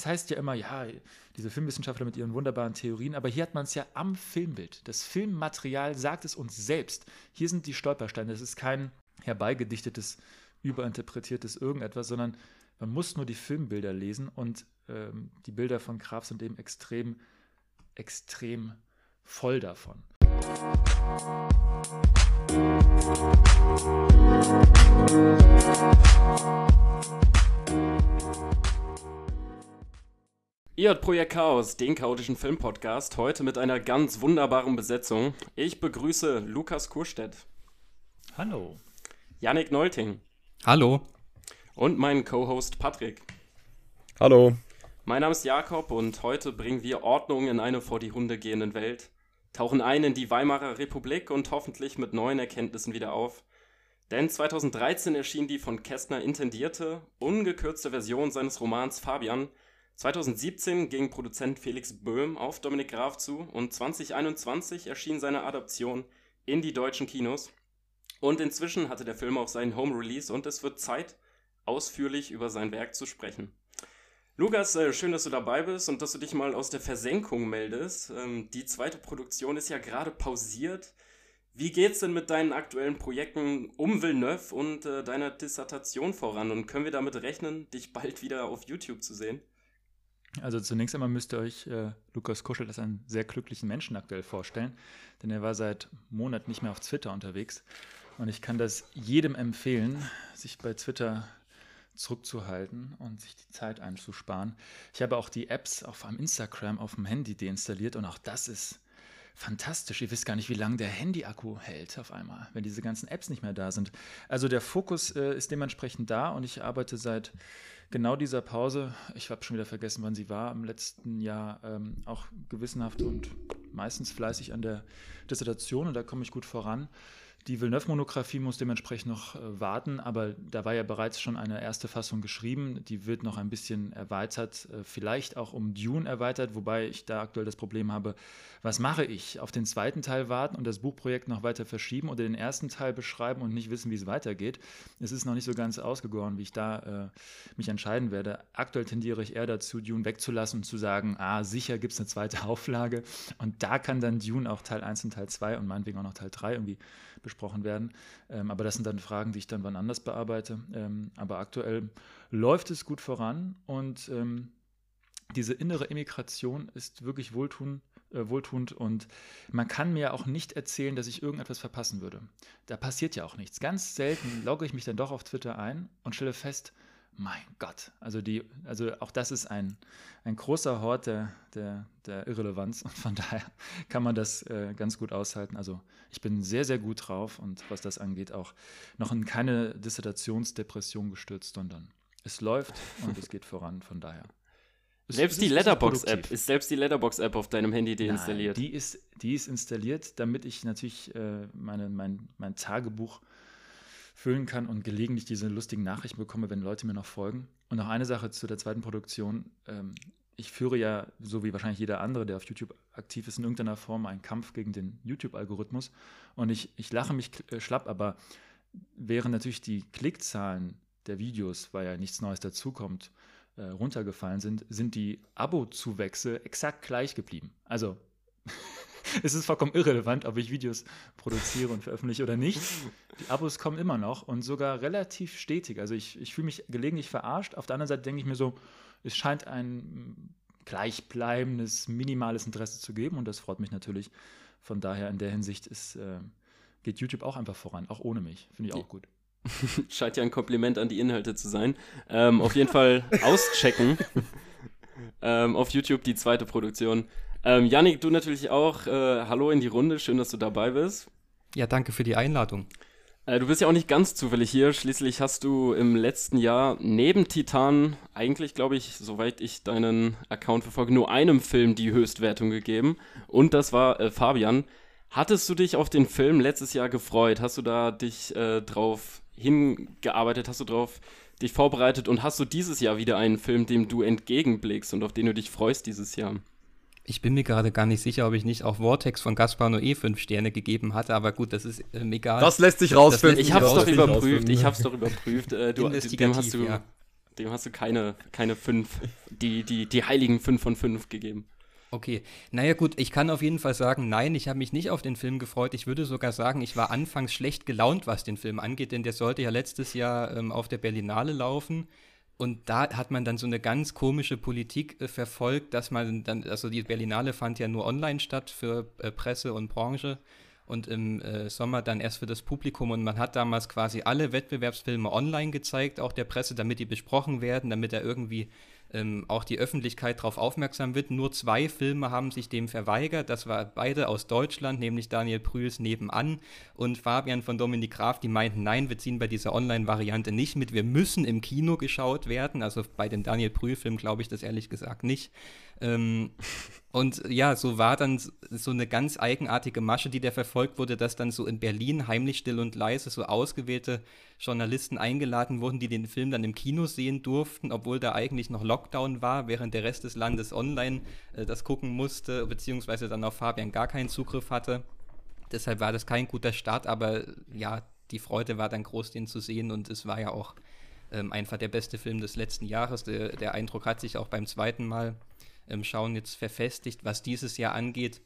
es heißt ja immer, ja, diese Filmwissenschaftler mit ihren wunderbaren Theorien, aber hier hat man es ja am Filmbild. Das Filmmaterial sagt es uns selbst. Hier sind die Stolpersteine. Das ist kein herbeigedichtetes, überinterpretiertes irgendetwas, sondern man muss nur die Filmbilder lesen und ähm, die Bilder von Graf sind eben extrem, extrem voll davon. Ihr hört Projekt Chaos, den chaotischen Filmpodcast, heute mit einer ganz wunderbaren Besetzung. Ich begrüße Lukas Kurstedt. Hallo. Yannick Neulting. Hallo. Und meinen Co-Host Patrick. Hallo. Mein Name ist Jakob und heute bringen wir Ordnung in eine vor die Hunde gehenden Welt, tauchen ein in die Weimarer Republik und hoffentlich mit neuen Erkenntnissen wieder auf. Denn 2013 erschien die von Kästner intendierte, ungekürzte Version seines Romans Fabian – 2017 ging Produzent Felix Böhm auf Dominik Graf zu und 2021 erschien seine Adaption in die deutschen Kinos. Und inzwischen hatte der Film auch seinen Home Release und es wird Zeit, ausführlich über sein Werk zu sprechen. Lukas, äh, schön, dass du dabei bist und dass du dich mal aus der Versenkung meldest. Ähm, die zweite Produktion ist ja gerade pausiert. Wie geht's denn mit deinen aktuellen Projekten um Villeneuve und äh, deiner Dissertation voran? Und können wir damit rechnen, dich bald wieder auf YouTube zu sehen? Also zunächst einmal müsst ihr euch äh, Lukas Kuschel als einen sehr glücklichen Menschen aktuell vorstellen, denn er war seit Monaten nicht mehr auf Twitter unterwegs. Und ich kann das jedem empfehlen, sich bei Twitter zurückzuhalten und sich die Zeit einzusparen. Ich habe auch die Apps auf am Instagram auf dem Handy deinstalliert und auch das ist fantastisch. Ihr wisst gar nicht, wie lange der Handy-Akku hält auf einmal, wenn diese ganzen Apps nicht mehr da sind. Also der Fokus äh, ist dementsprechend da und ich arbeite seit genau dieser Pause, ich habe schon wieder vergessen, wann sie war, im letzten Jahr ähm, auch gewissenhaft und meistens fleißig an der Dissertation und da komme ich gut voran. Die Villeneuve-Monographie muss dementsprechend noch äh, warten, aber da war ja bereits schon eine erste Fassung geschrieben. Die wird noch ein bisschen erweitert, äh, vielleicht auch um Dune erweitert, wobei ich da aktuell das Problem habe, was mache ich? Auf den zweiten Teil warten und das Buchprojekt noch weiter verschieben oder den ersten Teil beschreiben und nicht wissen, wie es weitergeht. Es ist noch nicht so ganz ausgegoren, wie ich da äh, mich entscheiden werde. Aktuell tendiere ich eher dazu, Dune wegzulassen und zu sagen, ah, sicher gibt es eine zweite Auflage und da kann dann Dune auch Teil 1 und Teil 2 und meinetwegen auch noch Teil 3 irgendwie besprochen werden. Ähm, aber das sind dann Fragen, die ich dann wann anders bearbeite. Ähm, aber aktuell läuft es gut voran und ähm, diese innere Emigration ist wirklich wohltun, äh, wohltuend und man kann mir auch nicht erzählen, dass ich irgendetwas verpassen würde. Da passiert ja auch nichts. Ganz selten logge ich mich dann doch auf Twitter ein und stelle fest, mein Gott, also, die, also auch das ist ein, ein großer Hort der, der, der Irrelevanz und von daher kann man das äh, ganz gut aushalten. Also ich bin sehr, sehr gut drauf und was das angeht, auch noch in keine Dissertationsdepression gestürzt, sondern es läuft und es geht voran, von daher. Es, selbst die Letterbox-App ist selbst die Letterbox-App auf deinem Handy deinstalliert. Nein, die ist, die ist installiert, damit ich natürlich äh, meine, mein, mein Tagebuch füllen kann und gelegentlich diese lustigen Nachrichten bekomme, wenn Leute mir noch folgen. Und noch eine Sache zu der zweiten Produktion. Ähm, ich führe ja, so wie wahrscheinlich jeder andere, der auf YouTube aktiv ist, in irgendeiner Form einen Kampf gegen den YouTube-Algorithmus. Und ich, ich lache mich äh, schlapp, aber während natürlich die Klickzahlen der Videos, weil ja nichts Neues dazukommt, äh, runtergefallen sind, sind die Abo-Zuwächse exakt gleich geblieben. Also es ist vollkommen irrelevant, ob ich Videos produziere und veröffentliche oder nicht. Die Abos kommen immer noch und sogar relativ stetig. Also ich, ich fühle mich gelegentlich verarscht. Auf der anderen Seite denke ich mir so, es scheint ein gleichbleibendes, minimales Interesse zu geben und das freut mich natürlich. Von daher in der Hinsicht ist, äh, geht YouTube auch einfach voran, auch ohne mich. Finde ich auch gut. Scheint ja ein Kompliment an die Inhalte zu sein. Ähm, auf jeden Fall auschecken. ähm, auf YouTube die zweite Produktion. Ähm, Yannick, du natürlich auch. Äh, hallo in die Runde, schön, dass du dabei bist. Ja, danke für die Einladung. Äh, du bist ja auch nicht ganz zufällig hier. Schließlich hast du im letzten Jahr neben Titan eigentlich, glaube ich, soweit ich deinen Account verfolge, nur einem Film die Höchstwertung gegeben. Und das war äh, Fabian. Hattest du dich auf den Film letztes Jahr gefreut? Hast du da dich äh, drauf hingearbeitet? Hast du drauf dich vorbereitet? Und hast du dieses Jahr wieder einen Film, dem du entgegenblickst und auf den du dich freust dieses Jahr? Ich bin mir gerade gar nicht sicher, ob ich nicht auch Vortex von Gaspar Noé fünf Sterne gegeben hatte, aber gut, das ist ähm, egal. Das lässt sich rausfinden. ich hab's doch überprüft, ich hab's doch überprüft. Äh, du, dem hast du, ja. dem hast du keine, keine fünf, die, die, die heiligen fünf von fünf gegeben. Okay, naja gut, ich kann auf jeden Fall sagen, nein, ich habe mich nicht auf den Film gefreut. Ich würde sogar sagen, ich war anfangs schlecht gelaunt, was den Film angeht, denn der sollte ja letztes Jahr ähm, auf der Berlinale laufen. Und da hat man dann so eine ganz komische Politik äh, verfolgt, dass man dann, also die Berlinale fand ja nur online statt für äh, Presse und Branche und im äh, Sommer dann erst für das Publikum. Und man hat damals quasi alle Wettbewerbsfilme online gezeigt, auch der Presse, damit die besprochen werden, damit er irgendwie ähm, auch die Öffentlichkeit darauf aufmerksam wird. Nur zwei Filme haben sich dem verweigert. Das war beide aus Deutschland, nämlich Daniel Prüls Nebenan und Fabian von Dominik Graf. Die meinten, nein, wir ziehen bei dieser Online-Variante nicht mit. Wir müssen im Kino geschaut werden. Also bei den Daniel Prühl-Filmen glaube ich das ehrlich gesagt nicht. Ähm, und ja, so war dann so eine ganz eigenartige Masche, die da verfolgt wurde, dass dann so in Berlin heimlich still und leise so ausgewählte Journalisten eingeladen wurden, die den Film dann im Kino sehen durften, obwohl da eigentlich noch Lockdown war, während der Rest des Landes online äh, das gucken musste, beziehungsweise dann auf Fabian gar keinen Zugriff hatte. Deshalb war das kein guter Start, aber ja, die Freude war dann groß, den zu sehen und es war ja auch ähm, einfach der beste Film des letzten Jahres. Der, der Eindruck hat sich auch beim zweiten Mal ähm, Schauen jetzt verfestigt. Was dieses Jahr angeht,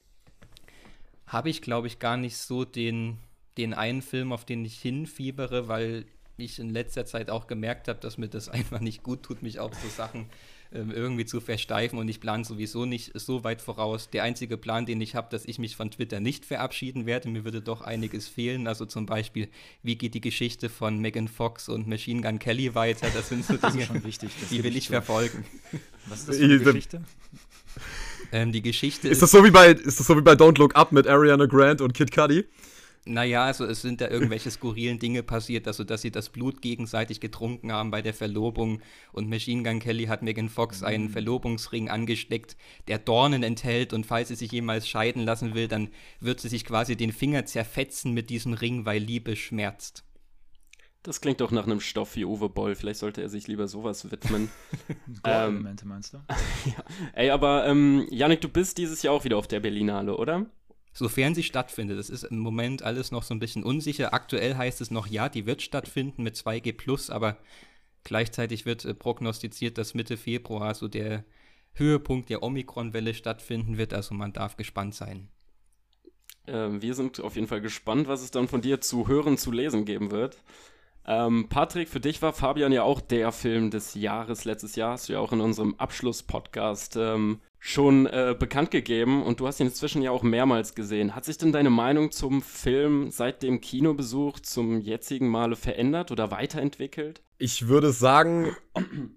habe ich, glaube ich, gar nicht so den, den einen Film, auf den ich hinfiebere, weil ich in letzter Zeit auch gemerkt habe, dass mir das einfach nicht gut tut, mich auf so Sachen ähm, irgendwie zu versteifen und ich plane sowieso nicht so weit voraus. Der einzige Plan, den ich habe, dass ich mich von Twitter nicht verabschieden werde. Mir würde doch einiges fehlen. Also zum Beispiel, wie geht die Geschichte von Megan Fox und Machine Gun Kelly weiter? Das sind so Dinge, wichtig, die will ich verfolgen. Was ist das für eine Geschichte? Ähm, die Geschichte ist, ist das so wie bei ist das so wie bei Don't Look Up mit Ariana Grant und Kid Cudi? Naja, also es sind da irgendwelche skurrilen Dinge passiert, also dass sie das Blut gegenseitig getrunken haben bei der Verlobung und Machine Gun Kelly hat Megan Fox mhm. einen Verlobungsring angesteckt, der Dornen enthält und falls sie sich jemals scheiden lassen will, dann wird sie sich quasi den Finger zerfetzen mit diesem Ring, weil Liebe schmerzt. Das klingt doch nach einem Stoff wie Uwe Boll. Vielleicht sollte er sich lieber sowas widmen. ähm, meinst du? ja. Ey, aber ähm, Janik, du bist dieses Jahr auch wieder auf der Berlinale, oder? Sofern sie stattfindet. Das ist im Moment alles noch so ein bisschen unsicher. Aktuell heißt es noch, ja, die wird stattfinden mit 2G, aber gleichzeitig wird äh, prognostiziert, dass Mitte Februar so der Höhepunkt der Omikron-Welle stattfinden wird. Also man darf gespannt sein. Ähm, wir sind auf jeden Fall gespannt, was es dann von dir zu hören, zu lesen geben wird. Ähm, Patrick, für dich war Fabian ja auch der Film des Jahres letztes Jahr. Hast du ja auch in unserem Abschluss-Podcast ähm, schon äh, bekannt gegeben und du hast ihn inzwischen ja auch mehrmals gesehen. Hat sich denn deine Meinung zum Film seit dem Kinobesuch zum jetzigen Male verändert oder weiterentwickelt? Ich würde sagen,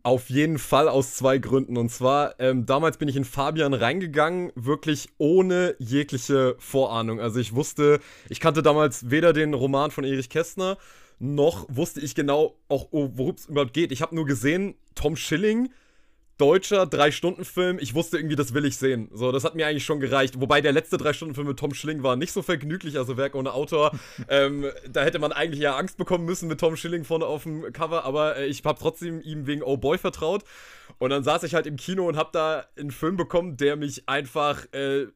auf jeden Fall aus zwei Gründen. Und zwar, ähm, damals bin ich in Fabian reingegangen, wirklich ohne jegliche Vorahnung. Also ich wusste, ich kannte damals weder den Roman von Erich Kästner, noch wusste ich genau auch, oh, worum es überhaupt geht. Ich habe nur gesehen, Tom Schilling deutscher Drei-Stunden-Film. Ich wusste irgendwie, das will ich sehen. So, das hat mir eigentlich schon gereicht. Wobei der letzte Drei-Stunden-Film mit Tom Schilling war nicht so vergnüglich, also Werk ohne Autor. ähm, da hätte man eigentlich ja Angst bekommen müssen mit Tom Schilling vorne auf dem Cover, aber äh, ich habe trotzdem ihm wegen Oh Boy vertraut. Und dann saß ich halt im Kino und habe da einen Film bekommen, der mich einfach äh,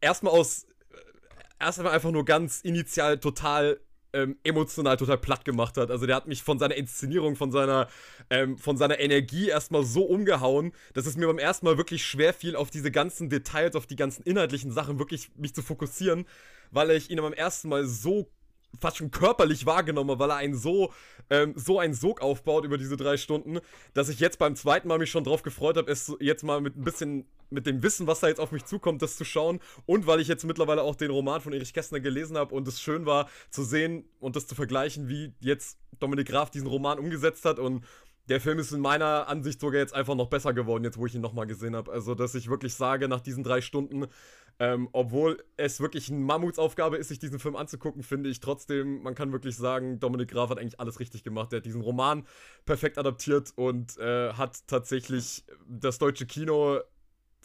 erstmal aus äh, erstmal einfach nur ganz initial total ähm, emotional total platt gemacht hat. Also der hat mich von seiner Inszenierung, von seiner, ähm, von seiner Energie erstmal so umgehauen, dass es mir beim ersten Mal wirklich schwer fiel, auf diese ganzen Details, auf die ganzen inhaltlichen Sachen wirklich mich zu fokussieren, weil ich ihn beim ersten Mal so fast schon körperlich wahrgenommen, weil er einen so, ähm, so einen Sog aufbaut über diese drei Stunden, dass ich jetzt beim zweiten Mal mich schon drauf gefreut habe, es jetzt mal mit ein bisschen, mit dem Wissen, was da jetzt auf mich zukommt, das zu schauen. Und weil ich jetzt mittlerweile auch den Roman von Erich Kästner gelesen habe und es schön war zu sehen und das zu vergleichen, wie jetzt Dominik Graf diesen Roman umgesetzt hat und der Film ist in meiner Ansicht sogar jetzt einfach noch besser geworden, jetzt wo ich ihn nochmal gesehen habe. Also, dass ich wirklich sage, nach diesen drei Stunden, ähm, obwohl es wirklich eine Mammutsaufgabe ist, sich diesen Film anzugucken, finde ich trotzdem, man kann wirklich sagen, Dominik Graf hat eigentlich alles richtig gemacht. Er hat diesen Roman perfekt adaptiert und äh, hat tatsächlich das deutsche Kino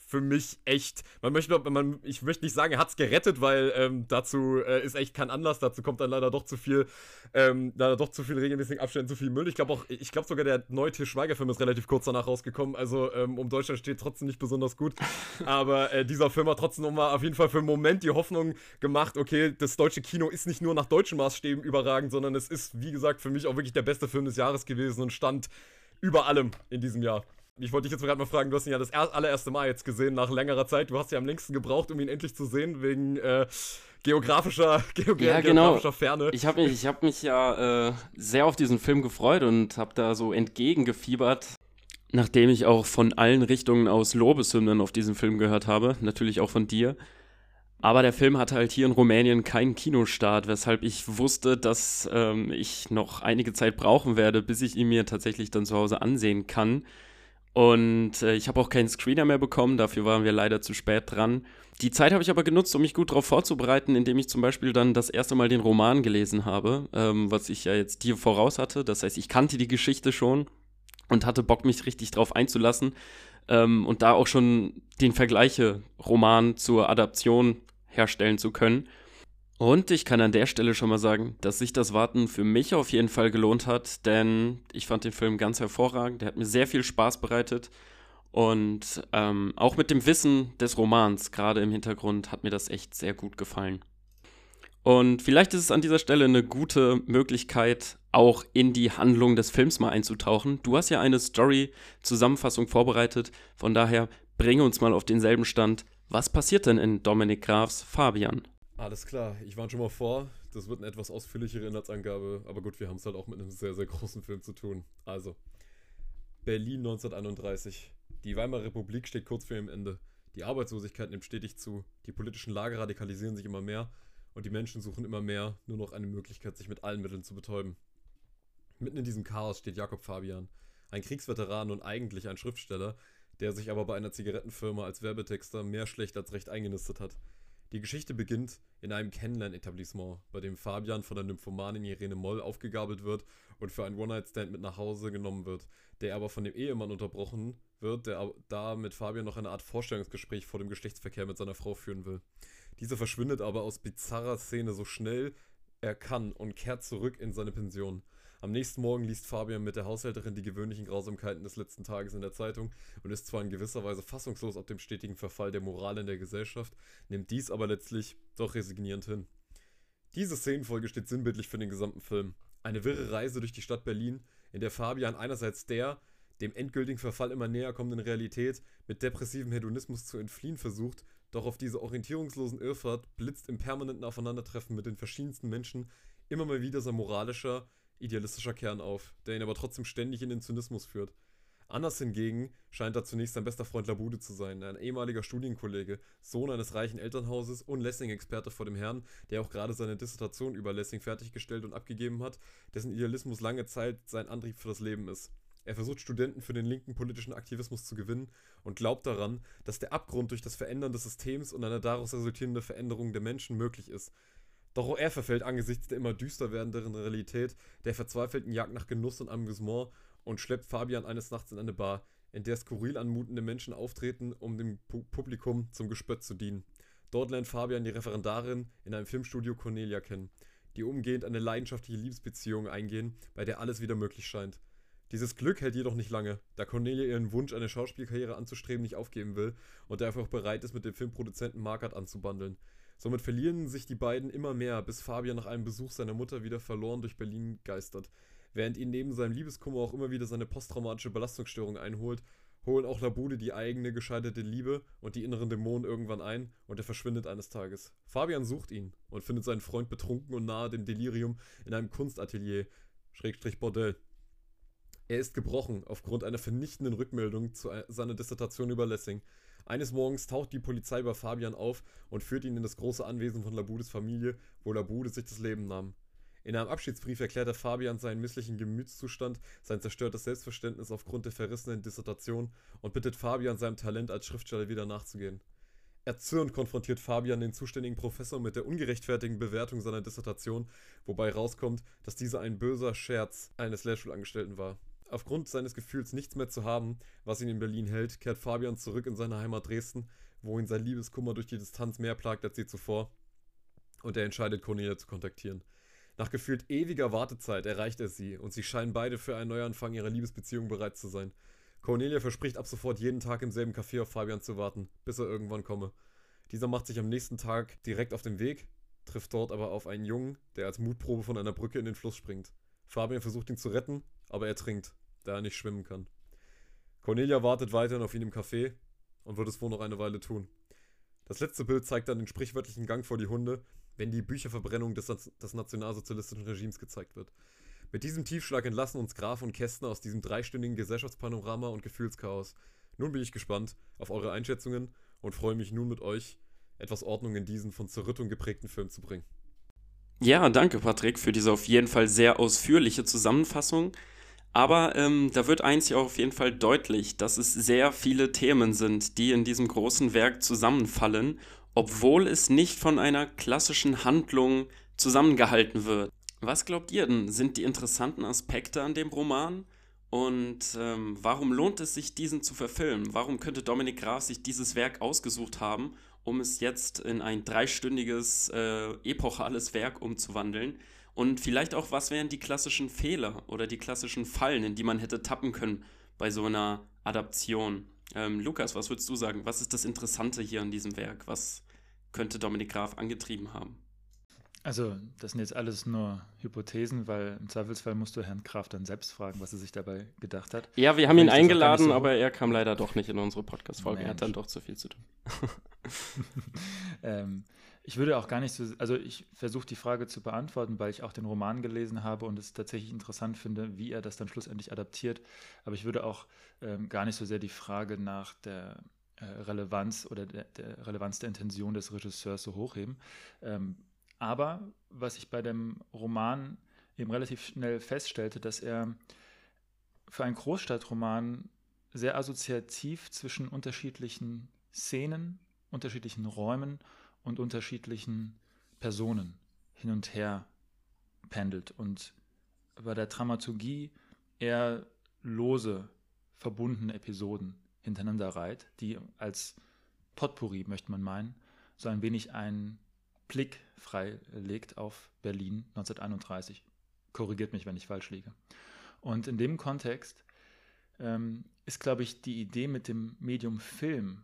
für mich echt, man möchte, man, ich möchte nicht sagen, er hat es gerettet, weil ähm, dazu äh, ist echt kein Anlass, dazu kommt dann leider doch zu viel, ähm, leider doch zu viel regelmäßigen Abständen, zu viel Müll. Ich glaube auch, ich glaube sogar der neue Til Schweiger-Film ist relativ kurz danach rausgekommen, also ähm, um Deutschland steht trotzdem nicht besonders gut, aber äh, dieser Film hat trotzdem nochmal auf jeden Fall für einen Moment die Hoffnung gemacht, okay, das deutsche Kino ist nicht nur nach deutschen Maßstäben überragend, sondern es ist, wie gesagt, für mich auch wirklich der beste Film des Jahres gewesen und stand über allem in diesem Jahr. Ich wollte dich jetzt gerade mal fragen, du hast ihn ja das allererste Mal jetzt gesehen nach längerer Zeit. Du hast ja am längsten gebraucht, um ihn endlich zu sehen, wegen äh, geografischer, Geog ja, genau. geografischer Ferne. Ich habe mich, hab mich ja äh, sehr auf diesen Film gefreut und habe da so entgegengefiebert, nachdem ich auch von allen Richtungen aus Lobeshymnen auf diesen Film gehört habe, natürlich auch von dir. Aber der Film hatte halt hier in Rumänien keinen Kinostart, weshalb ich wusste, dass ähm, ich noch einige Zeit brauchen werde, bis ich ihn mir tatsächlich dann zu Hause ansehen kann. Und äh, ich habe auch keinen Screener mehr bekommen, dafür waren wir leider zu spät dran. Die Zeit habe ich aber genutzt, um mich gut darauf vorzubereiten, indem ich zum Beispiel dann das erste Mal den Roman gelesen habe, ähm, was ich ja jetzt dir voraus hatte. Das heißt, ich kannte die Geschichte schon und hatte Bock, mich richtig drauf einzulassen. Ähm, und da auch schon den Vergleiche-Roman zur Adaption herstellen zu können. Und ich kann an der Stelle schon mal sagen, dass sich das Warten für mich auf jeden Fall gelohnt hat, denn ich fand den Film ganz hervorragend. Der hat mir sehr viel Spaß bereitet. Und ähm, auch mit dem Wissen des Romans, gerade im Hintergrund, hat mir das echt sehr gut gefallen. Und vielleicht ist es an dieser Stelle eine gute Möglichkeit, auch in die Handlung des Films mal einzutauchen. Du hast ja eine Story-Zusammenfassung vorbereitet, von daher bringe uns mal auf denselben Stand. Was passiert denn in Dominik Grafs Fabian? Alles klar, ich warne schon mal vor, das wird eine etwas ausführlichere Inhaltsangabe, aber gut, wir haben es halt auch mit einem sehr, sehr großen Film zu tun. Also, Berlin 1931. Die Weimarer Republik steht kurz vor ihrem Ende. Die Arbeitslosigkeit nimmt stetig zu, die politischen Lager radikalisieren sich immer mehr und die Menschen suchen immer mehr nur noch eine Möglichkeit, sich mit allen Mitteln zu betäuben. Mitten in diesem Chaos steht Jakob Fabian, ein Kriegsveteran und eigentlich ein Schriftsteller, der sich aber bei einer Zigarettenfirma als Werbetexter mehr schlecht als recht eingenistet hat. Die Geschichte beginnt in einem Kennenlern-Etablissement, bei dem Fabian von der Nymphomanin Irene Moll aufgegabelt wird und für einen One-Night-Stand mit nach Hause genommen wird, der aber von dem Ehemann unterbrochen wird, der da mit Fabian noch eine Art Vorstellungsgespräch vor dem Geschlechtsverkehr mit seiner Frau führen will. Dieser verschwindet aber aus bizarrer Szene so schnell er kann und kehrt zurück in seine Pension. Am nächsten Morgen liest Fabian mit der Haushälterin die gewöhnlichen Grausamkeiten des letzten Tages in der Zeitung und ist zwar in gewisser Weise fassungslos ab dem stetigen Verfall der Moral in der Gesellschaft, nimmt dies aber letztlich doch resignierend hin. Diese Szenenfolge steht sinnbildlich für den gesamten Film. Eine wirre Reise durch die Stadt Berlin, in der Fabian einerseits der, dem endgültigen Verfall immer näher kommenden Realität mit depressivem Hedonismus zu entfliehen versucht, doch auf diese orientierungslosen Irrfahrt blitzt im permanenten Aufeinandertreffen mit den verschiedensten Menschen immer mal wieder sein moralischer, idealistischer Kern auf, der ihn aber trotzdem ständig in den Zynismus führt. Anders hingegen scheint er zunächst sein bester Freund Labude zu sein, ein ehemaliger Studienkollege, Sohn eines reichen Elternhauses und Lessing-Experte vor dem Herrn, der auch gerade seine Dissertation über Lessing fertiggestellt und abgegeben hat, dessen Idealismus lange Zeit sein Antrieb für das Leben ist. Er versucht Studenten für den linken politischen Aktivismus zu gewinnen und glaubt daran, dass der Abgrund durch das Verändern des Systems und eine daraus resultierende Veränderung der Menschen möglich ist. Doch auch er verfällt angesichts der immer düster werdenden Realität der verzweifelten Jagd nach Genuss und Amüsement und schleppt Fabian eines Nachts in eine Bar, in der skurril anmutende Menschen auftreten, um dem Pu Publikum zum Gespött zu dienen. Dort lernt Fabian die Referendarin in einem Filmstudio Cornelia kennen, die umgehend eine leidenschaftliche Liebesbeziehung eingehen, bei der alles wieder möglich scheint. Dieses Glück hält jedoch nicht lange, da Cornelia ihren Wunsch, eine Schauspielkarriere anzustreben, nicht aufgeben will und dafür auch bereit ist, mit dem Filmproduzenten Markert anzubandeln. Somit verlieren sich die beiden immer mehr, bis Fabian nach einem Besuch seiner Mutter wieder verloren durch Berlin geistert. Während ihn neben seinem Liebeskummer auch immer wieder seine posttraumatische Belastungsstörung einholt, holen auch Labude die eigene gescheiterte Liebe und die inneren Dämonen irgendwann ein und er verschwindet eines Tages. Fabian sucht ihn und findet seinen Freund betrunken und nahe dem Delirium in einem Kunstatelier, Schrägstrich Bordell. Er ist gebrochen aufgrund einer vernichtenden Rückmeldung zu seiner Dissertation über Lessing. Eines Morgens taucht die Polizei bei Fabian auf und führt ihn in das große Anwesen von Labudes Familie, wo Labude sich das Leben nahm. In einem Abschiedsbrief erklärte Fabian seinen misslichen Gemütszustand, sein zerstörtes Selbstverständnis aufgrund der verrissenen Dissertation und bittet Fabian seinem Talent als Schriftsteller wieder nachzugehen. Erzürnt konfrontiert Fabian den zuständigen Professor mit der ungerechtfertigen Bewertung seiner Dissertation, wobei rauskommt, dass dieser ein böser Scherz eines Lehrschulangestellten war. Aufgrund seines Gefühls, nichts mehr zu haben, was ihn in Berlin hält, kehrt Fabian zurück in seine Heimat Dresden, wo ihn sein Liebeskummer durch die Distanz mehr plagt als je zuvor. Und er entscheidet, Cornelia zu kontaktieren. Nach gefühlt ewiger Wartezeit erreicht er sie und sie scheinen beide für einen Neuanfang ihrer Liebesbeziehung bereit zu sein. Cornelia verspricht ab sofort jeden Tag im selben Café auf Fabian zu warten, bis er irgendwann komme. Dieser macht sich am nächsten Tag direkt auf den Weg, trifft dort aber auf einen Jungen, der als Mutprobe von einer Brücke in den Fluss springt. Fabian versucht ihn zu retten, aber er trinkt. Da er nicht schwimmen kann. Cornelia wartet weiterhin auf ihn im Café und wird es wohl noch eine Weile tun. Das letzte Bild zeigt dann den sprichwörtlichen Gang vor die Hunde, wenn die Bücherverbrennung des, des nationalsozialistischen Regimes gezeigt wird. Mit diesem Tiefschlag entlassen uns Graf und Kästner aus diesem dreistündigen Gesellschaftspanorama und Gefühlschaos. Nun bin ich gespannt auf eure Einschätzungen und freue mich nun mit euch, etwas Ordnung in diesen von Zerrüttung geprägten Film zu bringen. Ja, danke Patrick für diese auf jeden Fall sehr ausführliche Zusammenfassung. Aber ähm, da wird eins ja auf jeden Fall deutlich, dass es sehr viele Themen sind, die in diesem großen Werk zusammenfallen, obwohl es nicht von einer klassischen Handlung zusammengehalten wird. Was glaubt ihr denn, sind die interessanten Aspekte an dem Roman? Und ähm, warum lohnt es sich, diesen zu verfilmen? Warum könnte Dominik Graf sich dieses Werk ausgesucht haben, um es jetzt in ein dreistündiges, äh, epochales Werk umzuwandeln? Und vielleicht auch, was wären die klassischen Fehler oder die klassischen Fallen, in die man hätte tappen können bei so einer Adaption? Ähm, Lukas, was würdest du sagen? Was ist das Interessante hier an diesem Werk? Was könnte Dominik Graf angetrieben haben? Also, das sind jetzt alles nur Hypothesen, weil im Zweifelsfall musst du Herrn Graf dann selbst fragen, was er sich dabei gedacht hat. Ja, wir haben ihn eingeladen, so aber er kam leider doch nicht in unsere Podcast-Folge. Er hat dann doch zu viel zu tun. ähm, ich würde auch gar nicht so, also ich versuche die Frage zu beantworten, weil ich auch den Roman gelesen habe und es tatsächlich interessant finde, wie er das dann schlussendlich adaptiert. Aber ich würde auch ähm, gar nicht so sehr die Frage nach der äh, Relevanz oder der, der, Relevanz der Intention des Regisseurs so hochheben. Ähm, aber was ich bei dem Roman eben relativ schnell feststellte, dass er für einen Großstadtroman sehr assoziativ zwischen unterschiedlichen Szenen, unterschiedlichen Räumen und unterschiedlichen Personen hin und her pendelt und bei der Dramaturgie eher lose, verbundene Episoden hintereinander reiht, die als Potpourri, möchte man meinen, so ein wenig einen Blick freilegt auf Berlin 1931. Korrigiert mich, wenn ich falsch liege. Und in dem Kontext ähm, ist, glaube ich, die Idee mit dem Medium Film,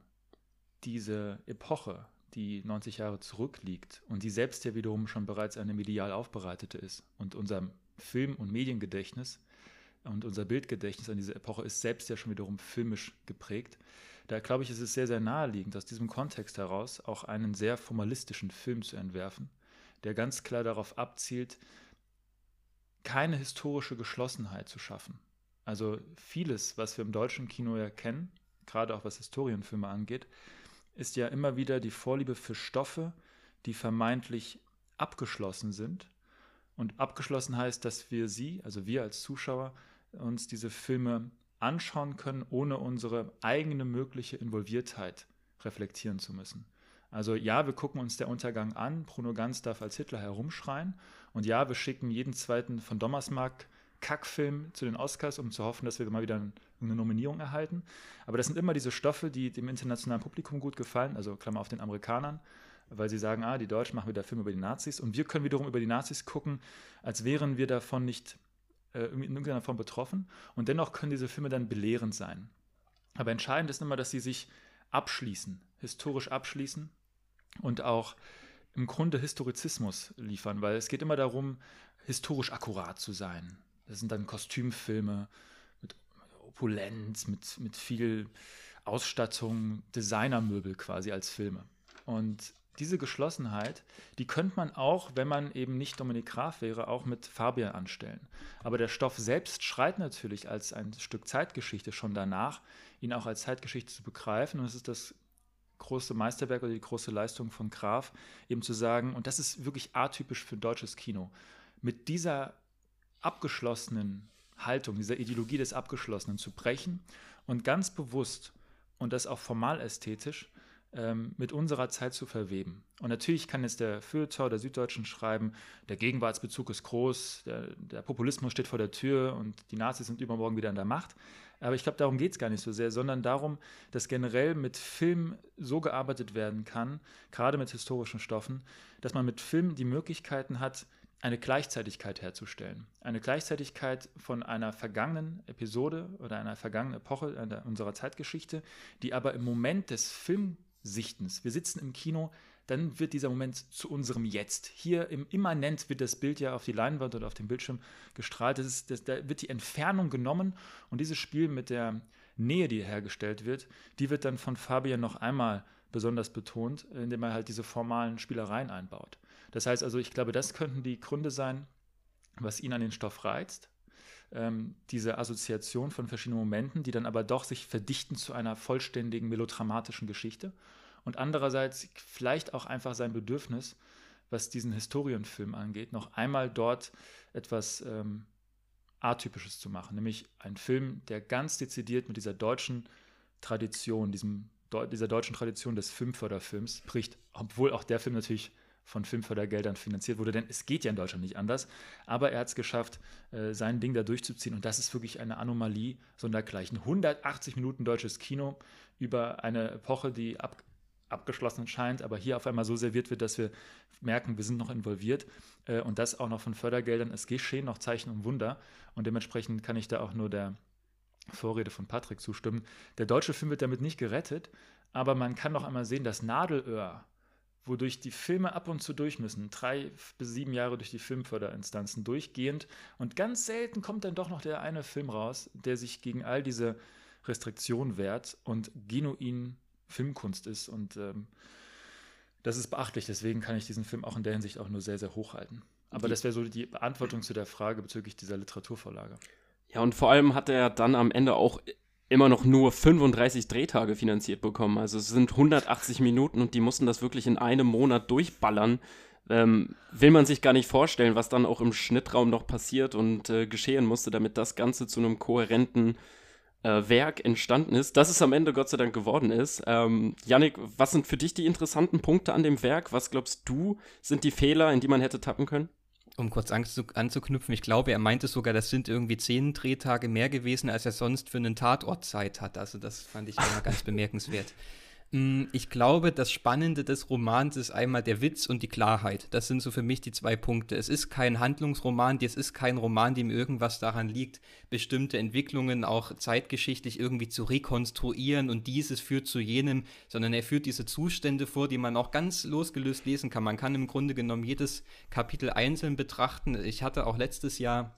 diese Epoche, die 90 Jahre zurückliegt und die selbst ja wiederum schon bereits eine medial aufbereitete ist. Und unser Film- und Mediengedächtnis und unser Bildgedächtnis an diese Epoche ist selbst ja schon wiederum filmisch geprägt. Da glaube ich, ist es sehr, sehr naheliegend, aus diesem Kontext heraus auch einen sehr formalistischen Film zu entwerfen, der ganz klar darauf abzielt, keine historische Geschlossenheit zu schaffen. Also vieles, was wir im deutschen Kino ja kennen, gerade auch was Historienfilme angeht, ist ja immer wieder die Vorliebe für Stoffe, die vermeintlich abgeschlossen sind. Und abgeschlossen heißt, dass wir sie, also wir als Zuschauer, uns diese Filme anschauen können, ohne unsere eigene mögliche Involviertheit reflektieren zu müssen. Also ja, wir gucken uns der Untergang an, Bruno Ganz darf als Hitler herumschreien und ja, wir schicken jeden zweiten von Dommersmark Kackfilm zu den Oscars, um zu hoffen, dass wir mal wieder eine Nominierung erhalten. Aber das sind immer diese Stoffe, die dem internationalen Publikum gut gefallen, also Klammer auf den Amerikanern, weil sie sagen, ah, die Deutschen machen wieder Filme über die Nazis und wir können wiederum über die Nazis gucken, als wären wir davon nicht äh, in irgendeiner Form betroffen. Und dennoch können diese Filme dann belehrend sein. Aber entscheidend ist immer, dass sie sich abschließen, historisch abschließen und auch im Grunde Historizismus liefern, weil es geht immer darum, historisch akkurat zu sein. Das sind dann Kostümfilme mit Opulenz, mit, mit viel Ausstattung, Designermöbel quasi als Filme. Und diese Geschlossenheit, die könnte man auch, wenn man eben nicht Dominik Graf wäre, auch mit Fabian anstellen. Aber der Stoff selbst schreit natürlich als ein Stück Zeitgeschichte schon danach, ihn auch als Zeitgeschichte zu begreifen. Und es ist das große Meisterwerk oder die große Leistung von Graf, eben zu sagen, und das ist wirklich atypisch für deutsches Kino, mit dieser abgeschlossenen Haltung, dieser Ideologie des Abgeschlossenen zu brechen und ganz bewusst und das auch formal ästhetisch ähm, mit unserer Zeit zu verweben. Und natürlich kann jetzt der Feuilleton der Süddeutschen schreiben, der Gegenwartsbezug ist groß, der, der, Populismus steht vor der Tür und die Nazis sind übermorgen wieder an der Macht. Aber ich glaube, darum geht es gar nicht so sehr, sondern darum, dass generell mit Film so gearbeitet werden kann, gerade mit historischen Stoffen, dass man mit Film die Möglichkeiten hat, eine Gleichzeitigkeit herzustellen. Eine Gleichzeitigkeit von einer vergangenen Episode oder einer vergangenen Epoche unserer Zeitgeschichte, die aber im Moment des Films Sichtens. Wir sitzen im Kino dann wird dieser Moment zu unserem Jetzt. Hier im Immanent wird das Bild ja auf die Leinwand oder auf dem Bildschirm gestrahlt. Das ist, das, da wird die Entfernung genommen und dieses Spiel mit der Nähe, die hergestellt wird, die wird dann von Fabian noch einmal besonders betont, indem er halt diese formalen Spielereien einbaut. Das heißt also, ich glaube, das könnten die Gründe sein, was ihn an den Stoff reizt. Ähm, diese Assoziation von verschiedenen Momenten, die dann aber doch sich verdichten zu einer vollständigen melodramatischen Geschichte. Und andererseits vielleicht auch einfach sein Bedürfnis, was diesen Historienfilm angeht, noch einmal dort etwas ähm, Atypisches zu machen, nämlich ein Film, der ganz dezidiert mit dieser deutschen Tradition, diesem, dieser deutschen Tradition des Filmförderfilms bricht, obwohl auch der Film natürlich von Filmfördergeldern finanziert wurde, denn es geht ja in Deutschland nicht anders. Aber er hat es geschafft, äh, sein Ding da durchzuziehen und das ist wirklich eine Anomalie sondergleichen. 180 Minuten deutsches Kino über eine Epoche, die ab, abgeschlossen scheint, aber hier auf einmal so serviert wird, dass wir merken, wir sind noch involviert äh, und das auch noch von Fördergeldern. Es geschehen noch Zeichen und Wunder und dementsprechend kann ich da auch nur der Vorrede von Patrick zustimmen. Der deutsche Film wird damit nicht gerettet, aber man kann noch einmal sehen, dass Nadelöhr, wodurch die Filme ab und zu durch müssen, drei bis sieben Jahre durch die Filmförderinstanzen durchgehend und ganz selten kommt dann doch noch der eine Film raus, der sich gegen all diese Restriktionen wehrt und genuin Filmkunst ist. Und ähm, das ist beachtlich. Deswegen kann ich diesen Film auch in der Hinsicht auch nur sehr, sehr hoch halten. Aber das wäre so die Beantwortung zu der Frage bezüglich dieser Literaturvorlage. Ja, und vor allem hat er dann am Ende auch immer noch nur 35 Drehtage finanziert bekommen. Also es sind 180 Minuten und die mussten das wirklich in einem Monat durchballern. Ähm, will man sich gar nicht vorstellen, was dann auch im Schnittraum noch passiert und äh, geschehen musste, damit das Ganze zu einem kohärenten äh, Werk entstanden ist, dass es am Ende Gott sei Dank geworden ist. Ähm, Yannick, was sind für dich die interessanten Punkte an dem Werk? Was glaubst du, sind die Fehler, in die man hätte tappen können? Um kurz anzuknüpfen, ich glaube, er meinte sogar, das sind irgendwie zehn Drehtage mehr gewesen, als er sonst für einen Tatort Zeit hat. Also das fand ich immer ganz bemerkenswert. Mm, ich glaube, das Spannende des Romans ist einmal der Witz und die Klarheit. Das sind so für mich die zwei Punkte. Es ist kein Handlungsroman, es ist kein Roman, dem irgendwas daran liegt, bestimmte Entwicklungen auch zeitgeschichtlich irgendwie zu rekonstruieren und dieses führt zu jenem, sondern er führt diese Zustände vor, die man auch ganz losgelöst lesen kann. Man kann im Grunde genommen jedes Kapitel einzeln betrachten. Ich hatte auch letztes Jahr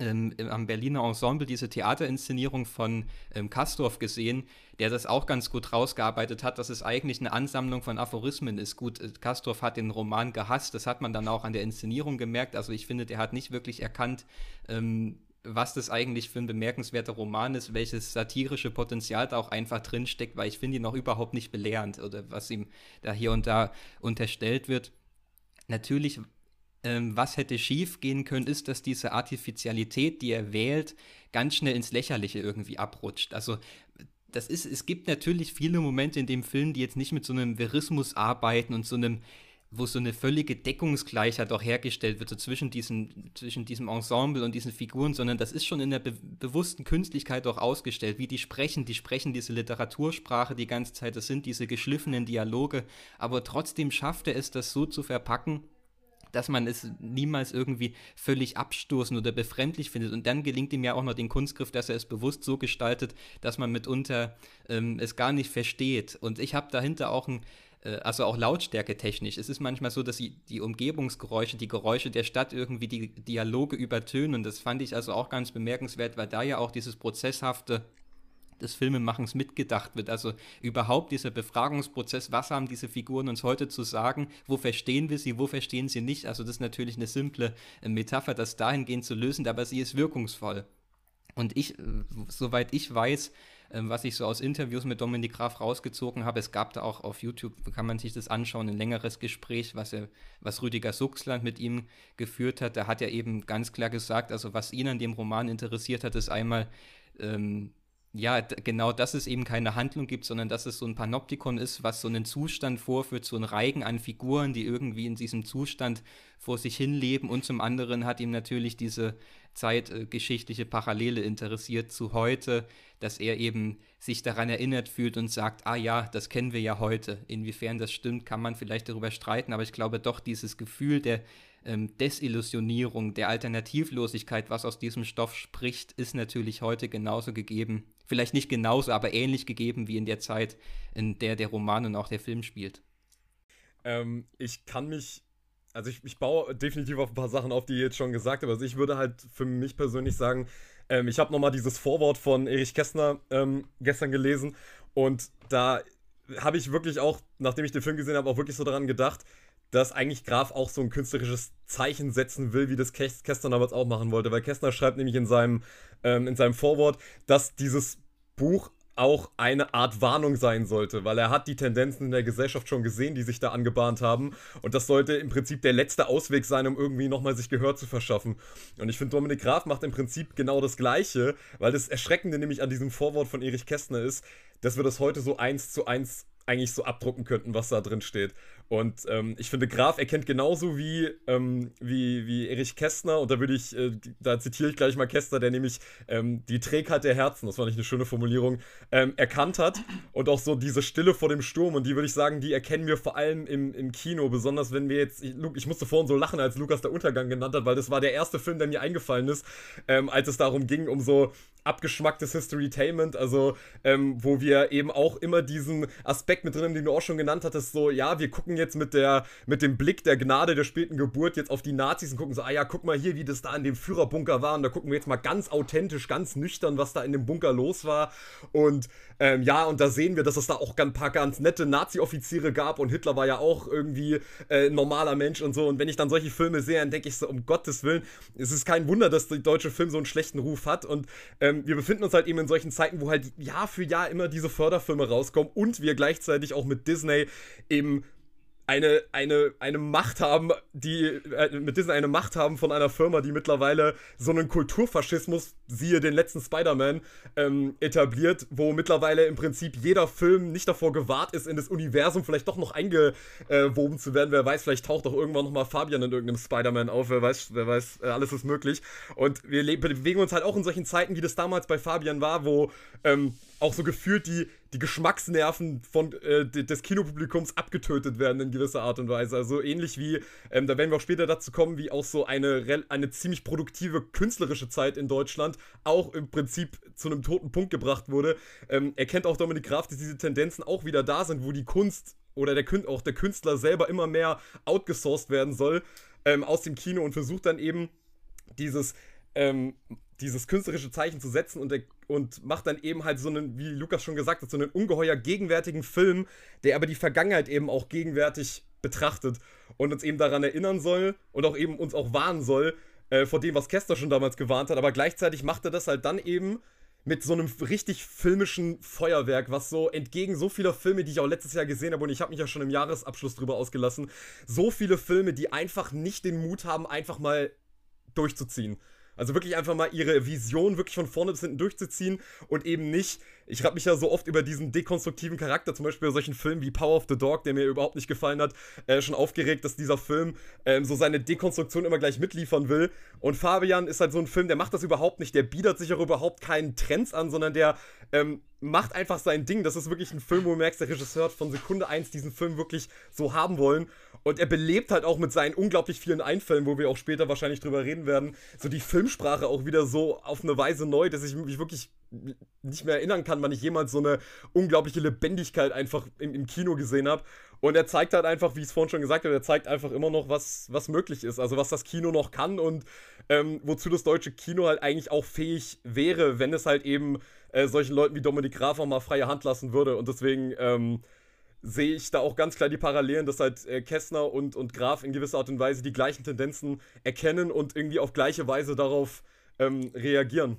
ähm, am Berliner Ensemble diese Theaterinszenierung von ähm, Kastorf gesehen, der das auch ganz gut rausgearbeitet hat, dass es eigentlich eine Ansammlung von Aphorismen ist. Gut, äh, Kastorf hat den Roman gehasst, das hat man dann auch an der Inszenierung gemerkt. Also ich finde, der hat nicht wirklich erkannt, ähm, was das eigentlich für ein bemerkenswerter Roman ist, welches satirische Potenzial da auch einfach drinsteckt, weil ich finde ihn noch überhaupt nicht belehrend oder was ihm da hier und da unterstellt wird. Natürlich ähm, was hätte schief gehen können, ist, dass diese Artificialität, die er wählt, ganz schnell ins Lächerliche irgendwie abrutscht. Also das ist, es gibt natürlich viele Momente in dem Film, die jetzt nicht mit so einem Verismus arbeiten und so einem, wo so eine völlige Deckungsgleichheit auch hergestellt wird, so zwischen, diesen, zwischen diesem Ensemble und diesen Figuren, sondern das ist schon in der be bewussten Künstlichkeit auch ausgestellt, wie die sprechen, die sprechen diese Literatursprache die ganze Zeit, das sind diese geschliffenen Dialoge, aber trotzdem schafft er es, das so zu verpacken, dass man es niemals irgendwie völlig abstoßend oder befremdlich findet. Und dann gelingt ihm ja auch noch den Kunstgriff, dass er es bewusst so gestaltet, dass man mitunter ähm, es gar nicht versteht. Und ich habe dahinter auch ein, äh, also auch Lautstärke technisch. Es ist manchmal so, dass die, die Umgebungsgeräusche, die Geräusche der Stadt irgendwie die Dialoge übertönen. Und das fand ich also auch ganz bemerkenswert, weil da ja auch dieses prozesshafte des Filmemachens mitgedacht wird. Also überhaupt dieser Befragungsprozess, was haben diese Figuren uns heute zu sagen, wo verstehen wir sie, wo verstehen sie nicht. Also das ist natürlich eine simple äh, Metapher, das dahingehend zu lösen, aber sie ist wirkungsvoll. Und ich, äh, soweit ich weiß, äh, was ich so aus Interviews mit Dominik Graf rausgezogen habe, es gab da auch auf YouTube, kann man sich das anschauen, ein längeres Gespräch, was, er, was Rüdiger Suchsland mit ihm geführt hat. Da hat er eben ganz klar gesagt, also was ihn an dem Roman interessiert hat, ist einmal ähm, ja, genau, dass es eben keine Handlung gibt, sondern dass es so ein Panoptikon ist, was so einen Zustand vorführt, so ein Reigen an Figuren, die irgendwie in diesem Zustand vor sich hin leben. Und zum anderen hat ihm natürlich diese zeitgeschichtliche Parallele interessiert zu heute, dass er eben sich daran erinnert fühlt und sagt, ah ja, das kennen wir ja heute. Inwiefern das stimmt, kann man vielleicht darüber streiten, aber ich glaube doch, dieses Gefühl der ähm, Desillusionierung, der Alternativlosigkeit, was aus diesem Stoff spricht, ist natürlich heute genauso gegeben. Vielleicht nicht genauso, aber ähnlich gegeben wie in der Zeit, in der der Roman und auch der Film spielt. Ähm, ich kann mich also ich, ich baue definitiv auf ein paar Sachen auf, die ihr jetzt schon gesagt habt. Also ich würde halt für mich persönlich sagen, ähm, ich habe nochmal dieses Vorwort von Erich Kästner ähm, gestern gelesen und da habe ich wirklich auch, nachdem ich den Film gesehen habe, auch wirklich so daran gedacht, dass eigentlich Graf auch so ein künstlerisches Zeichen setzen will, wie das Kästner damals auch machen wollte. Weil Kästner schreibt nämlich in seinem, ähm, in seinem Vorwort, dass dieses Buch auch eine Art Warnung sein sollte, weil er hat die Tendenzen in der Gesellschaft schon gesehen, die sich da angebahnt haben. Und das sollte im Prinzip der letzte Ausweg sein, um irgendwie nochmal sich Gehör zu verschaffen. Und ich finde, Dominik Graf macht im Prinzip genau das Gleiche, weil das Erschreckende nämlich an diesem Vorwort von Erich Kästner ist, dass wir das heute so eins zu eins eigentlich so abdrucken könnten, was da drin steht. Und ähm, ich finde, Graf erkennt genauso wie, ähm, wie, wie Erich Kästner, und da würde ich, äh, da zitiere ich gleich mal Kästner, der nämlich ähm, die Trägheit der Herzen, das war nicht eine schöne Formulierung, ähm, erkannt hat. Und auch so diese Stille vor dem Sturm, und die würde ich sagen, die erkennen wir vor allem im, im Kino, besonders wenn wir jetzt, ich, ich musste vorhin so lachen, als Lukas der Untergang genannt hat, weil das war der erste Film, der mir eingefallen ist, ähm, als es darum ging, um so abgeschmacktes Historytainment, also ähm, wo wir eben auch immer diesen Aspekt mit drin, den du auch schon genannt hattest, so, ja, wir gucken jetzt mit der, mit dem Blick der Gnade der späten Geburt jetzt auf die Nazis und gucken so, ah ja, guck mal hier, wie das da in dem Führerbunker war und da gucken wir jetzt mal ganz authentisch, ganz nüchtern, was da in dem Bunker los war und ähm, ja, und da sehen wir, dass es da auch ein paar ganz nette Nazi-Offiziere gab und Hitler war ja auch irgendwie äh, normaler Mensch und so. Und wenn ich dann solche Filme sehe, dann denke ich so, um Gottes Willen, es ist kein Wunder, dass der deutsche Film so einen schlechten Ruf hat. Und ähm, wir befinden uns halt eben in solchen Zeiten, wo halt Jahr für Jahr immer diese Förderfilme rauskommen und wir gleichzeitig auch mit Disney eben eine, eine, eine Macht haben, die äh, mit Disney eine Macht haben von einer Firma, die mittlerweile so einen Kulturfaschismus, siehe den letzten Spider-Man, ähm, etabliert, wo mittlerweile im Prinzip jeder Film nicht davor gewahrt ist, in das Universum vielleicht doch noch eingewoben zu werden. Wer weiß, vielleicht taucht doch irgendwann nochmal Fabian in irgendeinem Spider-Man auf, wer weiß, wer weiß, äh, alles ist möglich. Und wir bewegen uns halt auch in solchen Zeiten, wie das damals bei Fabian war, wo ähm, auch so gefühlt die, die Geschmacksnerven von, äh, des Kinopublikums abgetötet werden in gewisser Art und Weise. Also ähnlich wie, ähm, da werden wir auch später dazu kommen, wie auch so eine, eine ziemlich produktive künstlerische Zeit in Deutschland auch im Prinzip zu einem toten Punkt gebracht wurde. Ähm, erkennt auch Dominik Graf, dass diese Tendenzen auch wieder da sind, wo die Kunst oder der, auch der Künstler selber immer mehr outgesourced werden soll ähm, aus dem Kino und versucht dann eben dieses ähm, dieses künstlerische Zeichen zu setzen und, der, und macht dann eben halt so einen, wie Lukas schon gesagt hat, so einen ungeheuer gegenwärtigen Film, der aber die Vergangenheit eben auch gegenwärtig betrachtet und uns eben daran erinnern soll und auch eben uns auch warnen soll äh, vor dem, was Kester schon damals gewarnt hat, aber gleichzeitig macht er das halt dann eben mit so einem richtig filmischen Feuerwerk, was so entgegen so vieler Filme, die ich auch letztes Jahr gesehen habe, und ich habe mich ja schon im Jahresabschluss drüber ausgelassen, so viele Filme, die einfach nicht den Mut haben, einfach mal durchzuziehen. Also wirklich einfach mal ihre Vision wirklich von vorne bis hinten durchzuziehen und eben nicht ich habe mich ja so oft über diesen dekonstruktiven Charakter, zum Beispiel bei solchen Filmen wie Power of the Dog, der mir überhaupt nicht gefallen hat, äh, schon aufgeregt, dass dieser Film ähm, so seine Dekonstruktion immer gleich mitliefern will. Und Fabian ist halt so ein Film, der macht das überhaupt nicht, der bietet sich auch überhaupt keinen Trends an, sondern der ähm, macht einfach sein Ding. Das ist wirklich ein Film, wo du merkst, der Regisseur hat von Sekunde 1 diesen Film wirklich so haben wollen. Und er belebt halt auch mit seinen unglaublich vielen Einfällen, wo wir auch später wahrscheinlich drüber reden werden, so die Filmsprache auch wieder so auf eine Weise neu, dass ich mich wirklich nicht mehr erinnern kann, wann ich jemals so eine unglaubliche Lebendigkeit einfach im, im Kino gesehen habe. Und er zeigt halt einfach, wie ich es vorhin schon gesagt habe, er zeigt einfach immer noch, was, was möglich ist. Also was das Kino noch kann und ähm, wozu das deutsche Kino halt eigentlich auch fähig wäre, wenn es halt eben äh, solchen Leuten wie Dominik Graf auch mal freie Hand lassen würde. Und deswegen ähm, sehe ich da auch ganz klar die Parallelen, dass halt äh, Kästner und, und Graf in gewisser Art und Weise die gleichen Tendenzen erkennen und irgendwie auf gleiche Weise darauf ähm, reagieren.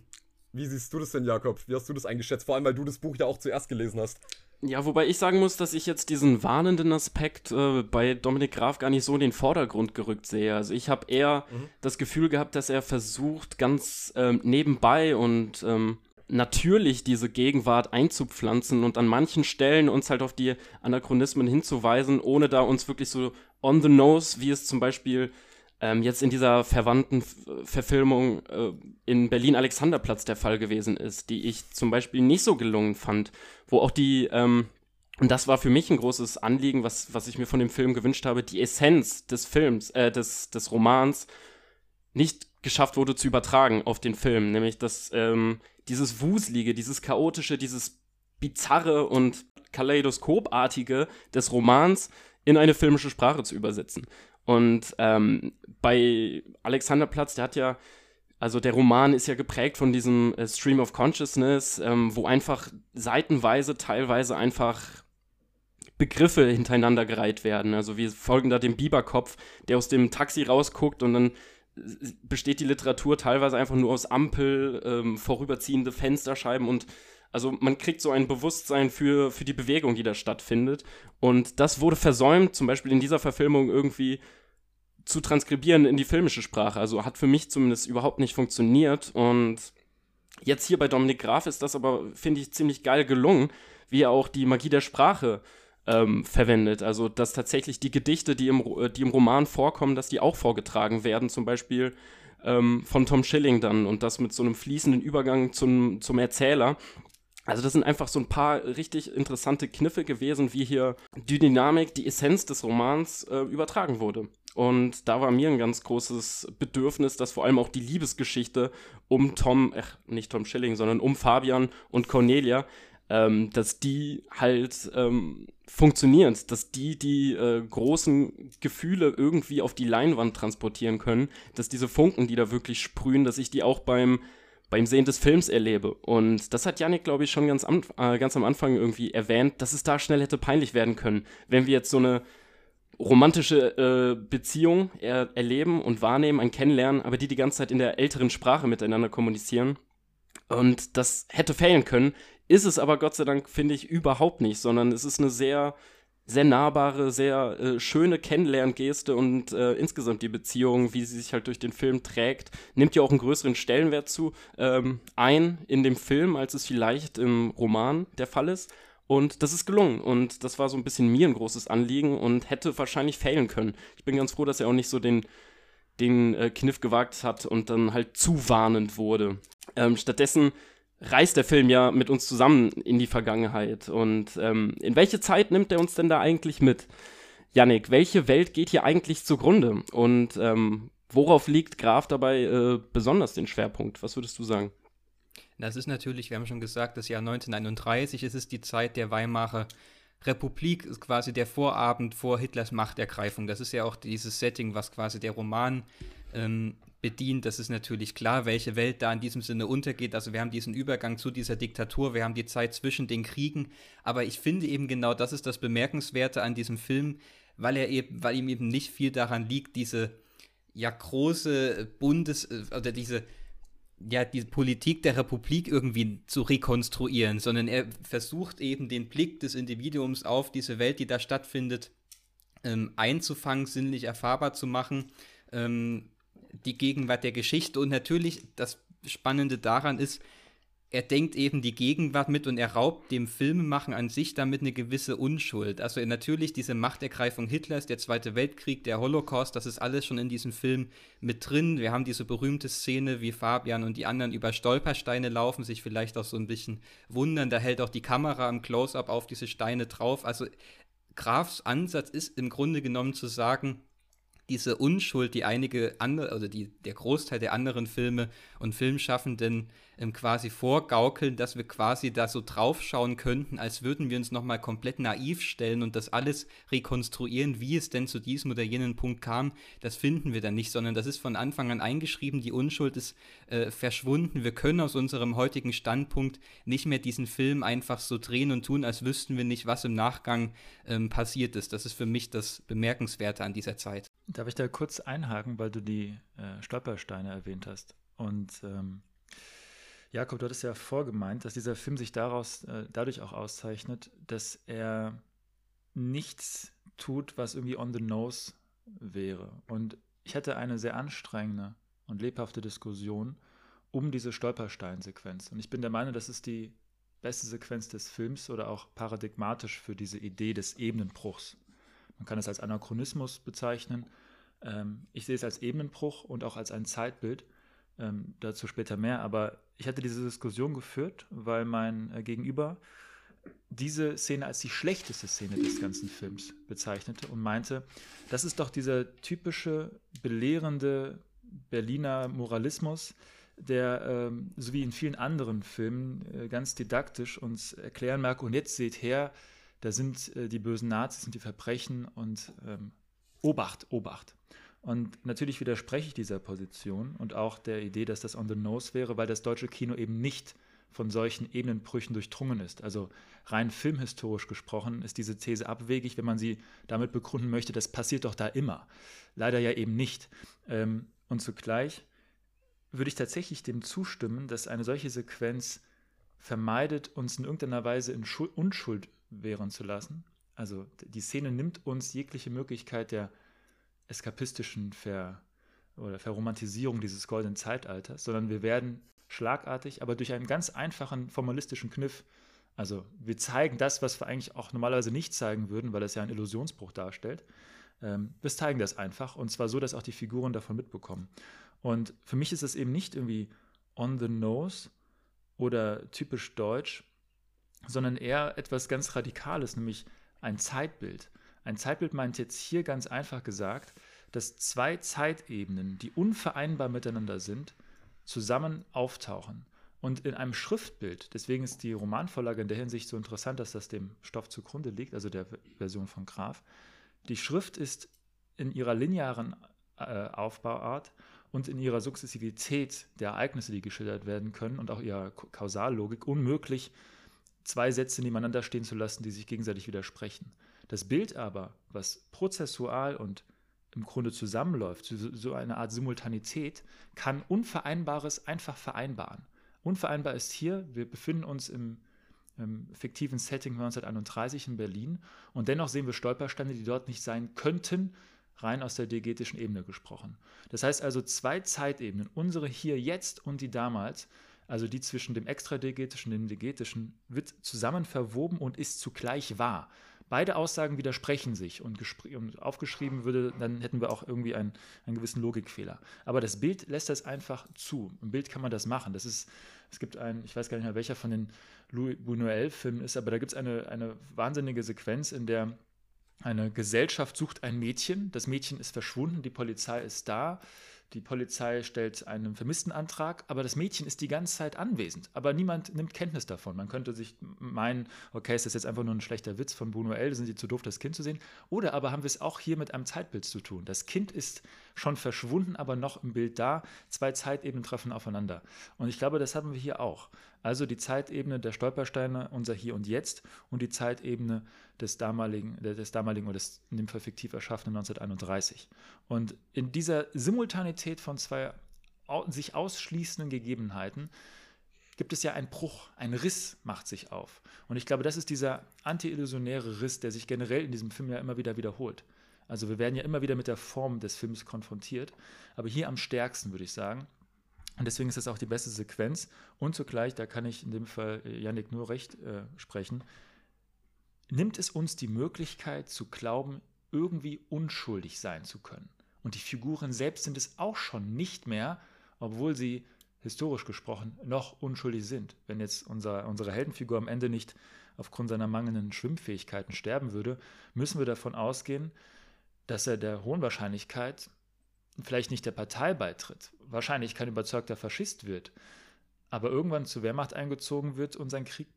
Wie siehst du das denn, Jakob? Wie hast du das eingeschätzt? Vor allem, weil du das Buch ja auch zuerst gelesen hast. Ja, wobei ich sagen muss, dass ich jetzt diesen warnenden Aspekt äh, bei Dominik Graf gar nicht so in den Vordergrund gerückt sehe. Also ich habe eher mhm. das Gefühl gehabt, dass er versucht, ganz ähm, nebenbei und ähm, natürlich diese Gegenwart einzupflanzen und an manchen Stellen uns halt auf die Anachronismen hinzuweisen, ohne da uns wirklich so on the nose, wie es zum Beispiel ähm, jetzt in dieser verwandten Verfilmung äh, in Berlin-Alexanderplatz der Fall gewesen ist, die ich zum Beispiel nicht so gelungen fand, wo auch die, ähm, und das war für mich ein großes Anliegen, was, was ich mir von dem Film gewünscht habe, die Essenz des Films, äh, des, des Romans nicht geschafft wurde zu übertragen auf den Film, nämlich dass ähm, dieses Wuselige, dieses Chaotische, dieses bizarre und kaleidoskopartige des Romans in eine filmische Sprache zu übersetzen. Und ähm, bei Alexanderplatz, der hat ja, also der Roman ist ja geprägt von diesem äh, Stream of Consciousness, ähm, wo einfach seitenweise, teilweise einfach Begriffe hintereinander gereiht werden. Also wir folgen da dem Biberkopf, der aus dem Taxi rausguckt und dann besteht die Literatur teilweise einfach nur aus Ampel, ähm, vorüberziehende Fensterscheiben und also man kriegt so ein Bewusstsein für, für die Bewegung, die da stattfindet. Und das wurde versäumt, zum Beispiel in dieser Verfilmung irgendwie zu transkribieren in die filmische Sprache. Also hat für mich zumindest überhaupt nicht funktioniert. Und jetzt hier bei Dominik Graf ist das aber, finde ich, ziemlich geil gelungen, wie er auch die Magie der Sprache ähm, verwendet. Also, dass tatsächlich die Gedichte, die im, die im Roman vorkommen, dass die auch vorgetragen werden. Zum Beispiel ähm, von Tom Schilling dann und das mit so einem fließenden Übergang zum, zum Erzähler. Also das sind einfach so ein paar richtig interessante Kniffe gewesen, wie hier die Dynamik, die Essenz des Romans äh, übertragen wurde. Und da war mir ein ganz großes Bedürfnis, dass vor allem auch die Liebesgeschichte um Tom, ach, nicht Tom Schilling, sondern um Fabian und Cornelia, ähm, dass die halt ähm, funktioniert, dass die die äh, großen Gefühle irgendwie auf die Leinwand transportieren können, dass diese Funken, die da wirklich sprühen, dass ich die auch beim beim Sehen des Films erlebe. Und das hat Janik, glaube ich, schon ganz am, äh, ganz am Anfang irgendwie erwähnt, dass es da schnell hätte peinlich werden können, wenn wir jetzt so eine romantische äh, Beziehung er erleben und wahrnehmen, ein Kennenlernen, aber die die ganze Zeit in der älteren Sprache miteinander kommunizieren. Und das hätte fehlen können, ist es aber Gott sei Dank, finde ich, überhaupt nicht, sondern es ist eine sehr sehr nahbare, sehr äh, schöne Kennenlerngeste und äh, insgesamt die Beziehung, wie sie sich halt durch den Film trägt, nimmt ja auch einen größeren Stellenwert zu ähm, ein in dem Film, als es vielleicht im Roman der Fall ist. Und das ist gelungen. Und das war so ein bisschen mir ein großes Anliegen und hätte wahrscheinlich fehlen können. Ich bin ganz froh, dass er auch nicht so den, den äh, Kniff gewagt hat und dann halt zu warnend wurde. Ähm, stattdessen reist der Film ja mit uns zusammen in die Vergangenheit. Und ähm, in welche Zeit nimmt er uns denn da eigentlich mit? Yannick, welche Welt geht hier eigentlich zugrunde? Und ähm, worauf liegt Graf dabei äh, besonders den Schwerpunkt? Was würdest du sagen? Das ist natürlich, wir haben schon gesagt, das Jahr 1931, es ist die Zeit der Weimarer Republik, ist quasi der Vorabend vor Hitlers Machtergreifung. Das ist ja auch dieses Setting, was quasi der Roman ähm, bedient. Das ist natürlich klar, welche Welt da in diesem Sinne untergeht. Also wir haben diesen Übergang zu dieser Diktatur, wir haben die Zeit zwischen den Kriegen. Aber ich finde eben genau, das ist das Bemerkenswerte an diesem Film, weil er eben, weil ihm eben nicht viel daran liegt, diese ja große Bundes- oder diese ja, die Politik der Republik irgendwie zu rekonstruieren, sondern er versucht eben den Blick des Individuums auf diese Welt, die da stattfindet, ähm, einzufangen, sinnlich erfahrbar zu machen. Ähm, die Gegenwart der Geschichte. Und natürlich, das Spannende daran ist, er denkt eben die Gegenwart mit und er raubt dem Filmemachen an sich damit eine gewisse Unschuld. Also natürlich diese Machtergreifung Hitlers, der Zweite Weltkrieg, der Holocaust, das ist alles schon in diesem Film mit drin. Wir haben diese berühmte Szene, wie Fabian und die anderen über Stolpersteine laufen, sich vielleicht auch so ein bisschen wundern. Da hält auch die Kamera im Close-up auf diese Steine drauf. Also Grafs Ansatz ist im Grunde genommen zu sagen, diese Unschuld, die einige andere, also die, der Großteil der anderen Filme und Filmschaffenden ähm, quasi vorgaukeln, dass wir quasi da so draufschauen könnten, als würden wir uns nochmal komplett naiv stellen und das alles rekonstruieren, wie es denn zu diesem oder jenen Punkt kam, das finden wir dann nicht, sondern das ist von Anfang an eingeschrieben, die Unschuld ist äh, verschwunden. Wir können aus unserem heutigen Standpunkt nicht mehr diesen Film einfach so drehen und tun, als wüssten wir nicht, was im Nachgang ähm, passiert ist. Das ist für mich das Bemerkenswerte an dieser Zeit. Darf ich da kurz einhaken, weil du die äh, Stolpersteine erwähnt hast? Und ähm, Jakob, du hattest ja vorgemeint, dass dieser Film sich daraus, äh, dadurch auch auszeichnet, dass er nichts tut, was irgendwie on the nose wäre. Und ich hatte eine sehr anstrengende und lebhafte Diskussion um diese Stolpersteinsequenz. Und ich bin der Meinung, das ist die beste Sequenz des Films oder auch paradigmatisch für diese Idee des Ebenenbruchs. Man kann es als Anachronismus bezeichnen. Ähm, ich sehe es als Ebenenbruch und auch als ein Zeitbild. Ähm, dazu später mehr. Aber ich hatte diese Diskussion geführt, weil mein äh, Gegenüber diese Szene als die schlechteste Szene des ganzen Films bezeichnete und meinte, das ist doch dieser typische belehrende Berliner Moralismus, der, ähm, so wie in vielen anderen Filmen, äh, ganz didaktisch uns erklären mag, und jetzt seht her, da sind äh, die bösen Nazis und die Verbrechen und ähm, Obacht, Obacht. Und natürlich widerspreche ich dieser Position und auch der Idee, dass das on the nose wäre, weil das deutsche Kino eben nicht von solchen Ebenenbrüchen durchdrungen ist. Also rein filmhistorisch gesprochen ist diese These abwegig, wenn man sie damit begründen möchte, das passiert doch da immer. Leider ja eben nicht. Ähm, und zugleich würde ich tatsächlich dem zustimmen, dass eine solche Sequenz vermeidet, uns in irgendeiner Weise in Unschuld wehren zu lassen. Also die Szene nimmt uns jegliche Möglichkeit der eskapistischen Ver oder Verromantisierung dieses goldenen Zeitalters, sondern wir werden schlagartig, aber durch einen ganz einfachen formalistischen Kniff. Also wir zeigen das, was wir eigentlich auch normalerweise nicht zeigen würden, weil das ja einen Illusionsbruch darstellt. Ähm, wir zeigen das einfach und zwar so, dass auch die Figuren davon mitbekommen. Und für mich ist es eben nicht irgendwie on the nose oder typisch deutsch, sondern eher etwas ganz Radikales, nämlich ein Zeitbild. Ein Zeitbild meint jetzt hier ganz einfach gesagt, dass zwei Zeitebenen, die unvereinbar miteinander sind, zusammen auftauchen. Und in einem Schriftbild, deswegen ist die Romanvorlage in der Hinsicht so interessant, dass das dem Stoff zugrunde liegt, also der Version von Graf. Die Schrift ist in ihrer linearen äh, Aufbauart und in ihrer Sukzessivität der Ereignisse, die geschildert werden können und auch ihrer Kausallogik unmöglich, zwei Sätze nebeneinander stehen zu lassen, die sich gegenseitig widersprechen. Das Bild aber, was prozessual und im Grunde zusammenläuft, so eine Art Simultanität, kann Unvereinbares einfach vereinbaren. Unvereinbar ist hier, wir befinden uns im, im fiktiven Setting 1931 in Berlin und dennoch sehen wir Stolpersteine, die dort nicht sein könnten, rein aus der diegetischen Ebene gesprochen. Das heißt also zwei Zeitebenen, unsere hier jetzt und die damals, also die zwischen dem extradigetischen und dem digetischen, wird zusammen verwoben und ist zugleich wahr. Beide Aussagen widersprechen sich und, und, aufgeschrieben würde, dann hätten wir auch irgendwie einen, einen gewissen Logikfehler. Aber das Bild lässt das einfach zu. Im Bild kann man das machen. Das ist, es gibt einen, ich weiß gar nicht mehr, welcher von den Louis Buñuel-Filmen ist, aber da gibt es eine, eine wahnsinnige Sequenz, in der eine Gesellschaft sucht ein Mädchen, das Mädchen ist verschwunden, die Polizei ist da, die Polizei stellt einen Vermisstenantrag, aber das Mädchen ist die ganze Zeit anwesend. Aber niemand nimmt Kenntnis davon. Man könnte sich meinen, okay, ist das jetzt einfach nur ein schlechter Witz von Bruno L., sind die zu doof, das Kind zu sehen? Oder aber haben wir es auch hier mit einem Zeitbild zu tun. Das Kind ist schon verschwunden, aber noch im Bild da. Zwei Zeitebenen treffen aufeinander. Und ich glaube, das haben wir hier auch. Also die Zeitebene der Stolpersteine, unser Hier und Jetzt und die Zeitebene des damaligen, des damaligen oder des in dem Fall fiktiv erschaffenen 1931. Und in dieser Simultanität von zwei sich ausschließenden Gegebenheiten gibt es ja einen Bruch, ein Riss macht sich auf. Und ich glaube, das ist dieser anti-illusionäre Riss, der sich generell in diesem Film ja immer wieder wiederholt. Also wir werden ja immer wieder mit der Form des Films konfrontiert, aber hier am stärksten würde ich sagen. Und deswegen ist das auch die beste Sequenz. Und zugleich, da kann ich in dem Fall äh, Yannick nur recht äh, sprechen, nimmt es uns die Möglichkeit zu glauben, irgendwie unschuldig sein zu können. Und die Figuren selbst sind es auch schon nicht mehr, obwohl sie historisch gesprochen noch unschuldig sind. Wenn jetzt unser, unsere Heldenfigur am Ende nicht aufgrund seiner mangelnden Schwimmfähigkeiten sterben würde, müssen wir davon ausgehen, dass er der hohen Wahrscheinlichkeit vielleicht nicht der Partei beitritt, wahrscheinlich kein überzeugter Faschist wird, aber irgendwann zur Wehrmacht eingezogen wird und seinen Krieg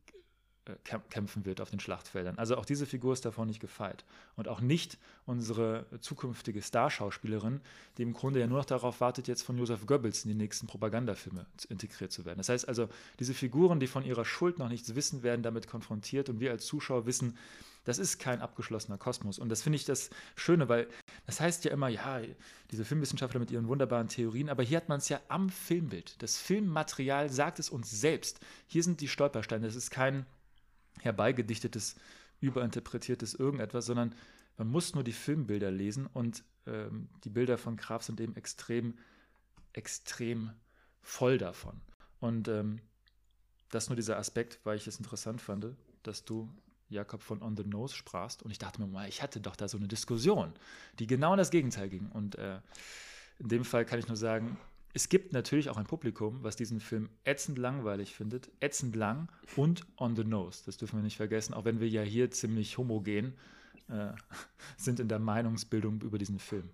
äh, kämpfen wird auf den Schlachtfeldern. Also auch diese Figur ist davon nicht gefeit. Und auch nicht unsere zukünftige Starschauspielerin, die im Grunde ja nur noch darauf wartet, jetzt von Josef Goebbels in die nächsten Propagandafilme integriert zu werden. Das heißt also, diese Figuren, die von ihrer Schuld noch nichts wissen, werden damit konfrontiert und wir als Zuschauer wissen, das ist kein abgeschlossener Kosmos. Und das finde ich das Schöne, weil das heißt ja immer, ja, diese Filmwissenschaftler mit ihren wunderbaren Theorien, aber hier hat man es ja am Filmbild. Das Filmmaterial sagt es uns selbst. Hier sind die Stolpersteine. Das ist kein herbeigedichtetes, überinterpretiertes irgendetwas, sondern man muss nur die Filmbilder lesen und ähm, die Bilder von Graf sind eben extrem, extrem voll davon. Und ähm, das nur dieser Aspekt, weil ich es interessant fand, dass du Jakob von On the Nose sprachst. Und ich dachte mir mal, ich hatte doch da so eine Diskussion, die genau in das Gegenteil ging. Und äh, in dem Fall kann ich nur sagen, es gibt natürlich auch ein Publikum, was diesen Film ätzend langweilig findet, ätzend lang und on the nose. Das dürfen wir nicht vergessen, auch wenn wir ja hier ziemlich homogen äh, sind in der Meinungsbildung über diesen Film.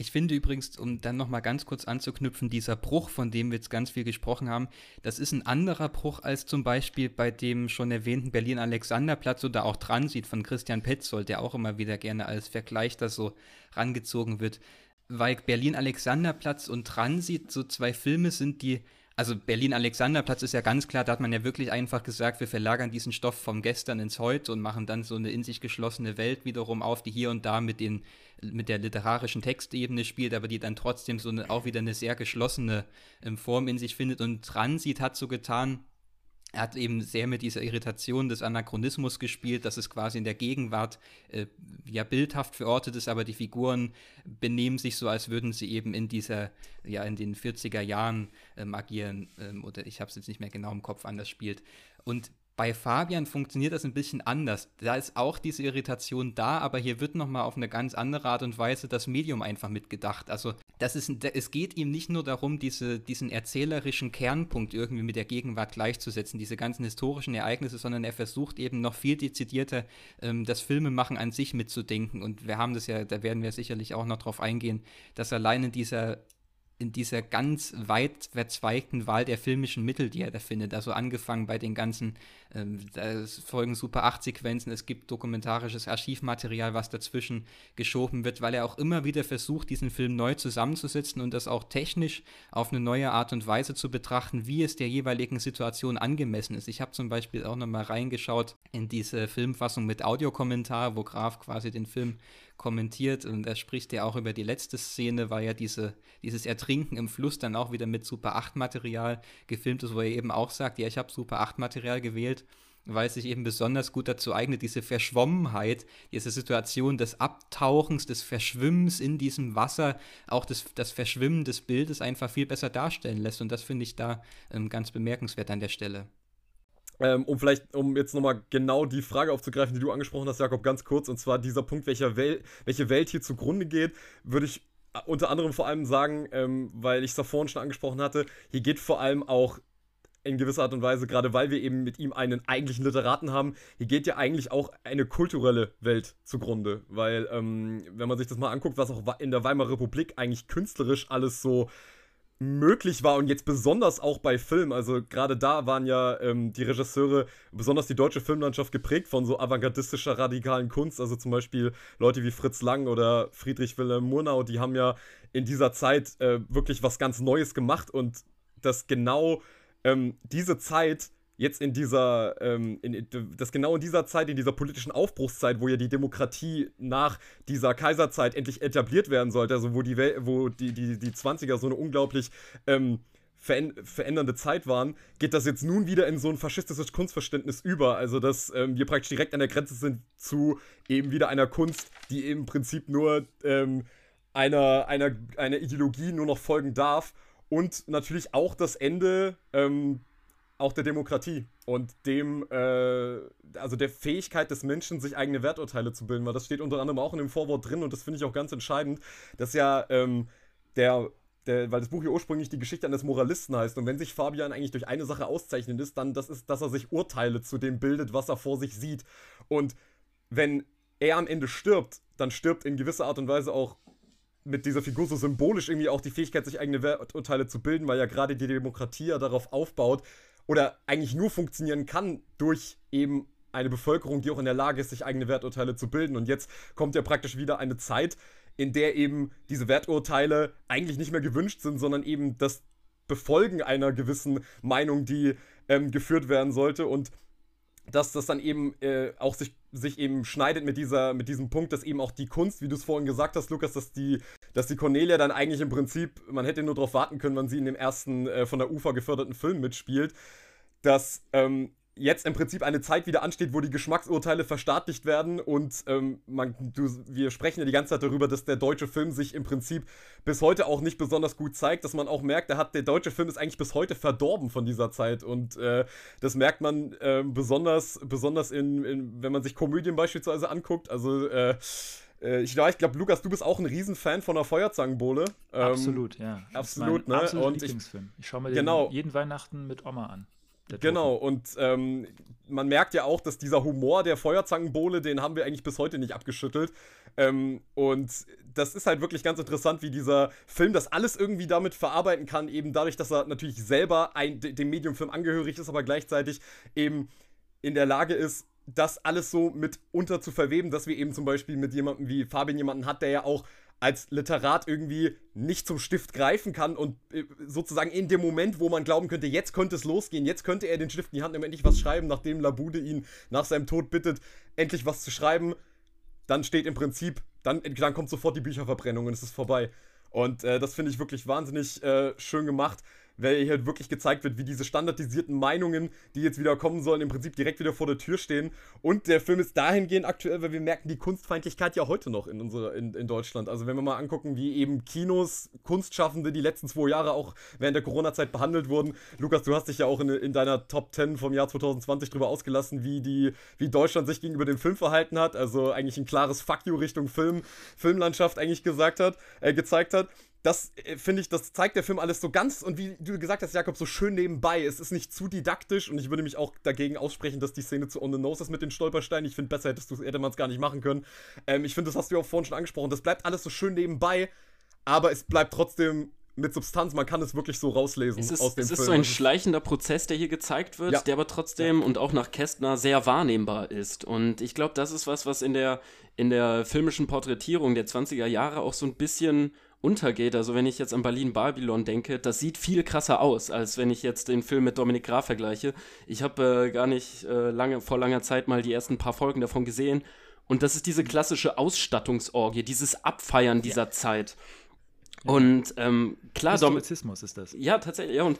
Ich finde übrigens, um dann nochmal ganz kurz anzuknüpfen, dieser Bruch, von dem wir jetzt ganz viel gesprochen haben, das ist ein anderer Bruch als zum Beispiel bei dem schon erwähnten Berlin-Alexanderplatz oder auch Transit von Christian Petzold, der auch immer wieder gerne als Vergleich da so rangezogen wird. Weil Berlin-Alexanderplatz und Transit so zwei Filme sind, die also Berlin-Alexanderplatz ist ja ganz klar, da hat man ja wirklich einfach gesagt, wir verlagern diesen Stoff vom Gestern ins Heute und machen dann so eine in sich geschlossene Welt wiederum auf, die hier und da mit, den, mit der literarischen Textebene spielt, aber die dann trotzdem so eine, auch wieder eine sehr geschlossene ähm, Form in sich findet. Und Transit hat so getan, er hat eben sehr mit dieser Irritation des Anachronismus gespielt, dass es quasi in der Gegenwart äh, ja bildhaft verortet ist, aber die Figuren benehmen sich so, als würden sie eben in dieser, ja, in den 40er Jahren ähm, agieren. Ähm, oder ich habe es jetzt nicht mehr genau im Kopf, anders spielt. Und bei Fabian funktioniert das ein bisschen anders. Da ist auch diese Irritation da, aber hier wird nochmal auf eine ganz andere Art und Weise das Medium einfach mitgedacht. Also das ist, es geht ihm nicht nur darum, diese, diesen erzählerischen Kernpunkt irgendwie mit der Gegenwart gleichzusetzen, diese ganzen historischen Ereignisse, sondern er versucht eben noch viel dezidierter ähm, das Filmemachen an sich mitzudenken. Und wir haben das ja, da werden wir sicherlich auch noch drauf eingehen, dass allein dieser in dieser ganz weit verzweigten Wahl der filmischen Mittel, die er da findet. Also angefangen bei den ganzen, ähm, folgen Super 8-Sequenzen, es gibt dokumentarisches Archivmaterial, was dazwischen geschoben wird, weil er auch immer wieder versucht, diesen Film neu zusammenzusetzen und das auch technisch auf eine neue Art und Weise zu betrachten, wie es der jeweiligen Situation angemessen ist. Ich habe zum Beispiel auch nochmal reingeschaut in diese Filmfassung mit Audiokommentar, wo Graf quasi den Film kommentiert und er spricht ja auch über die letzte Szene, weil ja diese, dieses Ertrinken im Fluss dann auch wieder mit Super 8 Material gefilmt ist, wo er eben auch sagt, ja, ich habe Super 8 Material gewählt, weil es sich eben besonders gut dazu eignet, diese Verschwommenheit, diese Situation des Abtauchens, des Verschwimmens in diesem Wasser, auch das, das Verschwimmen des Bildes einfach viel besser darstellen lässt. Und das finde ich da ähm, ganz bemerkenswert an der Stelle. Ähm, um vielleicht, um jetzt nochmal genau die Frage aufzugreifen, die du angesprochen hast, Jakob, ganz kurz, und zwar dieser Punkt, welcher Wel welche Welt hier zugrunde geht, würde ich äh, unter anderem vor allem sagen, ähm, weil ich es da vorhin schon angesprochen hatte, hier geht vor allem auch in gewisser Art und Weise, gerade weil wir eben mit ihm einen eigentlichen Literaten haben, hier geht ja eigentlich auch eine kulturelle Welt zugrunde. Weil, ähm, wenn man sich das mal anguckt, was auch in der Weimarer Republik eigentlich künstlerisch alles so möglich war und jetzt besonders auch bei Film, also gerade da waren ja ähm, die Regisseure, besonders die deutsche Filmlandschaft geprägt von so avantgardistischer radikalen Kunst, also zum Beispiel Leute wie Fritz Lang oder Friedrich Wilhelm Murnau, die haben ja in dieser Zeit äh, wirklich was ganz Neues gemacht und das genau ähm, diese Zeit jetzt in dieser, ähm, in, das genau in dieser Zeit, in dieser politischen Aufbruchszeit, wo ja die Demokratie nach dieser Kaiserzeit endlich etabliert werden sollte, also wo die, wo die, die, die 20er so eine unglaublich ähm, verändernde Zeit waren, geht das jetzt nun wieder in so ein faschistisches Kunstverständnis über. Also, dass ähm, wir praktisch direkt an der Grenze sind zu eben wieder einer Kunst, die im Prinzip nur ähm, einer, einer, einer Ideologie nur noch folgen darf. Und natürlich auch das Ende ähm, auch der Demokratie und dem, äh, also der Fähigkeit des Menschen, sich eigene Werturteile zu bilden, weil das steht unter anderem auch in dem Vorwort drin und das finde ich auch ganz entscheidend, dass ja ähm, der, der, weil das Buch hier ursprünglich die Geschichte eines Moralisten heißt und wenn sich Fabian eigentlich durch eine Sache auszeichnet ist, dann das ist, dass er sich Urteile zu dem bildet, was er vor sich sieht. Und wenn er am Ende stirbt, dann stirbt in gewisser Art und Weise auch mit dieser Figur so symbolisch irgendwie auch die Fähigkeit, sich eigene Werturteile zu bilden, weil ja gerade die Demokratie ja darauf aufbaut, oder eigentlich nur funktionieren kann durch eben eine Bevölkerung, die auch in der Lage ist, sich eigene Werturteile zu bilden. Und jetzt kommt ja praktisch wieder eine Zeit, in der eben diese Werturteile eigentlich nicht mehr gewünscht sind, sondern eben das Befolgen einer gewissen Meinung, die ähm, geführt werden sollte. Und dass das dann eben äh, auch sich, sich eben schneidet mit, dieser, mit diesem Punkt, dass eben auch die Kunst, wie du es vorhin gesagt hast, Lukas, dass die, dass die Cornelia dann eigentlich im Prinzip, man hätte nur darauf warten können, wann sie in dem ersten äh, von der UFA geförderten Film mitspielt, dass ähm, jetzt im Prinzip eine Zeit wieder ansteht, wo die Geschmacksurteile verstaatlicht werden und ähm, man, du, wir sprechen ja die ganze Zeit darüber, dass der deutsche Film sich im Prinzip bis heute auch nicht besonders gut zeigt, dass man auch merkt, der, hat, der deutsche Film ist eigentlich bis heute verdorben von dieser Zeit und äh, das merkt man äh, besonders, besonders in, in, wenn man sich Komödien beispielsweise anguckt, also äh, äh ich glaube, glaub, Lukas, du bist auch ein Riesenfan von der Feuerzangenbowle. Ähm, absolut, ja. Absolut, ne? Absolut ich, ich schaue mir den genau. jeden Weihnachten mit Oma an. Genau, und ähm, man merkt ja auch, dass dieser Humor der Feuerzangenbowle, den haben wir eigentlich bis heute nicht abgeschüttelt. Ähm, und das ist halt wirklich ganz interessant, wie dieser Film das alles irgendwie damit verarbeiten kann, eben dadurch, dass er natürlich selber ein, dem Mediumfilm angehörig ist, aber gleichzeitig eben in der Lage ist, das alles so mit unter zu verweben, dass wir eben zum Beispiel mit jemandem wie Fabian jemanden hat, der ja auch als Literat irgendwie nicht zum Stift greifen kann und äh, sozusagen in dem Moment, wo man glauben könnte, jetzt könnte es losgehen, jetzt könnte er den Stift in die Hand nehmen, endlich was schreiben, nachdem Labude ihn nach seinem Tod bittet, endlich was zu schreiben, dann steht im Prinzip, dann, dann kommt sofort die Bücherverbrennung und es ist vorbei. Und äh, das finde ich wirklich wahnsinnig äh, schön gemacht weil hier halt wirklich gezeigt wird, wie diese standardisierten Meinungen, die jetzt wieder kommen sollen, im Prinzip direkt wieder vor der Tür stehen. Und der Film ist dahingehend aktuell, weil wir merken die Kunstfeindlichkeit ja heute noch in, unsere, in, in Deutschland. Also wenn wir mal angucken, wie eben Kinos, Kunstschaffende die letzten zwei Jahre auch während der Corona-Zeit behandelt wurden. Lukas, du hast dich ja auch in, in deiner Top 10 vom Jahr 2020 darüber ausgelassen, wie, die, wie Deutschland sich gegenüber dem Film verhalten hat. Also eigentlich ein klares Fuck you Richtung Film, Filmlandschaft eigentlich gesagt hat, äh, gezeigt hat das äh, finde ich, das zeigt der Film alles so ganz und wie du gesagt hast, Jakob, so schön nebenbei. Es ist nicht zu didaktisch und ich würde mich auch dagegen aussprechen, dass die Szene zu On the Nose ist mit den Stolpersteinen. Ich finde, besser hättest du, hätte man es gar nicht machen können. Ähm, ich finde, das hast du ja auch vorhin schon angesprochen. Das bleibt alles so schön nebenbei, aber es bleibt trotzdem mit Substanz, man kann es wirklich so rauslesen es ist, aus dem Es Film. ist so ein schleichender Prozess, der hier gezeigt wird, ja. der aber trotzdem ja. und auch nach Kästner sehr wahrnehmbar ist. Und ich glaube, das ist was, was in der, in der filmischen Porträtierung der 20er Jahre auch so ein bisschen untergeht. Also wenn ich jetzt an Berlin Babylon denke, das sieht viel krasser aus, als wenn ich jetzt den Film mit Dominik Graf vergleiche. Ich habe äh, gar nicht äh, lange, vor langer Zeit mal die ersten paar Folgen davon gesehen. Und das ist diese klassische Ausstattungsorgie, dieses Abfeiern dieser ja. Zeit. Und ähm, klar, Historizismus ist das. Ja, tatsächlich. Ja, und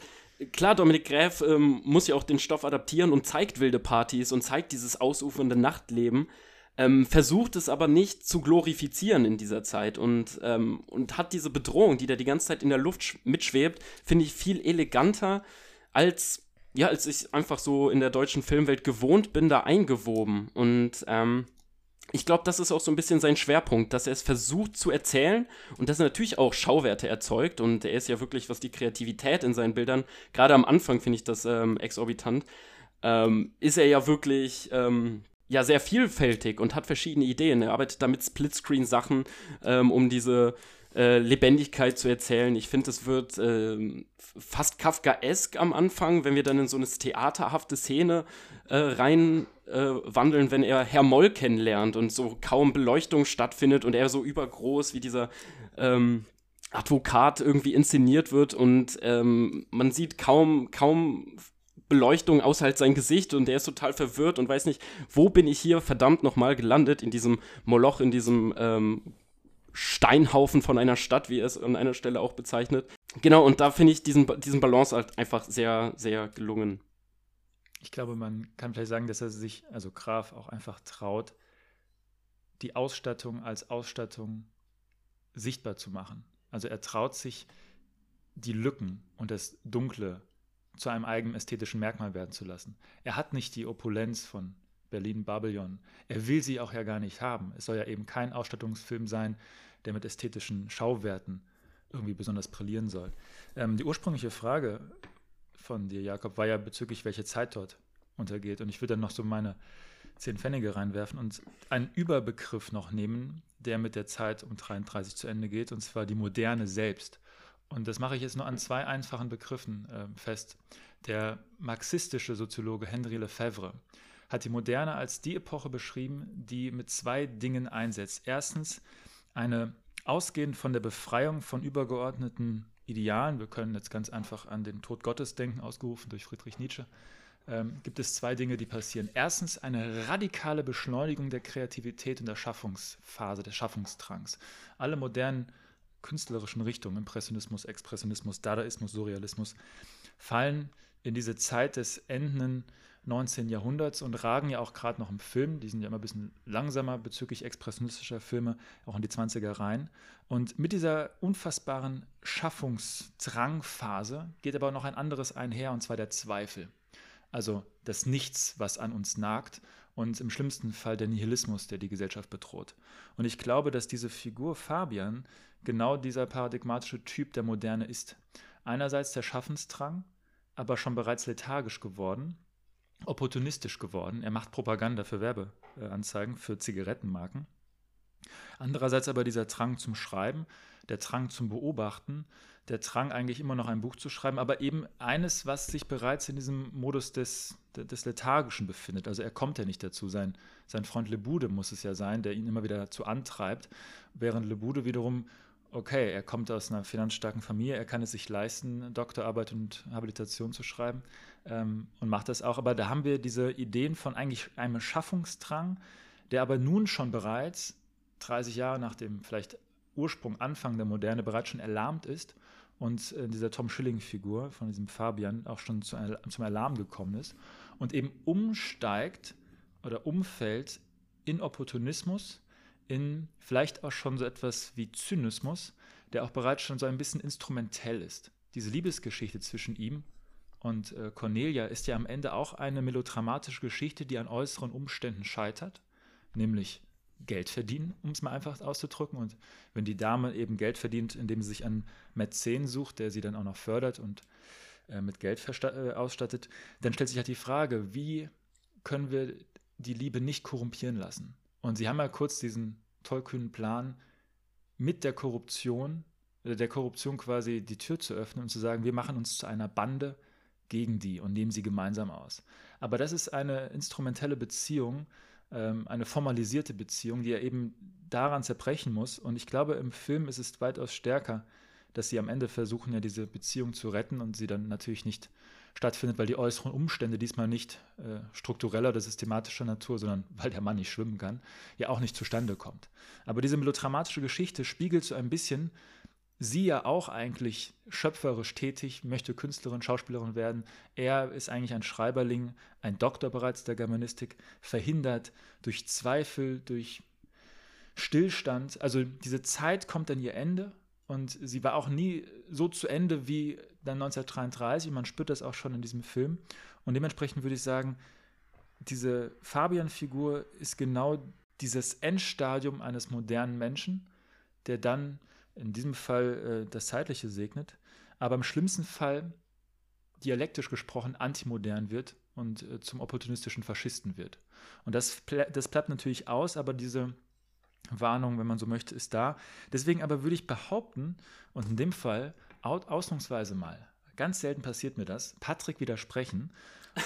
klar, Dominik Gräf ähm, muss ja auch den Stoff adaptieren und zeigt wilde Partys und zeigt dieses ausufernde Nachtleben ähm, versucht es aber nicht zu glorifizieren in dieser Zeit und, ähm, und hat diese Bedrohung, die da die ganze Zeit in der Luft mitschwebt, finde ich viel eleganter als ja, als ich einfach so in der deutschen Filmwelt gewohnt bin, da eingewoben. Und ähm, ich glaube, das ist auch so ein bisschen sein Schwerpunkt, dass er es versucht zu erzählen und dass er natürlich auch Schauwerte erzeugt. Und er ist ja wirklich, was die Kreativität in seinen Bildern, gerade am Anfang finde ich das ähm, exorbitant, ähm, ist er ja wirklich ähm, ja sehr vielfältig und hat verschiedene Ideen. Er arbeitet da mit Splitscreen-Sachen, ähm, um diese äh, Lebendigkeit zu erzählen. Ich finde, es wird äh, fast Kafkaesk am Anfang, wenn wir dann in so eine theaterhafte Szene äh, rein äh, wenn er Herr Moll kennenlernt und so kaum Beleuchtung stattfindet und er so übergroß wie dieser ähm, Advokat irgendwie inszeniert wird und ähm, man sieht kaum, kaum Beleuchtung außer halt sein Gesicht und der ist total verwirrt und weiß nicht, wo bin ich hier verdammt nochmal gelandet, in diesem Moloch, in diesem ähm, Steinhaufen von einer Stadt, wie er es an einer Stelle auch bezeichnet. Genau, und da finde ich diesen, diesen Balance halt einfach sehr, sehr gelungen. Ich glaube, man kann vielleicht sagen, dass er sich, also Graf, auch einfach traut, die Ausstattung als Ausstattung sichtbar zu machen. Also er traut sich, die Lücken und das Dunkle zu einem eigenen ästhetischen Merkmal werden zu lassen. Er hat nicht die Opulenz von Berlin Babylon. Er will sie auch ja gar nicht haben. Es soll ja eben kein Ausstattungsfilm sein, der mit ästhetischen Schauwerten irgendwie besonders brillieren soll. Ähm, die ursprüngliche Frage von dir, Jakob, war ja bezüglich, welche Zeit dort untergeht. Und ich würde dann noch so meine zehn Pfennige reinwerfen und einen Überbegriff noch nehmen, der mit der Zeit um 33 zu Ende geht, und zwar die Moderne selbst. Und das mache ich jetzt nur an zwei einfachen Begriffen äh, fest. Der marxistische Soziologe Henri Lefebvre hat die Moderne als die Epoche beschrieben, die mit zwei Dingen einsetzt. Erstens eine ausgehend von der Befreiung von übergeordneten Idealen, wir können jetzt ganz einfach an den Tod Gottes denken, ausgerufen durch Friedrich Nietzsche, ähm, gibt es zwei Dinge, die passieren. Erstens eine radikale Beschleunigung der Kreativität und der Schaffungsphase, des Schaffungsdrangs. Alle modernen künstlerischen Richtungen, Impressionismus, Expressionismus, Dadaismus, Surrealismus, fallen in diese Zeit des endenden 19. Jahrhunderts und ragen ja auch gerade noch im Film, die sind ja immer ein bisschen langsamer bezüglich expressionistischer Filme, auch in die 20er rein. Und mit dieser unfassbaren Schaffungsdrangphase geht aber noch ein anderes einher, und zwar der Zweifel. Also das Nichts, was an uns nagt und im schlimmsten Fall der Nihilismus, der die Gesellschaft bedroht. Und ich glaube, dass diese Figur Fabian genau dieser paradigmatische Typ der Moderne ist. Einerseits der Schaffensdrang, aber schon bereits lethargisch geworden, opportunistisch geworden. Er macht Propaganda für Werbeanzeigen, für Zigarettenmarken. Andererseits aber dieser Drang zum Schreiben, der Drang zum Beobachten, der Drang eigentlich immer noch ein Buch zu schreiben, aber eben eines, was sich bereits in diesem Modus des, des Lethargischen befindet. Also er kommt ja nicht dazu. Sein, sein Freund Lebude muss es ja sein, der ihn immer wieder dazu antreibt, während Lebude wiederum, okay, er kommt aus einer finanzstarken Familie, er kann es sich leisten, Doktorarbeit und Habilitation zu schreiben ähm, und macht das auch. Aber da haben wir diese Ideen von eigentlich einem Schaffungsdrang, der aber nun schon bereits 30 Jahre nach dem vielleicht Ursprung, Anfang der Moderne bereits schon erlahmt ist und äh, dieser Tom Schilling-Figur von diesem Fabian auch schon zu, zum Alarm gekommen ist und eben umsteigt oder umfällt in Opportunismus, in vielleicht auch schon so etwas wie Zynismus, der auch bereits schon so ein bisschen instrumentell ist. Diese Liebesgeschichte zwischen ihm und äh, Cornelia ist ja am Ende auch eine melodramatische Geschichte, die an äußeren Umständen scheitert, nämlich Geld verdienen, um es mal einfach auszudrücken. Und wenn die Dame eben Geld verdient, indem sie sich einen Mäzen sucht, der sie dann auch noch fördert und äh, mit Geld äh, ausstattet, dann stellt sich halt die Frage, wie können wir die Liebe nicht korrumpieren lassen? Und sie haben ja kurz diesen tollkühnen Plan, mit der Korruption, äh, der Korruption quasi die Tür zu öffnen und zu sagen, wir machen uns zu einer Bande gegen die und nehmen sie gemeinsam aus. Aber das ist eine instrumentelle Beziehung, ähm, eine formalisierte Beziehung, die er eben daran zerbrechen muss. Und ich glaube, im Film ist es weitaus stärker, dass sie am Ende versuchen, ja diese Beziehung zu retten und sie dann natürlich nicht stattfindet, weil die äußeren Umstände diesmal nicht äh, struktureller oder systematischer Natur, sondern weil der Mann nicht schwimmen kann, ja auch nicht zustande kommt. Aber diese melodramatische Geschichte spiegelt so ein bisschen sie ja auch eigentlich schöpferisch tätig, möchte Künstlerin, Schauspielerin werden. Er ist eigentlich ein Schreiberling, ein Doktor bereits der Germanistik, verhindert durch Zweifel, durch Stillstand. Also diese Zeit kommt an ihr Ende und sie war auch nie so zu Ende wie dann 1933. Man spürt das auch schon in diesem Film. Und dementsprechend würde ich sagen, diese Fabian-Figur ist genau dieses Endstadium eines modernen Menschen, der dann in diesem Fall äh, das Zeitliche segnet, aber im schlimmsten Fall dialektisch gesprochen antimodern wird und äh, zum opportunistischen Faschisten wird. Und das, das bleibt natürlich aus, aber diese Warnung, wenn man so möchte, ist da. Deswegen aber würde ich behaupten, und in dem Fall ausnahmsweise mal, ganz selten passiert mir das, Patrick widersprechen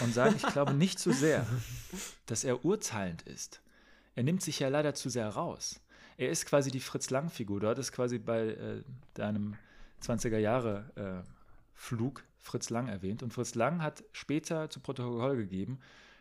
und sagen, ich glaube nicht so sehr, dass er urteilend ist. Er nimmt sich ja leider zu sehr raus er ist quasi die Fritz Lang-Figur. Du hattest quasi bei äh, deinem 20er Jahre äh, Flug Fritz Lang erwähnt. Und Fritz Lang hat später zu Protokoll gegeben,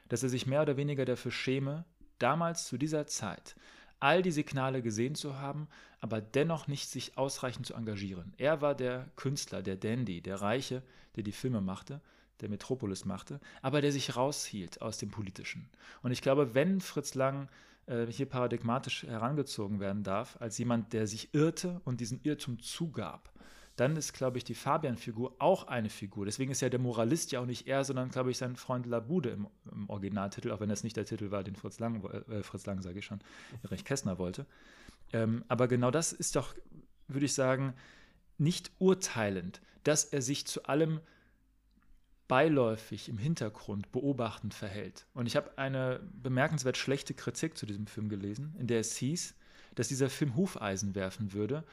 dass er sich mehr oder weniger dafür schäme, damals zu dieser Zeit all die Signale gesehen zu haben, aber dennoch nicht sich ausreichend zu engagieren. Er war der Künstler, der Dandy, der Reiche, der die Filme machte, der Metropolis machte, aber der sich raushielt aus dem Politischen. Und ich glaube, wenn Fritz Lang äh, hier paradigmatisch herangezogen werden darf, als jemand, der sich irrte und diesen Irrtum zugab, dann ist, glaube ich, die Fabian-Figur auch eine Figur. Deswegen ist ja der Moralist ja auch nicht er, sondern, glaube ich, sein Freund Labude im, im Originaltitel, auch wenn das nicht der Titel war, den Fritz Lang, äh, Fritz Lang sage ich schon, Erich Kästner wollte. Ähm, aber genau das ist doch, würde ich sagen, nicht urteilend, dass er sich zu allem beiläufig im Hintergrund beobachtend verhält. Und ich habe eine bemerkenswert schlechte Kritik zu diesem Film gelesen, in der es hieß, dass dieser Film Hufeisen werfen würde,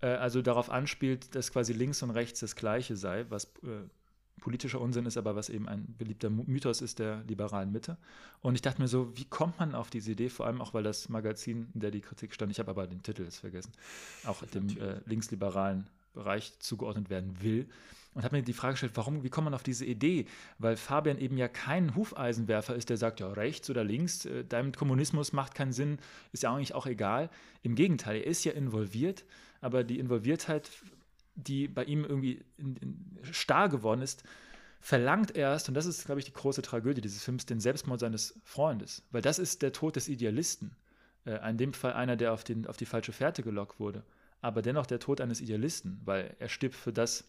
äh, also darauf anspielt, dass quasi links und rechts das Gleiche sei, was äh, politischer Unsinn ist, aber was eben ein beliebter Mythos ist der liberalen Mitte. Und ich dachte mir so, wie kommt man auf diese Idee, vor allem auch, weil das Magazin, in der die Kritik stand, ich habe aber den Titel jetzt vergessen, auch dem äh, linksliberalen Bereich zugeordnet werden will und habe mir die Frage gestellt, warum, wie kommt man auf diese Idee? Weil Fabian eben ja kein Hufeisenwerfer ist, der sagt, ja, rechts oder links, äh, dein Kommunismus macht keinen Sinn, ist ja eigentlich auch egal. Im Gegenteil, er ist ja involviert, aber die Involviertheit, die bei ihm irgendwie in, in, starr geworden ist, verlangt erst, und das ist, glaube ich, die große Tragödie dieses Films, den Selbstmord seines Freundes. Weil das ist der Tod des Idealisten. Äh, in dem Fall einer, der auf, den, auf die falsche Fährte gelockt wurde. Aber dennoch der Tod eines Idealisten, weil er stirbt für das,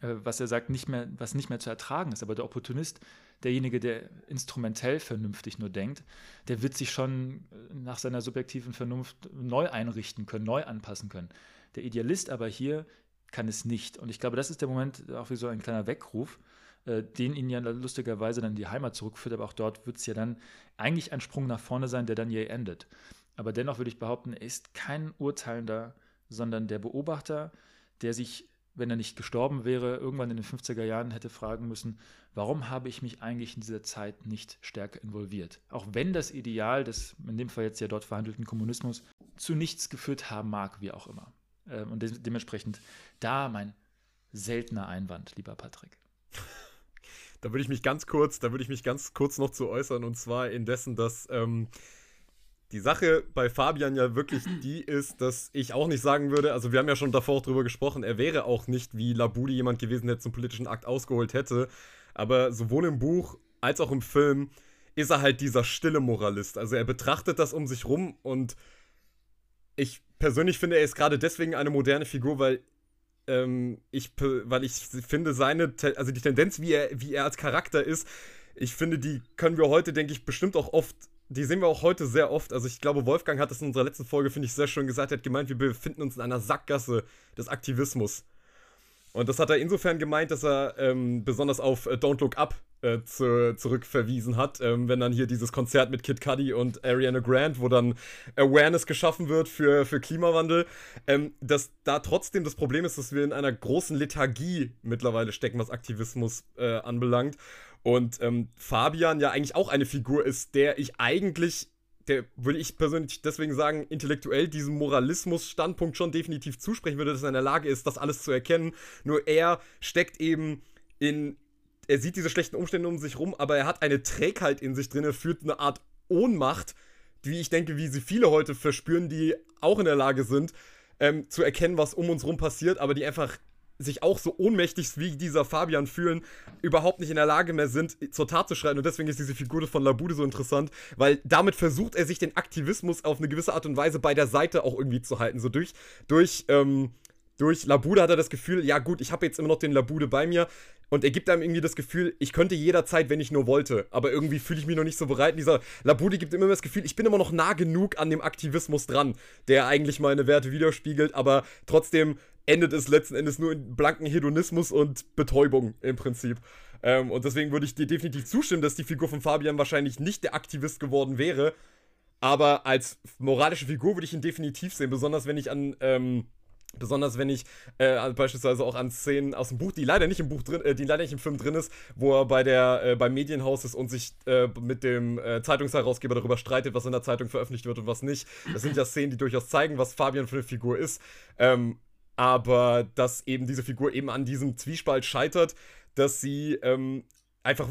was er sagt, nicht mehr, was nicht mehr zu ertragen ist. Aber der Opportunist, derjenige, der instrumentell vernünftig nur denkt, der wird sich schon äh, nach seiner subjektiven Vernunft neu einrichten können, neu anpassen können. Der Idealist aber hier kann es nicht. Und ich glaube, das ist der Moment, auch wie so ein kleiner Weckruf, äh, den ihn ja lustigerweise dann in die Heimat zurückführt, aber auch dort wird es ja dann eigentlich ein Sprung nach vorne sein, der dann je endet. Aber dennoch würde ich behaupten, er ist kein Urteilender, sondern der Beobachter, der sich, wenn er nicht gestorben wäre, irgendwann in den 50er Jahren hätte fragen müssen, warum habe ich mich eigentlich in dieser Zeit nicht stärker involviert? Auch wenn das Ideal des, in dem Fall jetzt ja dort verhandelten Kommunismus, zu nichts geführt haben mag, wie auch immer. Ähm, und de dementsprechend da mein seltener Einwand, lieber Patrick. Da würde ich mich ganz kurz, da würde ich mich ganz kurz noch zu äußern, und zwar indessen, dass ähm, die Sache bei Fabian ja wirklich die ist, dass ich auch nicht sagen würde, also wir haben ja schon davor auch drüber gesprochen, er wäre auch nicht wie Labudi jemand gewesen, der zum politischen Akt ausgeholt hätte. Aber sowohl im Buch als auch im Film ist er halt dieser stille Moralist. Also er betrachtet das um sich rum und ich persönlich finde, er ist gerade deswegen eine moderne Figur, weil ähm, ich, weil ich finde, seine, also die Tendenz, wie er, wie er als Charakter ist, ich finde, die können wir heute, denke ich, bestimmt auch oft die sehen wir auch heute sehr oft. Also ich glaube, Wolfgang hat es in unserer letzten Folge, finde ich, sehr schön gesagt. Er hat gemeint, wir befinden uns in einer Sackgasse des Aktivismus. Und das hat er insofern gemeint, dass er ähm, besonders auf äh, Don't Look Up äh, zu, zurückverwiesen hat, ähm, wenn dann hier dieses Konzert mit Kid Cudi und Ariana Grande, wo dann Awareness geschaffen wird für, für Klimawandel, ähm, dass da trotzdem das Problem ist, dass wir in einer großen Lethargie mittlerweile stecken, was Aktivismus äh, anbelangt. Und ähm, Fabian ja eigentlich auch eine Figur ist, der ich eigentlich, der würde ich persönlich deswegen sagen, intellektuell diesem Moralismus-Standpunkt schon definitiv zusprechen würde, dass er in der Lage ist, das alles zu erkennen. Nur er steckt eben in, er sieht diese schlechten Umstände um sich rum, aber er hat eine Trägheit in sich drin, er führt eine Art Ohnmacht, wie ich denke, wie sie viele heute verspüren, die auch in der Lage sind, ähm, zu erkennen, was um uns rum passiert, aber die einfach sich auch so ohnmächtig wie dieser Fabian fühlen, überhaupt nicht in der Lage mehr sind, zur Tat zu schreiten. Und deswegen ist diese Figur von Labude so interessant, weil damit versucht er sich den Aktivismus auf eine gewisse Art und Weise bei der Seite auch irgendwie zu halten. So durch, durch, ähm, durch Labude hat er das Gefühl, ja gut, ich habe jetzt immer noch den Labude bei mir. Und er gibt einem irgendwie das Gefühl, ich könnte jederzeit, wenn ich nur wollte. Aber irgendwie fühle ich mich noch nicht so bereit. Und dieser Labudi gibt immer das Gefühl, ich bin immer noch nah genug an dem Aktivismus dran, der eigentlich meine Werte widerspiegelt. Aber trotzdem endet es letzten Endes nur in blanken Hedonismus und Betäubung im Prinzip. Ähm, und deswegen würde ich dir definitiv zustimmen, dass die Figur von Fabian wahrscheinlich nicht der Aktivist geworden wäre. Aber als moralische Figur würde ich ihn definitiv sehen, besonders wenn ich an. Ähm, Besonders wenn ich äh, beispielsweise auch an Szenen aus dem Buch, die leider nicht im Buch drin, äh, die leider nicht im Film drin ist, wo er bei der äh, beim Medienhaus ist und sich äh, mit dem äh, Zeitungsherausgeber darüber streitet, was in der Zeitung veröffentlicht wird und was nicht. Das sind ja Szenen, die durchaus zeigen, was Fabian für eine Figur ist. Ähm, aber dass eben diese Figur eben an diesem Zwiespalt scheitert, dass sie ähm, einfach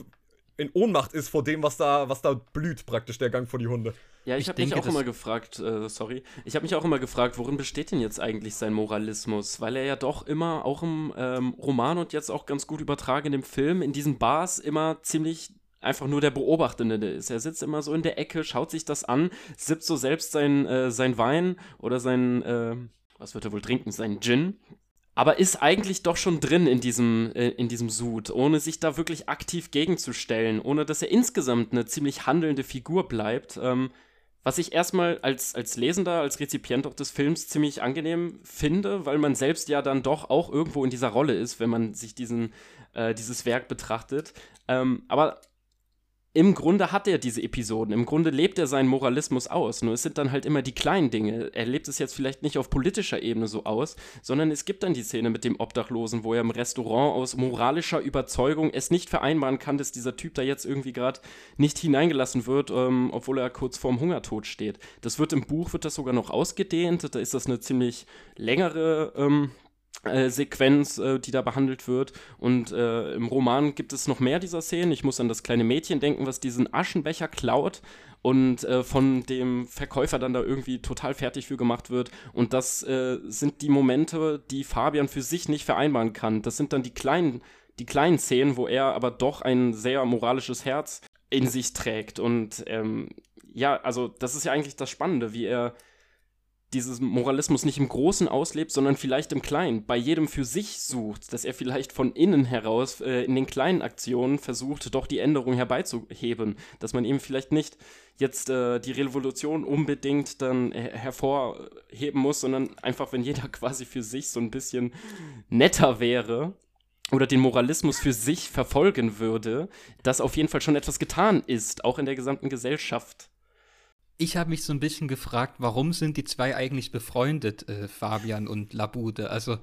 in Ohnmacht ist vor dem, was da, was da blüht, praktisch der Gang vor die Hunde. Ja, ich, ich habe mich auch immer gefragt, äh, sorry, ich habe mich auch immer gefragt, worin besteht denn jetzt eigentlich sein Moralismus? Weil er ja doch immer, auch im ähm, Roman und jetzt auch ganz gut übertragen in dem Film, in diesen Bars immer ziemlich einfach nur der Beobachtende ist. Er sitzt immer so in der Ecke, schaut sich das an, sippt so selbst sein, äh, sein Wein oder sein, äh, was wird er wohl trinken, sein Gin aber ist eigentlich doch schon drin in diesem, äh, in diesem Sud, ohne sich da wirklich aktiv gegenzustellen, ohne dass er insgesamt eine ziemlich handelnde Figur bleibt. Ähm, was ich erstmal als, als Lesender, als Rezipient auch des Films ziemlich angenehm finde, weil man selbst ja dann doch auch irgendwo in dieser Rolle ist, wenn man sich diesen, äh, dieses Werk betrachtet. Ähm, aber im Grunde hat er diese Episoden, im Grunde lebt er seinen Moralismus aus, nur es sind dann halt immer die kleinen Dinge. Er lebt es jetzt vielleicht nicht auf politischer Ebene so aus, sondern es gibt dann die Szene mit dem Obdachlosen, wo er im Restaurant aus moralischer Überzeugung es nicht vereinbaren kann, dass dieser Typ da jetzt irgendwie gerade nicht hineingelassen wird, ähm, obwohl er kurz vorm Hungertod steht. Das wird im Buch, wird das sogar noch ausgedehnt, da ist das eine ziemlich längere ähm, äh, Sequenz, äh, die da behandelt wird. Und äh, im Roman gibt es noch mehr dieser Szenen. Ich muss an das kleine Mädchen denken, was diesen Aschenbecher klaut und äh, von dem Verkäufer dann da irgendwie total fertig für gemacht wird. Und das sind die Momente, die Fabian für sich nicht vereinbaren kann. Das sind dann die kleinen, die kleinen Szenen, wo er aber doch ein sehr moralisches Herz in sich trägt. Und ähm, ja, also das ist ja eigentlich das Spannende, wie er dieses Moralismus nicht im Großen auslebt, sondern vielleicht im Kleinen, bei jedem für sich sucht, dass er vielleicht von innen heraus äh, in den kleinen Aktionen versucht, doch die Änderung herbeizuheben, dass man eben vielleicht nicht jetzt äh, die Revolution unbedingt dann her hervorheben muss, sondern einfach, wenn jeder quasi für sich so ein bisschen netter wäre, oder den Moralismus für sich verfolgen würde, dass auf jeden Fall schon etwas getan ist, auch in der gesamten Gesellschaft. Ich habe mich so ein bisschen gefragt, warum sind die zwei eigentlich befreundet, äh, Fabian und Labude? Also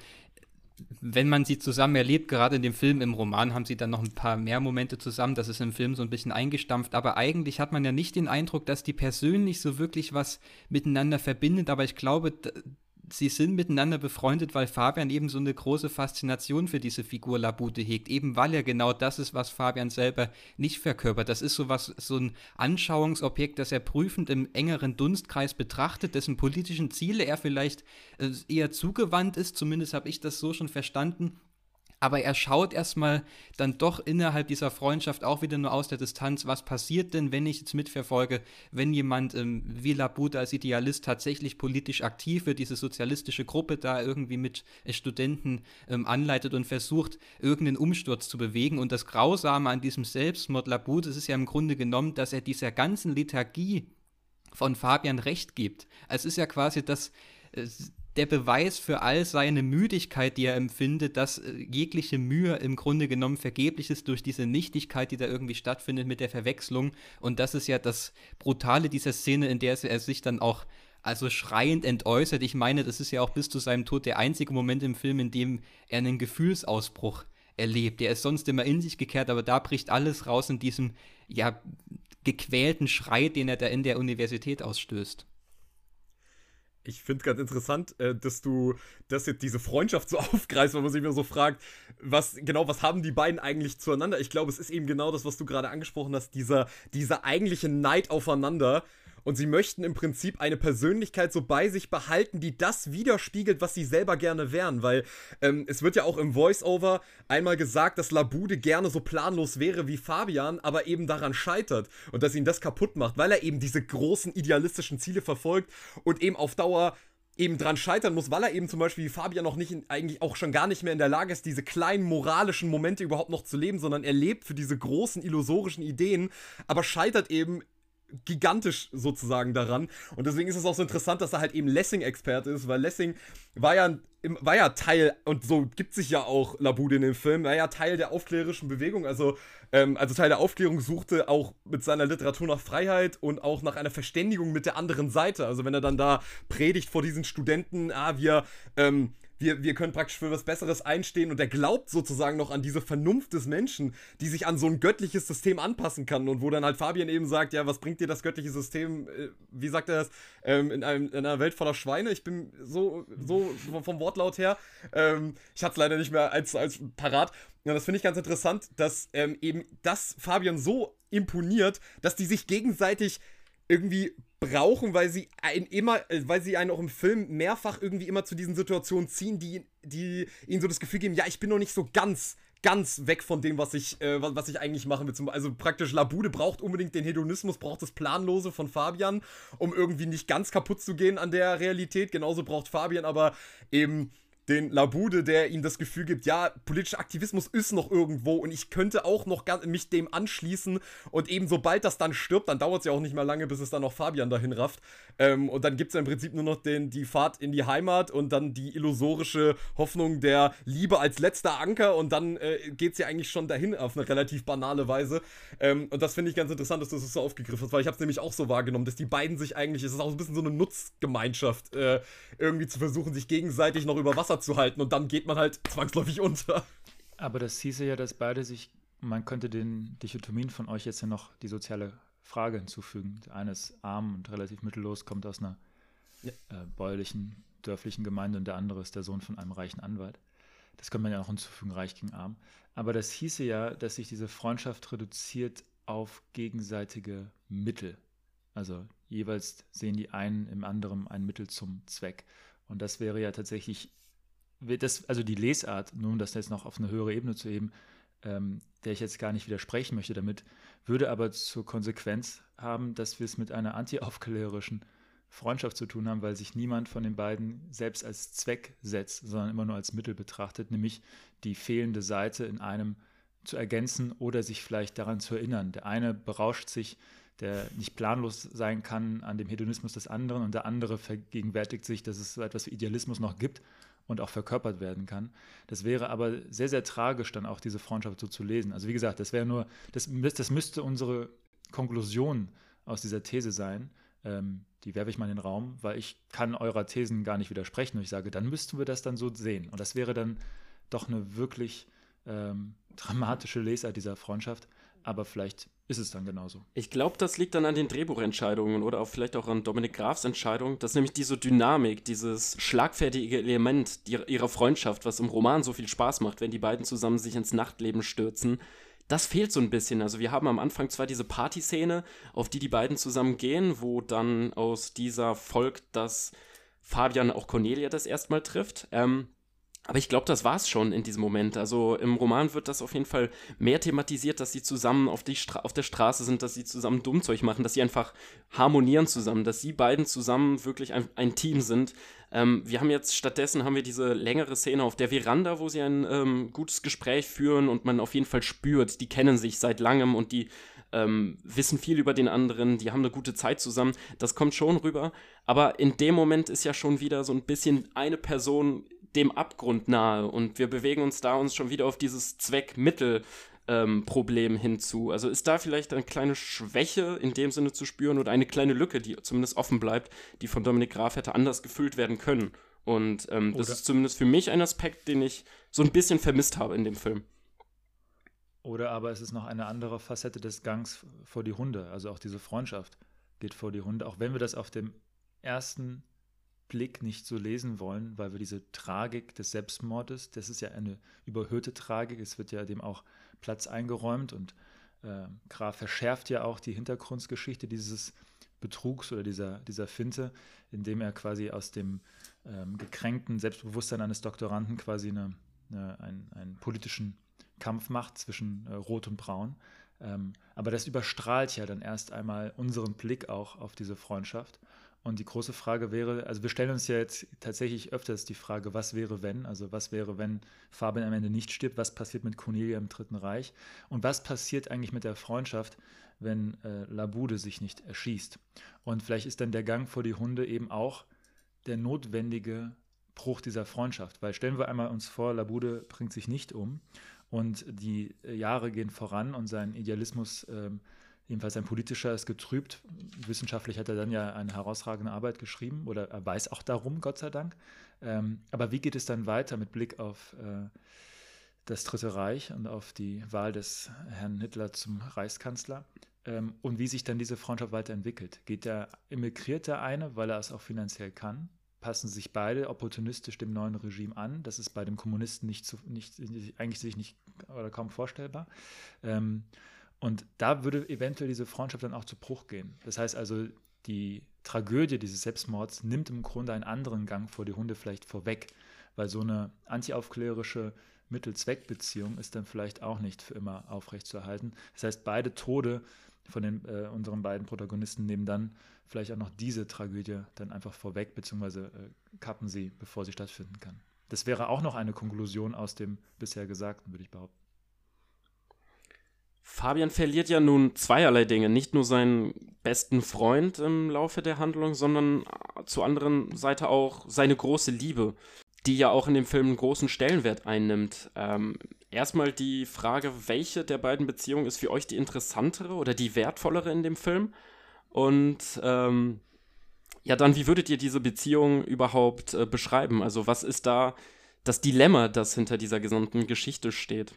wenn man sie zusammen erlebt, gerade in dem Film, im Roman haben sie dann noch ein paar mehr Momente zusammen, das ist im Film so ein bisschen eingestampft, aber eigentlich hat man ja nicht den Eindruck, dass die persönlich so wirklich was miteinander verbindet, aber ich glaube, sie sind miteinander befreundet, weil Fabian eben so eine große Faszination für diese Figur Labute hegt, eben weil er genau das ist, was Fabian selber nicht verkörpert. Das ist so was, so ein Anschauungsobjekt, das er prüfend im engeren Dunstkreis betrachtet, dessen politischen Ziele er vielleicht äh, eher zugewandt ist, zumindest habe ich das so schon verstanden, aber er schaut erstmal dann doch innerhalb dieser Freundschaft auch wieder nur aus der Distanz, was passiert denn, wenn ich jetzt mitverfolge, wenn jemand ähm, wie Labut als Idealist tatsächlich politisch aktiv wird, diese sozialistische Gruppe da irgendwie mit äh, Studenten ähm, anleitet und versucht, irgendeinen Umsturz zu bewegen. Und das Grausame an diesem Selbstmord Labut, ist ja im Grunde genommen, dass er dieser ganzen Lethargie von Fabian recht gibt. Es ist ja quasi das, äh, der Beweis für all seine Müdigkeit, die er empfindet, dass äh, jegliche Mühe im Grunde genommen vergeblich ist durch diese Nichtigkeit, die da irgendwie stattfindet mit der Verwechslung. Und das ist ja das Brutale dieser Szene, in der er sich dann auch also schreiend entäußert. Ich meine, das ist ja auch bis zu seinem Tod der einzige Moment im Film, in dem er einen Gefühlsausbruch erlebt. Er ist sonst immer in sich gekehrt, aber da bricht alles raus in diesem, ja, gequälten Schrei, den er da in der Universität ausstößt ich finde es ganz interessant, äh, dass du dass jetzt diese Freundschaft so aufgreifst, weil man sich immer so fragt, was genau, was haben die beiden eigentlich zueinander? Ich glaube, es ist eben genau das, was du gerade angesprochen hast, dieser, dieser eigentliche Neid aufeinander, und sie möchten im Prinzip eine Persönlichkeit so bei sich behalten, die das widerspiegelt, was sie selber gerne wären. Weil ähm, es wird ja auch im Voice-Over einmal gesagt, dass Labude gerne so planlos wäre wie Fabian, aber eben daran scheitert und dass ihn das kaputt macht, weil er eben diese großen idealistischen Ziele verfolgt und eben auf Dauer eben dran scheitern muss, weil er eben zum Beispiel wie Fabian noch nicht, in, eigentlich auch schon gar nicht mehr in der Lage ist, diese kleinen moralischen Momente überhaupt noch zu leben, sondern er lebt für diese großen illusorischen Ideen, aber scheitert eben gigantisch sozusagen daran. Und deswegen ist es auch so interessant, dass er halt eben Lessing-Experte ist, weil Lessing war ja, war ja Teil, und so gibt sich ja auch Labude in dem Film, war ja Teil der aufklärerischen Bewegung, also, ähm, also Teil der Aufklärung suchte auch mit seiner Literatur nach Freiheit und auch nach einer Verständigung mit der anderen Seite. Also wenn er dann da predigt vor diesen Studenten, ah, wir, ähm, wir, wir können praktisch für was Besseres einstehen und er glaubt sozusagen noch an diese Vernunft des Menschen, die sich an so ein göttliches System anpassen kann und wo dann halt Fabian eben sagt, ja, was bringt dir das göttliche System, äh, wie sagt er das, ähm, in, einem, in, einer Welt voller Schweine, ich bin so, so vom Wortlaut her, ähm, ich hatte es leider nicht mehr als, als parat, ja, das finde ich ganz interessant, dass ähm, eben das Fabian so imponiert, dass die sich gegenseitig irgendwie brauchen, weil sie einen immer, äh, weil sie einen auch im Film mehrfach irgendwie immer zu diesen Situationen ziehen, die, die ihnen so das Gefühl geben, ja, ich bin noch nicht so ganz, ganz weg von dem, was ich, äh, was ich eigentlich machen will. Also praktisch Labude braucht unbedingt den Hedonismus, braucht das Planlose von Fabian, um irgendwie nicht ganz kaputt zu gehen an der Realität. Genauso braucht Fabian aber eben den Labude, der ihm das Gefühl gibt, ja, politischer Aktivismus ist noch irgendwo und ich könnte auch noch mich dem anschließen und eben sobald das dann stirbt, dann dauert es ja auch nicht mehr lange, bis es dann noch Fabian dahin rafft. Ähm, und dann gibt es ja im Prinzip nur noch den, die Fahrt in die Heimat und dann die illusorische Hoffnung der Liebe als letzter Anker und dann äh, geht es ja eigentlich schon dahin auf eine relativ banale Weise. Ähm, und das finde ich ganz interessant, dass du das so aufgegriffen hast, weil ich habe es nämlich auch so wahrgenommen, dass die beiden sich eigentlich, es ist auch ein bisschen so eine Nutzgemeinschaft, äh, irgendwie zu versuchen, sich gegenseitig noch über Wasser zu halten und dann geht man halt zwangsläufig unter. Aber das hieße ja, dass beide sich, man könnte den Dichotomien von euch jetzt ja noch die soziale Frage hinzufügen. Der eine ist arm und relativ mittellos, kommt aus einer ja. äh, bäuerlichen, dörflichen Gemeinde und der andere ist der Sohn von einem reichen Anwalt. Das könnte man ja noch hinzufügen, reich gegen arm. Aber das hieße ja, dass sich diese Freundschaft reduziert auf gegenseitige Mittel. Also jeweils sehen die einen im anderen ein Mittel zum Zweck. Und das wäre ja tatsächlich das, also die Lesart, nur um das jetzt noch auf eine höhere Ebene zu heben, ähm, der ich jetzt gar nicht widersprechen möchte damit, würde aber zur Konsequenz haben, dass wir es mit einer antiaufklärerischen Freundschaft zu tun haben, weil sich niemand von den beiden selbst als Zweck setzt, sondern immer nur als Mittel betrachtet, nämlich die fehlende Seite in einem zu ergänzen oder sich vielleicht daran zu erinnern. Der eine berauscht sich der nicht planlos sein kann an dem Hedonismus des anderen und der andere vergegenwärtigt sich, dass es so etwas wie Idealismus noch gibt und auch verkörpert werden kann. Das wäre aber sehr, sehr tragisch, dann auch diese Freundschaft so zu lesen. Also wie gesagt, das wäre nur, das, das müsste unsere Konklusion aus dieser These sein. Ähm, die werfe ich mal in den Raum, weil ich kann eurer Thesen gar nicht widersprechen. Und ich sage, dann müssten wir das dann so sehen. Und das wäre dann doch eine wirklich ähm, dramatische Lesart dieser Freundschaft. Aber vielleicht ist es dann genauso. Ich glaube, das liegt dann an den Drehbuchentscheidungen oder auch vielleicht auch an Dominik Grafs Entscheidung, dass nämlich diese Dynamik, dieses schlagfertige Element ihrer Freundschaft, was im Roman so viel Spaß macht, wenn die beiden zusammen sich ins Nachtleben stürzen, das fehlt so ein bisschen. Also wir haben am Anfang zwar diese Partyszene, auf die die beiden zusammen gehen, wo dann aus dieser folgt, dass Fabian auch Cornelia das erstmal trifft. Ähm, aber ich glaube, das war es schon in diesem Moment. Also im Roman wird das auf jeden Fall mehr thematisiert, dass sie zusammen auf, die auf der Straße sind, dass sie zusammen Dummzeug machen, dass sie einfach harmonieren zusammen, dass sie beiden zusammen wirklich ein, ein Team sind. Ähm, wir haben jetzt stattdessen haben wir diese längere Szene auf der Veranda, wo sie ein ähm, gutes Gespräch führen und man auf jeden Fall spürt, die kennen sich seit langem und die ähm, wissen viel über den anderen, die haben eine gute Zeit zusammen. Das kommt schon rüber. Aber in dem Moment ist ja schon wieder so ein bisschen eine Person dem Abgrund nahe und wir bewegen uns da uns schon wieder auf dieses Zweck-Mittel- ähm, hinzu. Also ist da vielleicht eine kleine Schwäche in dem Sinne zu spüren oder eine kleine Lücke, die zumindest offen bleibt, die von Dominik Graf hätte anders gefüllt werden können. Und ähm, das ist zumindest für mich ein Aspekt, den ich so ein bisschen vermisst habe in dem Film. Oder aber es ist noch eine andere Facette des Gangs vor die Hunde, also auch diese Freundschaft geht vor die Hunde, auch wenn wir das auf dem ersten Blick nicht so lesen wollen, weil wir diese Tragik des Selbstmordes, das ist ja eine überhöhte Tragik, es wird ja dem auch Platz eingeräumt und äh, Graf verschärft ja auch die Hintergrundgeschichte dieses Betrugs oder dieser, dieser Finte, indem er quasi aus dem ähm, gekränkten Selbstbewusstsein eines Doktoranden quasi eine, eine, einen, einen, politischen Kampf macht zwischen äh, Rot und Braun. Ähm, aber das überstrahlt ja dann erst einmal unseren Blick auch auf diese Freundschaft. Und die große Frage wäre, also wir stellen uns ja jetzt tatsächlich öfters die Frage, was wäre wenn? Also was wäre, wenn Fabian am Ende nicht stirbt? Was passiert mit Cornelia im Dritten Reich? Und was passiert eigentlich mit der Freundschaft, wenn äh, Labude sich nicht erschießt? Und vielleicht ist dann der Gang vor die Hunde eben auch der notwendige Bruch dieser Freundschaft. Weil stellen wir einmal uns vor, Labude bringt sich nicht um und die Jahre gehen voran und sein Idealismus ähm, Jedenfalls ein politischer ist getrübt. Wissenschaftlich hat er dann ja eine herausragende Arbeit geschrieben oder er weiß auch darum, Gott sei Dank. Ähm, aber wie geht es dann weiter mit Blick auf äh, das Dritte Reich und auf die Wahl des Herrn Hitler zum Reichskanzler? Ähm, und wie sich dann diese Freundschaft weiterentwickelt? Geht der, emigriert der eine, weil er es auch finanziell kann? Passen sich beide opportunistisch dem neuen Regime an? Das ist bei dem Kommunisten nicht, zu, nicht eigentlich sich nicht oder kaum vorstellbar. Ähm, und da würde eventuell diese Freundschaft dann auch zu Bruch gehen. Das heißt also, die Tragödie dieses Selbstmords nimmt im Grunde einen anderen Gang vor die Hunde vielleicht vorweg, weil so eine antiaufklärerische Mittel-Zweck-Beziehung ist dann vielleicht auch nicht für immer aufrechtzuerhalten. Das heißt, beide Tode von den, äh, unseren beiden Protagonisten nehmen dann vielleicht auch noch diese Tragödie dann einfach vorweg, beziehungsweise äh, kappen sie, bevor sie stattfinden kann. Das wäre auch noch eine Konklusion aus dem bisher Gesagten, würde ich behaupten. Fabian verliert ja nun zweierlei Dinge. Nicht nur seinen besten Freund im Laufe der Handlung, sondern äh, zur anderen Seite auch seine große Liebe, die ja auch in dem Film einen großen Stellenwert einnimmt. Ähm, erstmal die Frage, welche der beiden Beziehungen ist für euch die interessantere oder die wertvollere in dem Film? Und ähm, ja, dann, wie würdet ihr diese Beziehung überhaupt äh, beschreiben? Also, was ist da das Dilemma, das hinter dieser gesamten Geschichte steht?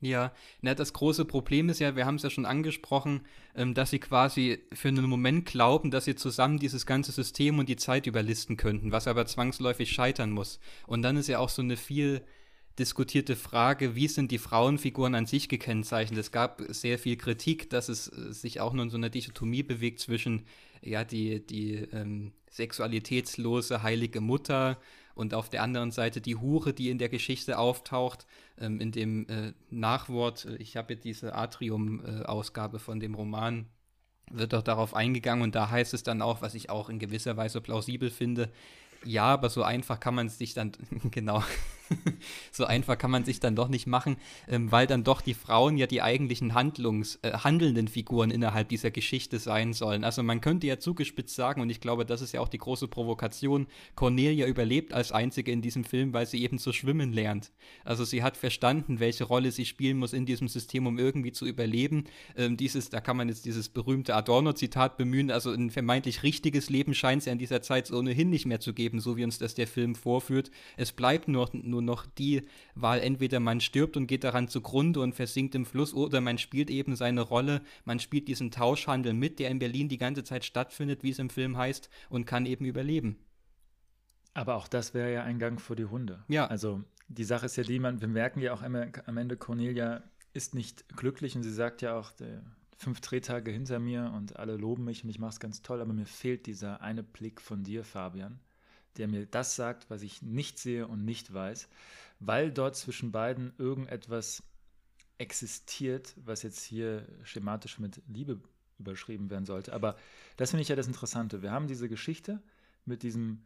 Ja, na, das große Problem ist ja, wir haben es ja schon angesprochen, ähm, dass sie quasi für einen Moment glauben, dass sie zusammen dieses ganze System und die Zeit überlisten könnten, was aber zwangsläufig scheitern muss. Und dann ist ja auch so eine viel diskutierte Frage, wie sind die Frauenfiguren an sich gekennzeichnet? Es gab sehr viel Kritik, dass es äh, sich auch nur in so einer Dichotomie bewegt zwischen ja, die, die ähm, sexualitätslose heilige Mutter und auf der anderen Seite die Hure, die in der Geschichte auftaucht, ähm, in dem äh, Nachwort, äh, ich habe jetzt diese Atrium-Ausgabe äh, von dem Roman, wird doch darauf eingegangen. Und da heißt es dann auch, was ich auch in gewisser Weise plausibel finde, ja, aber so einfach kann man es sich dann, genau, so einfach kann man sich dann doch nicht machen, ähm, weil dann doch die Frauen ja die eigentlichen Handlungs, äh, handelnden Figuren innerhalb dieser Geschichte sein sollen. Also man könnte ja zugespitzt sagen, und ich glaube, das ist ja auch die große Provokation, Cornelia überlebt als einzige in diesem Film, weil sie eben zu schwimmen lernt. Also sie hat verstanden, welche Rolle sie spielen muss in diesem System, um irgendwie zu überleben. Ähm, dieses, da kann man jetzt dieses berühmte Adorno-Zitat bemühen, also ein vermeintlich richtiges Leben scheint es ja in dieser Zeit ohnehin nicht mehr zu geben, so wie uns das der Film vorführt. Es bleibt nur, nur noch die Wahl, entweder man stirbt und geht daran zugrunde und versinkt im Fluss, oder man spielt eben seine Rolle, man spielt diesen Tauschhandel mit, der in Berlin die ganze Zeit stattfindet, wie es im Film heißt, und kann eben überleben. Aber auch das wäre ja ein Gang vor die Hunde. Ja. Also die Sache ist ja die, man, wir merken ja auch am Ende, Cornelia ist nicht glücklich und sie sagt ja auch, fünf Drehtage hinter mir und alle loben mich und ich mache es ganz toll, aber mir fehlt dieser eine Blick von dir, Fabian, der mir das sagt, was ich nicht sehe und nicht weiß, weil dort zwischen beiden irgendetwas existiert, was jetzt hier schematisch mit Liebe überschrieben werden sollte. Aber das finde ich ja das Interessante. Wir haben diese Geschichte mit diesem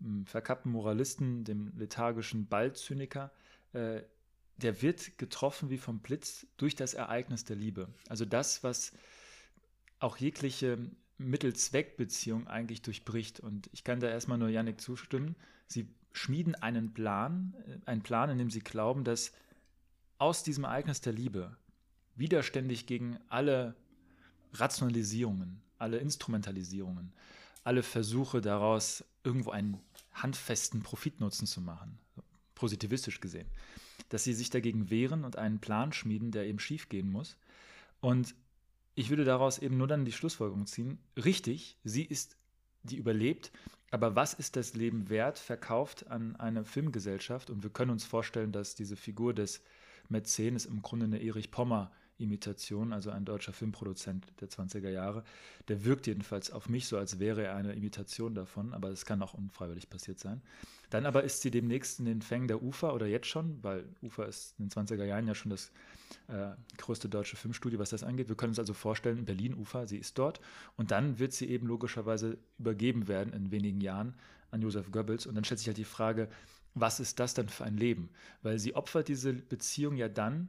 hm, verkappten Moralisten, dem lethargischen Ballzyniker, äh, der wird getroffen wie vom Blitz durch das Ereignis der Liebe. Also das, was auch jegliche Mittel-Zweck-Beziehung eigentlich durchbricht. Und ich kann da erstmal nur Yannick zustimmen. Sie schmieden einen Plan, äh, einen Plan, in dem sie glauben, dass aus diesem Ereignis der Liebe widerständig gegen alle Rationalisierungen, alle Instrumentalisierungen, alle Versuche daraus irgendwo einen handfesten Profitnutzen zu machen, positivistisch gesehen, dass sie sich dagegen wehren und einen Plan schmieden, der eben schiefgehen muss. Und ich würde daraus eben nur dann die Schlussfolgerung ziehen, richtig, sie ist, die überlebt, aber was ist das Leben wert, verkauft an eine Filmgesellschaft? Und wir können uns vorstellen, dass diese Figur des Mäzen ist im Grunde eine Erich Pommer Imitation, also ein deutscher Filmproduzent der 20er Jahre. Der wirkt jedenfalls auf mich so, als wäre er eine Imitation davon, aber es kann auch unfreiwillig passiert sein. Dann aber ist sie demnächst in den Fängen der UFA oder jetzt schon, weil UFA ist in den 20er Jahren ja schon das äh, größte deutsche Filmstudio, was das angeht. Wir können uns also vorstellen, Berlin UFA, sie ist dort und dann wird sie eben logischerweise übergeben werden in wenigen Jahren an Josef Goebbels und dann stellt sich halt die Frage, was ist das denn für ein Leben? Weil sie opfert diese Beziehung ja dann,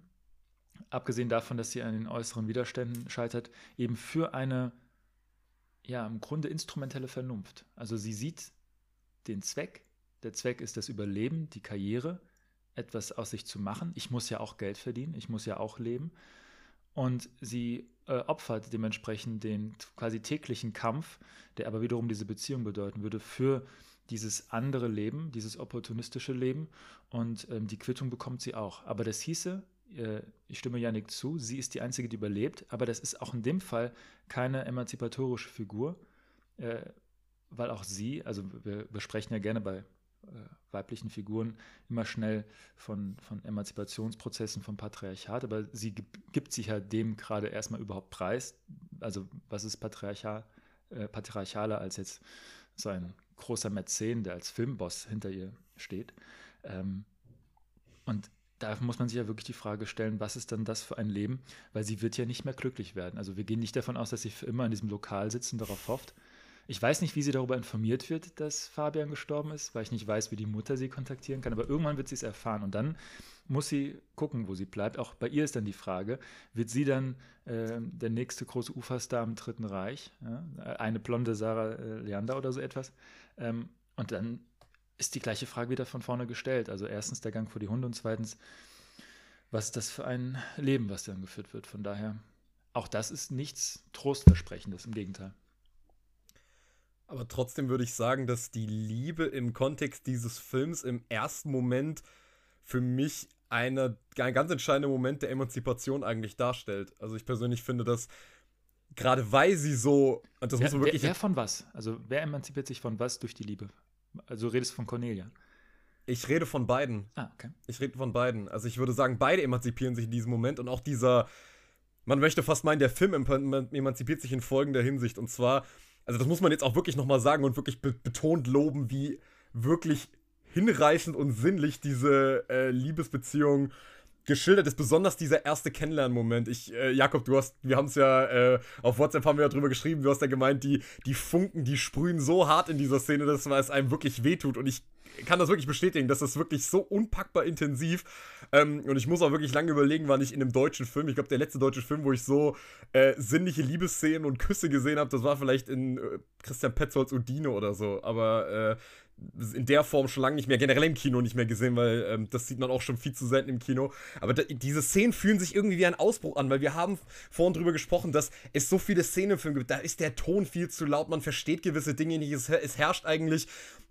abgesehen davon, dass sie an den äußeren Widerständen scheitert, eben für eine, ja, im Grunde instrumentelle Vernunft. Also sie sieht den Zweck, der Zweck ist das Überleben, die Karriere, etwas aus sich zu machen. Ich muss ja auch Geld verdienen, ich muss ja auch leben. Und sie äh, opfert dementsprechend den quasi täglichen Kampf, der aber wiederum diese Beziehung bedeuten würde, für dieses andere Leben, dieses opportunistische Leben. Und ähm, die Quittung bekommt sie auch. Aber das hieße, äh, ich stimme Janik zu, sie ist die Einzige, die überlebt, aber das ist auch in dem Fall keine emanzipatorische Figur, äh, weil auch sie, also wir, wir sprechen ja gerne bei äh, weiblichen Figuren immer schnell von, von Emanzipationsprozessen, vom Patriarchat, aber sie gibt, sich ja dem gerade erstmal überhaupt preis. Also was ist patriarchal, äh, patriarchaler als jetzt so ein großer Mäzen, der als Filmboss hinter ihr steht. Ähm, und da muss man sich ja wirklich die Frage stellen, was ist dann das für ein Leben? Weil sie wird ja nicht mehr glücklich werden. Also wir gehen nicht davon aus, dass sie für immer in diesem Lokal sitzt und darauf hofft. Ich weiß nicht, wie sie darüber informiert wird, dass Fabian gestorben ist, weil ich nicht weiß, wie die Mutter sie kontaktieren kann. Aber irgendwann wird sie es erfahren und dann muss sie gucken, wo sie bleibt. Auch bei ihr ist dann die Frage, wird sie dann äh, der nächste große Uferstar im Dritten Reich, ja? eine blonde Sarah äh, Leander oder so etwas? Ähm, und dann ist die gleiche Frage wieder von vorne gestellt. Also erstens der Gang vor die Hunde und zweitens, was ist das für ein Leben, was dann geführt wird. Von daher, auch das ist nichts Trostversprechendes, im Gegenteil. Aber trotzdem würde ich sagen, dass die Liebe im Kontext dieses Films im ersten Moment für mich eine, ein ganz entscheidender Moment der Emanzipation eigentlich darstellt. Also ich persönlich finde, dass gerade weil sie so, und das wer, muss man wirklich. Wer, wer von was? Also wer emanzipiert sich von was durch die Liebe? Also du redest von Cornelia. Ich rede von beiden. Ah, okay. Ich rede von beiden. Also ich würde sagen, beide emanzipieren sich in diesem Moment und auch dieser, man möchte fast meinen, der Film emanzipiert sich in folgender Hinsicht. Und zwar, also das muss man jetzt auch wirklich nochmal sagen und wirklich be betont loben, wie wirklich hinreißend und sinnlich diese äh, Liebesbeziehung geschildert ist, besonders dieser erste Kennenlernmoment. Ich, äh, Jakob, du hast, wir haben es ja, äh, auf WhatsApp haben wir ja drüber geschrieben, du hast ja gemeint, die, die Funken, die sprühen so hart in dieser Szene, dass es einem wirklich wehtut. Und ich kann das wirklich bestätigen, das ist wirklich so unpackbar intensiv. Ähm, und ich muss auch wirklich lange überlegen, wann ich in einem deutschen Film, ich glaube, der letzte deutsche Film, wo ich so äh, sinnliche Liebesszenen und Küsse gesehen habe, das war vielleicht in äh, Christian Petzolds Udine oder so. Aber äh, in der Form schon lange nicht mehr, generell im Kino nicht mehr gesehen, weil ähm, das sieht man auch schon viel zu selten im Kino. Aber da, diese Szenen fühlen sich irgendwie wie ein Ausbruch an, weil wir haben vorhin drüber gesprochen, dass es so viele Szenen im Film gibt. Da ist der Ton viel zu laut, man versteht gewisse Dinge nicht. Es, es herrscht eigentlich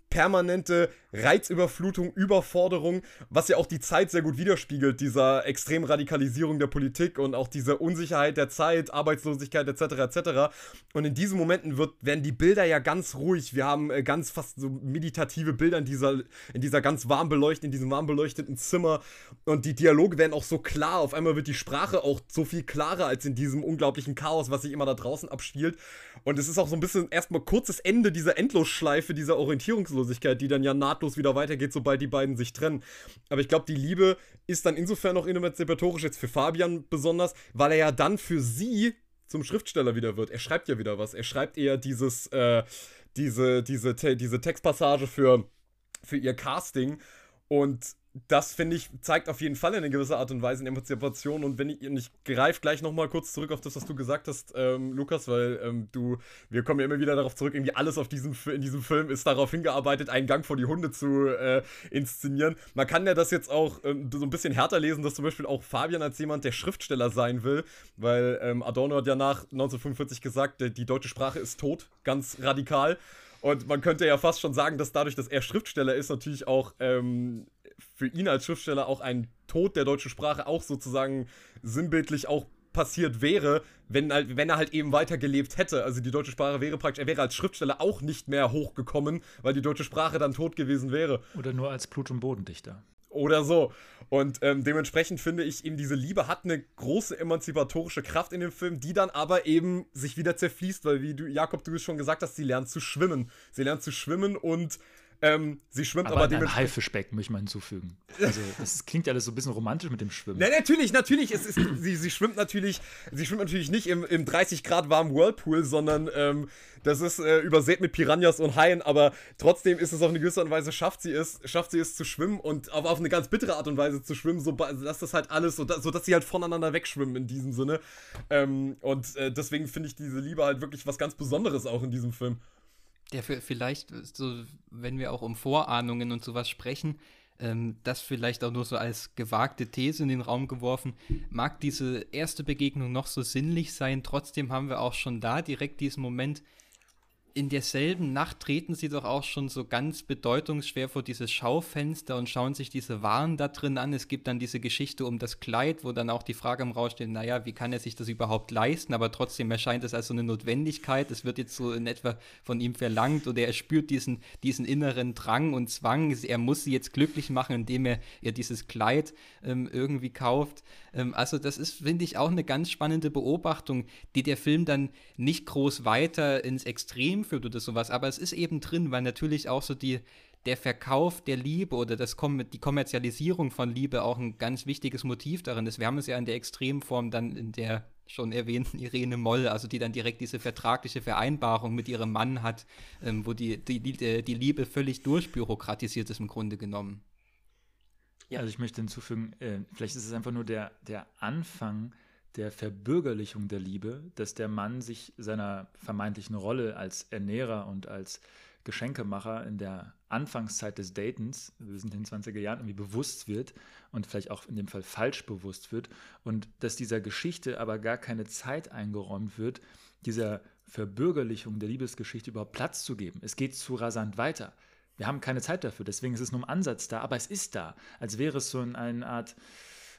permanente Reizüberflutung, Überforderung, was ja auch die Zeit sehr gut widerspiegelt, dieser extremen Radikalisierung der Politik und auch diese Unsicherheit der Zeit, Arbeitslosigkeit etc. etc. Und in diesen Momenten wird, werden die Bilder ja ganz ruhig. Wir haben äh, ganz fast so meditative Bilder in dieser, in dieser ganz warm beleuchteten, in diesem warm beleuchteten Zimmer und die Dialoge werden auch so klar. Auf einmal wird die Sprache auch so viel klarer als in diesem unglaublichen Chaos, was sich immer da draußen abspielt. Und es ist auch so ein bisschen erstmal kurzes Ende dieser Endlosschleife, dieser Orientierungslosigkeit, die dann ja nahtlos wieder weitergeht, sobald die beiden sich trennen. Aber ich glaube, die Liebe ist dann insofern noch emanzipatorisch jetzt für Fabian besonders, weil er ja dann für sie zum Schriftsteller wieder wird. Er schreibt ja wieder was. Er schreibt eher dieses, äh, diese, diese, diese Textpassage für, für ihr Casting. Und das finde ich, zeigt auf jeden Fall in gewisser Art und Weise eine Emanzipation. Und wenn ich, und ich greife gleich nochmal kurz zurück auf das, was du gesagt hast, ähm, Lukas, weil ähm, du, wir kommen ja immer wieder darauf zurück, irgendwie alles auf diesem, in diesem Film ist darauf hingearbeitet, einen Gang vor die Hunde zu äh, inszenieren. Man kann ja das jetzt auch ähm, so ein bisschen härter lesen, dass zum Beispiel auch Fabian als jemand, der Schriftsteller sein will, weil ähm, Adorno hat ja nach 1945 gesagt, die deutsche Sprache ist tot, ganz radikal. Und man könnte ja fast schon sagen, dass dadurch, dass er Schriftsteller ist, natürlich auch ähm, für ihn als Schriftsteller auch ein Tod der deutschen Sprache auch sozusagen sinnbildlich auch passiert wäre, wenn, halt, wenn er halt eben weitergelebt hätte. Also die deutsche Sprache wäre praktisch, er wäre als Schriftsteller auch nicht mehr hochgekommen, weil die deutsche Sprache dann tot gewesen wäre. Oder nur als Blut- und Bodendichter. Oder so. Und ähm, dementsprechend finde ich eben, diese Liebe hat eine große emanzipatorische Kraft in dem Film, die dann aber eben sich wieder zerfließt, weil, wie du, Jakob, du es schon gesagt hast, sie lernt zu schwimmen. Sie lernt zu schwimmen und ähm, sie schwimmt aber, aber dementsprechend. Haifischbecken möchte ich mal hinzufügen. Also, das klingt ja alles so ein bisschen romantisch mit dem Schwimmen. Ja, natürlich, natürlich. Es ist, sie, sie schwimmt natürlich, sie schwimmt natürlich nicht im, im 30 Grad warmen Whirlpool, sondern ähm, das ist äh, übersät mit Piranhas und Haien, aber trotzdem ist es auf eine gewisse Art und Weise, schafft sie es, schafft sie es zu schwimmen und aber auf eine ganz bittere Art und Weise zu schwimmen, so dass das halt alles, so, so dass sie halt voneinander wegschwimmen in diesem Sinne. Ähm, und äh, deswegen finde ich diese Liebe halt wirklich was ganz Besonderes auch in diesem Film. Ja, vielleicht, so, wenn wir auch um Vorahnungen und sowas sprechen, ähm, das vielleicht auch nur so als gewagte These in den Raum geworfen, mag diese erste Begegnung noch so sinnlich sein, trotzdem haben wir auch schon da direkt diesen Moment, in derselben Nacht treten sie doch auch schon so ganz bedeutungsschwer vor dieses Schaufenster und schauen sich diese Waren da drin an. Es gibt dann diese Geschichte um das Kleid, wo dann auch die Frage im Raum steht, naja, wie kann er sich das überhaupt leisten? Aber trotzdem erscheint es als so eine Notwendigkeit. Es wird jetzt so in etwa von ihm verlangt oder er spürt diesen, diesen inneren Drang und Zwang. Er muss sie jetzt glücklich machen, indem er ihr dieses Kleid ähm, irgendwie kauft. Ähm, also das ist, finde ich, auch eine ganz spannende Beobachtung, die der Film dann nicht groß weiter ins Extrem führt oder sowas, aber es ist eben drin, weil natürlich auch so die, der Verkauf der Liebe oder das die Kommerzialisierung von Liebe auch ein ganz wichtiges Motiv darin ist. Wir haben es ja in der Extremform dann in der schon erwähnten Irene Moll, also die dann direkt diese vertragliche Vereinbarung mit ihrem Mann hat, ähm, wo die, die, die Liebe völlig durchbürokratisiert ist im Grunde genommen. Ja. Also ich möchte hinzufügen, äh, vielleicht ist es einfach nur der, der Anfang der Verbürgerlichung der Liebe, dass der Mann sich seiner vermeintlichen Rolle als Ernährer und als Geschenkemacher in der Anfangszeit des Datens, wir sind in den 20er Jahren, irgendwie bewusst wird und vielleicht auch in dem Fall falsch bewusst wird und dass dieser Geschichte aber gar keine Zeit eingeräumt wird, dieser Verbürgerlichung der Liebesgeschichte überhaupt Platz zu geben. Es geht zu rasant weiter. Wir haben keine Zeit dafür, deswegen ist es nur im Ansatz da, aber es ist da, als wäre es so eine Art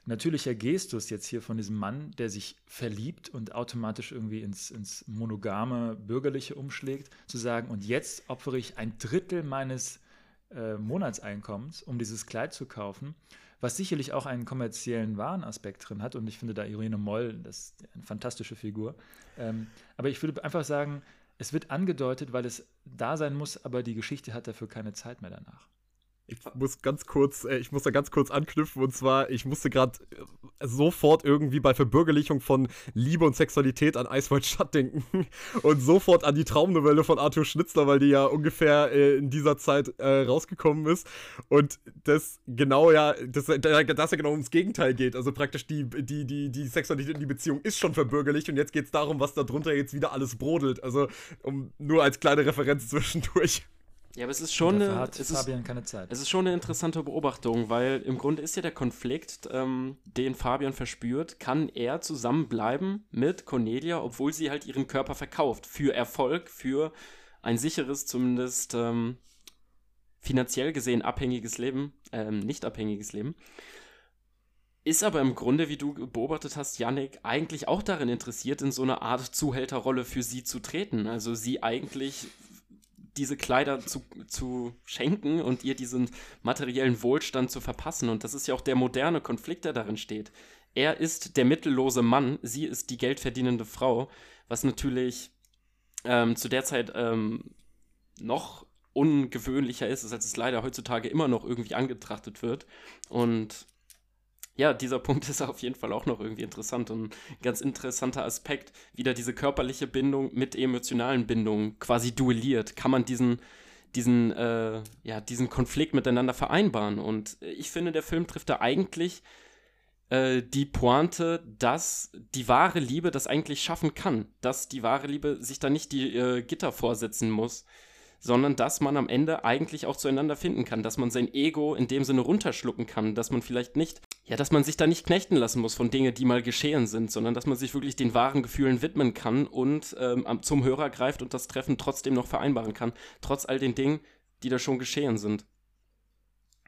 natürlicher Gestus jetzt hier von diesem Mann, der sich verliebt und automatisch irgendwie ins, ins monogame Bürgerliche umschlägt, zu sagen, und jetzt opfere ich ein Drittel meines äh, Monatseinkommens, um dieses Kleid zu kaufen, was sicherlich auch einen kommerziellen Warenaspekt drin hat. Und ich finde da Irene Moll, das ist eine fantastische Figur. Ähm, aber ich würde einfach sagen, es wird angedeutet, weil es da sein muss, aber die Geschichte hat dafür keine Zeit mehr danach. Ich muss ganz kurz, äh, ich muss da ganz kurz anknüpfen und zwar, ich musste gerade äh, sofort irgendwie bei Verbürgerlichung von Liebe und Sexualität an Eiswald Stadt denken und sofort an die Traumnovelle von Arthur Schnitzler, weil die ja ungefähr äh, in dieser Zeit rausgekommen ist und das genau ja, das, das ja genau ums Gegenteil geht. Also praktisch die, die, die, die Sexualität in die Beziehung ist schon verbürgerlicht und jetzt geht es darum, was darunter jetzt wieder alles brodelt. Also um, nur als kleine Referenz zwischendurch. Ja, aber es ist schon eine, es ist. Es ist schon eine interessante Beobachtung, weil im Grunde ist ja der Konflikt, ähm, den Fabian verspürt, kann er zusammenbleiben mit Cornelia, obwohl sie halt ihren Körper verkauft für Erfolg, für ein sicheres, zumindest ähm, finanziell gesehen abhängiges Leben, ähm, nicht abhängiges Leben. Ist aber im Grunde, wie du beobachtet hast, Yannick, eigentlich auch darin interessiert, in so eine Art Zuhälterrolle für sie zu treten. Also sie eigentlich diese Kleider zu, zu schenken und ihr diesen materiellen Wohlstand zu verpassen. Und das ist ja auch der moderne Konflikt, der darin steht. Er ist der mittellose Mann, sie ist die geldverdienende Frau, was natürlich ähm, zu der Zeit ähm, noch ungewöhnlicher ist, als es leider heutzutage immer noch irgendwie angetrachtet wird. Und ja, dieser Punkt ist auf jeden Fall auch noch irgendwie interessant und ein ganz interessanter Aspekt, wie da diese körperliche Bindung mit emotionalen Bindungen quasi duelliert. Kann man diesen, diesen, äh, ja, diesen Konflikt miteinander vereinbaren? Und ich finde, der Film trifft da eigentlich äh, die Pointe, dass die wahre Liebe das eigentlich schaffen kann, dass die wahre Liebe sich da nicht die äh, Gitter vorsetzen muss, sondern dass man am Ende eigentlich auch zueinander finden kann, dass man sein Ego in dem Sinne runterschlucken kann, dass man vielleicht nicht ja, dass man sich da nicht knechten lassen muss von Dingen, die mal geschehen sind, sondern dass man sich wirklich den wahren Gefühlen widmen kann und ähm, zum Hörer greift und das Treffen trotzdem noch vereinbaren kann, trotz all den Dingen, die da schon geschehen sind.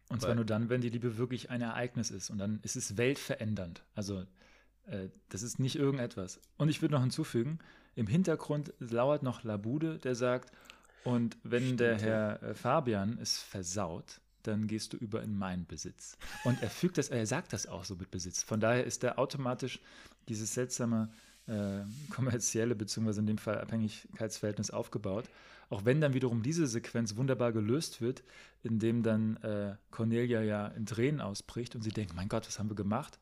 Und zwar nur dann, wenn die Liebe wirklich ein Ereignis ist und dann ist es weltverändernd. Also äh, das ist nicht irgendetwas. Und ich würde noch hinzufügen, im Hintergrund lauert noch Labude, der sagt, und wenn Stimmt, der Herr äh, Fabian es versaut, dann gehst du über in meinen Besitz. Und er fügt das, er sagt das auch so mit Besitz. Von daher ist er automatisch dieses seltsame äh, kommerzielle beziehungsweise in dem Fall Abhängigkeitsverhältnis aufgebaut. Auch wenn dann wiederum diese Sequenz wunderbar gelöst wird, indem dann äh, Cornelia ja in Tränen ausbricht und sie denkt, mein Gott, was haben wir gemacht?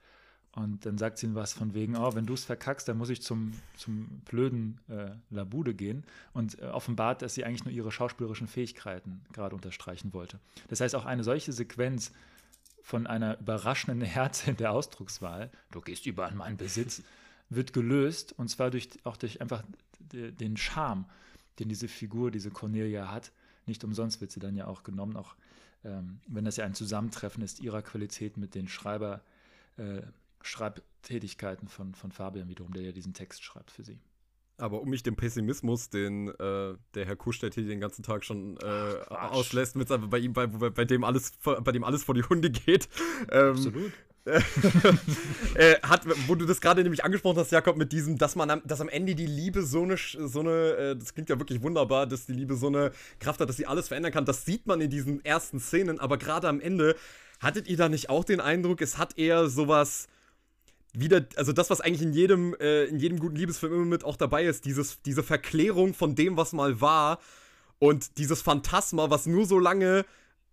Und dann sagt sie ihm was von wegen, oh, wenn du es verkackst, dann muss ich zum, zum blöden äh, Labude gehen. Und äh, offenbart, dass sie eigentlich nur ihre schauspielerischen Fähigkeiten gerade unterstreichen wollte. Das heißt, auch eine solche Sequenz von einer überraschenden Härte in der Ausdruckswahl, du gehst über an meinen Besitz, wird gelöst. Und zwar durch, auch durch einfach den Charme, den diese Figur, diese Cornelia hat. Nicht umsonst wird sie dann ja auch genommen, auch ähm, wenn das ja ein Zusammentreffen ist ihrer Qualität mit den Schreiber. Äh, Schreibtätigkeiten von, von Fabian wiederum, der ja diesen Text schreibt für sie. Aber um mich dem Pessimismus, den äh, der Herr Kuhstedt hier den ganzen Tag schon äh, Ach, auslässt, mit, bei ihm, bei, bei, dem alles, bei dem alles vor die Hunde geht. Ähm, Absolut. äh, hat, wo du das gerade nämlich angesprochen hast, Jakob, mit diesem, dass man am, dass am Ende die Liebe so eine, so eine, äh, das klingt ja wirklich wunderbar, dass die Liebe so eine Kraft hat, dass sie alles verändern kann. Das sieht man in diesen ersten Szenen, aber gerade am Ende, hattet ihr da nicht auch den Eindruck, es hat eher sowas wieder, also das, was eigentlich in jedem, äh, in jedem guten Liebesfilm immer mit auch dabei ist, dieses, diese Verklärung von dem, was mal war und dieses Phantasma, was nur so lange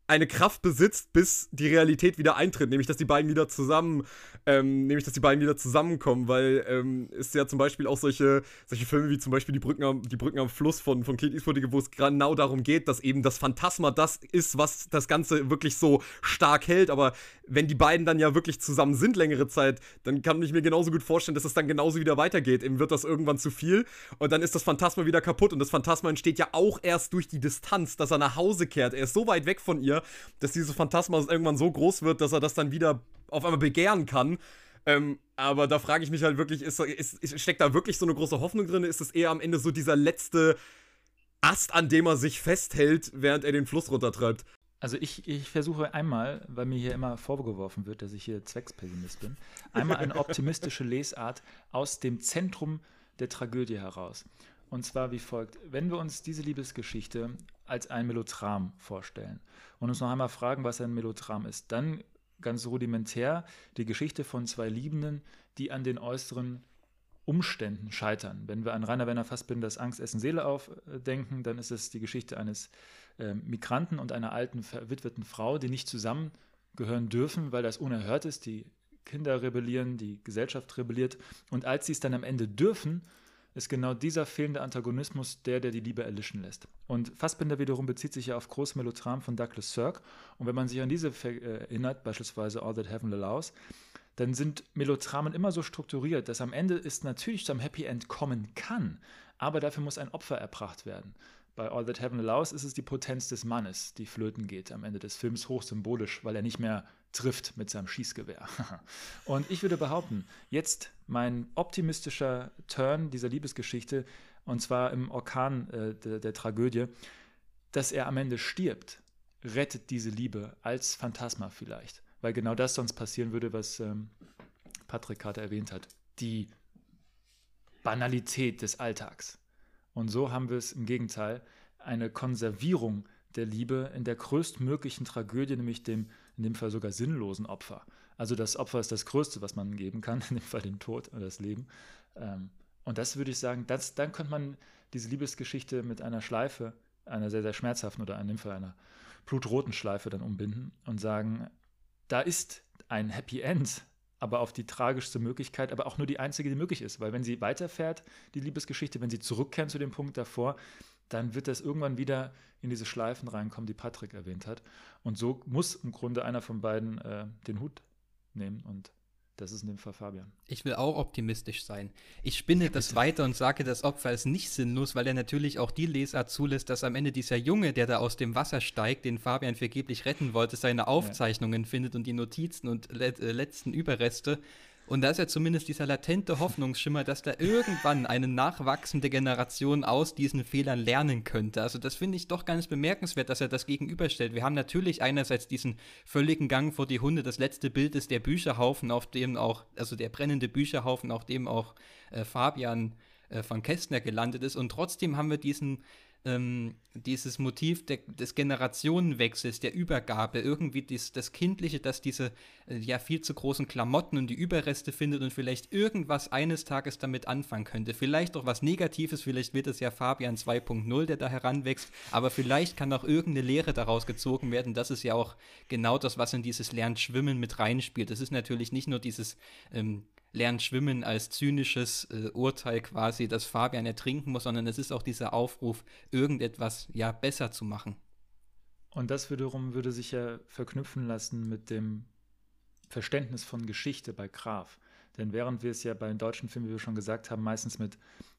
eine Kraft besitzt, bis die Realität wieder eintritt, nämlich dass die beiden wieder zusammen, ähm, nämlich dass die beiden wieder zusammenkommen, weil ähm, es ja zum Beispiel auch solche, solche Filme wie zum Beispiel die Brücken am, die Brücken am Fluss von, von Clint Eastwood, wo es genau darum geht, dass eben das Phantasma das ist, was das Ganze wirklich so stark hält, aber wenn die beiden dann ja wirklich zusammen sind längere Zeit, dann kann ich mir genauso gut vorstellen, dass es dann genauso wieder weitergeht. Eben wird das irgendwann zu viel und dann ist das Phantasma wieder kaputt und das Phantasma entsteht ja auch erst durch die Distanz, dass er nach Hause kehrt. Er ist so weit weg von ihr, dass dieses Phantasma irgendwann so groß wird, dass er das dann wieder auf einmal begehren kann. Ähm, aber da frage ich mich halt wirklich, ist, ist, steckt da wirklich so eine große Hoffnung drin? Ist es eher am Ende so dieser letzte Ast, an dem er sich festhält, während er den Fluss runtertreibt? Also ich, ich versuche einmal, weil mir hier immer vorgeworfen wird, dass ich hier Zweckspessimist bin, einmal eine optimistische Lesart aus dem Zentrum der Tragödie heraus. Und zwar wie folgt. Wenn wir uns diese Liebesgeschichte als ein Melodram vorstellen und uns noch einmal fragen, was ein Melodram ist, dann ganz rudimentär die Geschichte von zwei Liebenden, die an den äußeren Umständen scheitern. Wenn wir an Rainer Werner Fassbinders Angst, Essen, Seele aufdenken, dann ist es die Geschichte eines äh, Migranten und einer alten, verwitweten Frau, die nicht zusammengehören dürfen, weil das unerhört ist. Die Kinder rebellieren, die Gesellschaft rebelliert. Und als sie es dann am Ende dürfen, ist genau dieser fehlende Antagonismus der, der die Liebe erlischen lässt. Und Fassbinder wiederum bezieht sich ja auf Melodramen von Douglas Sirk. Und wenn man sich an diese äh, erinnert, beispielsweise All That Heaven Allows, dann sind Melodramen immer so strukturiert, dass am Ende es natürlich zu einem Happy End kommen kann, aber dafür muss ein Opfer erbracht werden. Bei All That Heaven Allows ist es die Potenz des Mannes, die flöten geht am Ende des Films, hochsymbolisch, weil er nicht mehr trifft mit seinem Schießgewehr. und ich würde behaupten, jetzt mein optimistischer Turn dieser Liebesgeschichte, und zwar im Orkan äh, der, der Tragödie, dass er am Ende stirbt, rettet diese Liebe als Phantasma vielleicht. Weil genau das sonst passieren würde, was ähm, Patrick gerade erwähnt hat. Die Banalität des Alltags. Und so haben wir es im Gegenteil, eine Konservierung der Liebe in der größtmöglichen Tragödie, nämlich dem in dem Fall sogar sinnlosen Opfer. Also das Opfer ist das Größte, was man geben kann, in dem Fall den Tod oder das Leben. Ähm, und das würde ich sagen, das, dann könnte man diese Liebesgeschichte mit einer Schleife, einer sehr, sehr schmerzhaften oder in dem Fall einer blutroten Schleife dann umbinden und sagen, da ist ein Happy End, aber auf die tragischste Möglichkeit, aber auch nur die einzige, die möglich ist. Weil wenn sie weiterfährt, die Liebesgeschichte, wenn sie zurückkehren zu dem Punkt davor, dann wird das irgendwann wieder in diese Schleifen reinkommen, die Patrick erwähnt hat. Und so muss im Grunde einer von beiden äh, den Hut nehmen und das ist in dem Fall Fabian. Ich will auch optimistisch sein. Ich spinne ja, das weiter und sage, das Opfer ist nicht sinnlos, weil er natürlich auch die Lesart zulässt, dass am Ende dieser Junge, der da aus dem Wasser steigt, den Fabian vergeblich retten wollte, seine Aufzeichnungen ja. findet und die Notizen und let äh, letzten Überreste und da ist ja zumindest dieser latente Hoffnungsschimmer, dass da irgendwann eine nachwachsende Generation aus diesen Fehlern lernen könnte. Also das finde ich doch ganz bemerkenswert, dass er das gegenüberstellt. Wir haben natürlich einerseits diesen völligen Gang vor die Hunde. Das letzte Bild ist der Bücherhaufen, auf dem auch, also der brennende Bücherhaufen, auf dem auch äh, Fabian äh, von Kästner gelandet ist. Und trotzdem haben wir diesen ähm, dieses Motiv de, des Generationenwechsels, der Übergabe, irgendwie dies, das Kindliche, das diese äh, ja viel zu großen Klamotten und die Überreste findet und vielleicht irgendwas eines Tages damit anfangen könnte. Vielleicht auch was Negatives, vielleicht wird es ja Fabian 2.0, der da heranwächst, aber vielleicht kann auch irgendeine Lehre daraus gezogen werden. Das ist ja auch genau das, was in dieses Lernschwimmen mit reinspielt. Das ist natürlich nicht nur dieses ähm, lernt schwimmen als zynisches äh, Urteil quasi, dass Fabian ertrinken muss, sondern es ist auch dieser Aufruf, irgendetwas ja besser zu machen. Und das wiederum würde sich ja verknüpfen lassen mit dem Verständnis von Geschichte bei Graf. Denn während wir es ja bei den deutschen Filmen, wie wir schon gesagt haben, meistens mit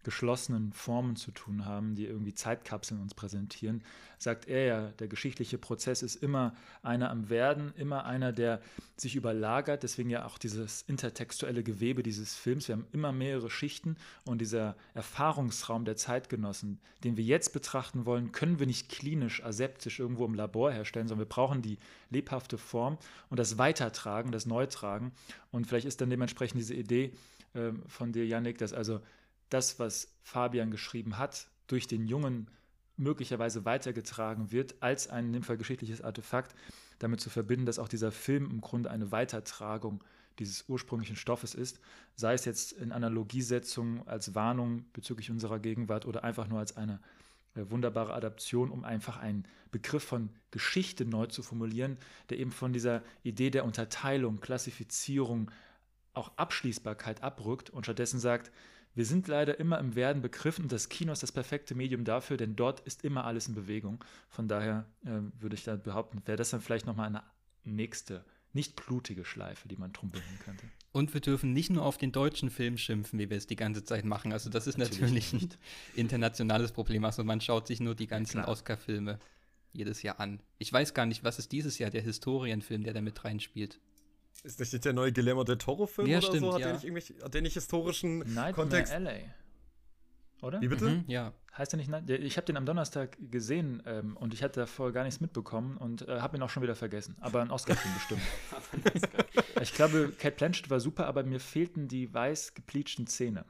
geschlossenen Formen zu tun haben, die irgendwie Zeitkapseln uns präsentieren, sagt er ja, der geschichtliche Prozess ist immer einer am Werden, immer einer, der sich überlagert. Deswegen ja auch dieses intertextuelle Gewebe dieses Films. Wir haben immer mehrere Schichten und dieser Erfahrungsraum der Zeitgenossen, den wir jetzt betrachten wollen, können wir nicht klinisch, aseptisch irgendwo im Labor herstellen, sondern wir brauchen die lebhafte Form und das Weitertragen, das Neutragen. Und vielleicht ist dann dementsprechend diese Idee äh, von dir, Yannick, dass also das, was Fabian geschrieben hat, durch den Jungen möglicherweise weitergetragen wird, als ein in dem Fall geschichtliches Artefakt, damit zu verbinden, dass auch dieser Film im Grunde eine Weitertragung dieses ursprünglichen Stoffes ist, sei es jetzt in Analogiesetzung als Warnung bezüglich unserer Gegenwart oder einfach nur als eine äh, wunderbare Adaption, um einfach einen Begriff von Geschichte neu zu formulieren, der eben von dieser Idee der Unterteilung, Klassifizierung, auch Abschließbarkeit abrückt und stattdessen sagt, wir sind leider immer im Werden begriffen und das Kino ist das perfekte Medium dafür, denn dort ist immer alles in Bewegung. Von daher äh, würde ich da behaupten, wäre das dann vielleicht nochmal eine nächste, nicht blutige Schleife, die man drum binden könnte. Und wir dürfen nicht nur auf den deutschen Film schimpfen, wie wir es die ganze Zeit machen. Also das ist natürlich, natürlich ein internationales Problem. Also man schaut sich nur die ganzen ja, Oscar-Filme jedes Jahr an. Ich weiß gar nicht, was ist dieses Jahr der Historienfilm, der da mit reinspielt. Ist das nicht der neue Guillermo del Toro-Film ja, oder stimmt, so? Hat, ja. der nicht irgendwelche, hat der nicht historischen Nightmare Kontext? LA. Oder? Wie bitte? Mhm, ja. Heißt der nicht? Ich habe den am Donnerstag gesehen ähm, und ich hatte davor gar nichts mitbekommen und äh, habe ihn auch schon wieder vergessen. Aber ein Oscar-Film bestimmt. ich glaube, Cat Blanchett war super, aber mir fehlten die weiß gepleachten Zähne.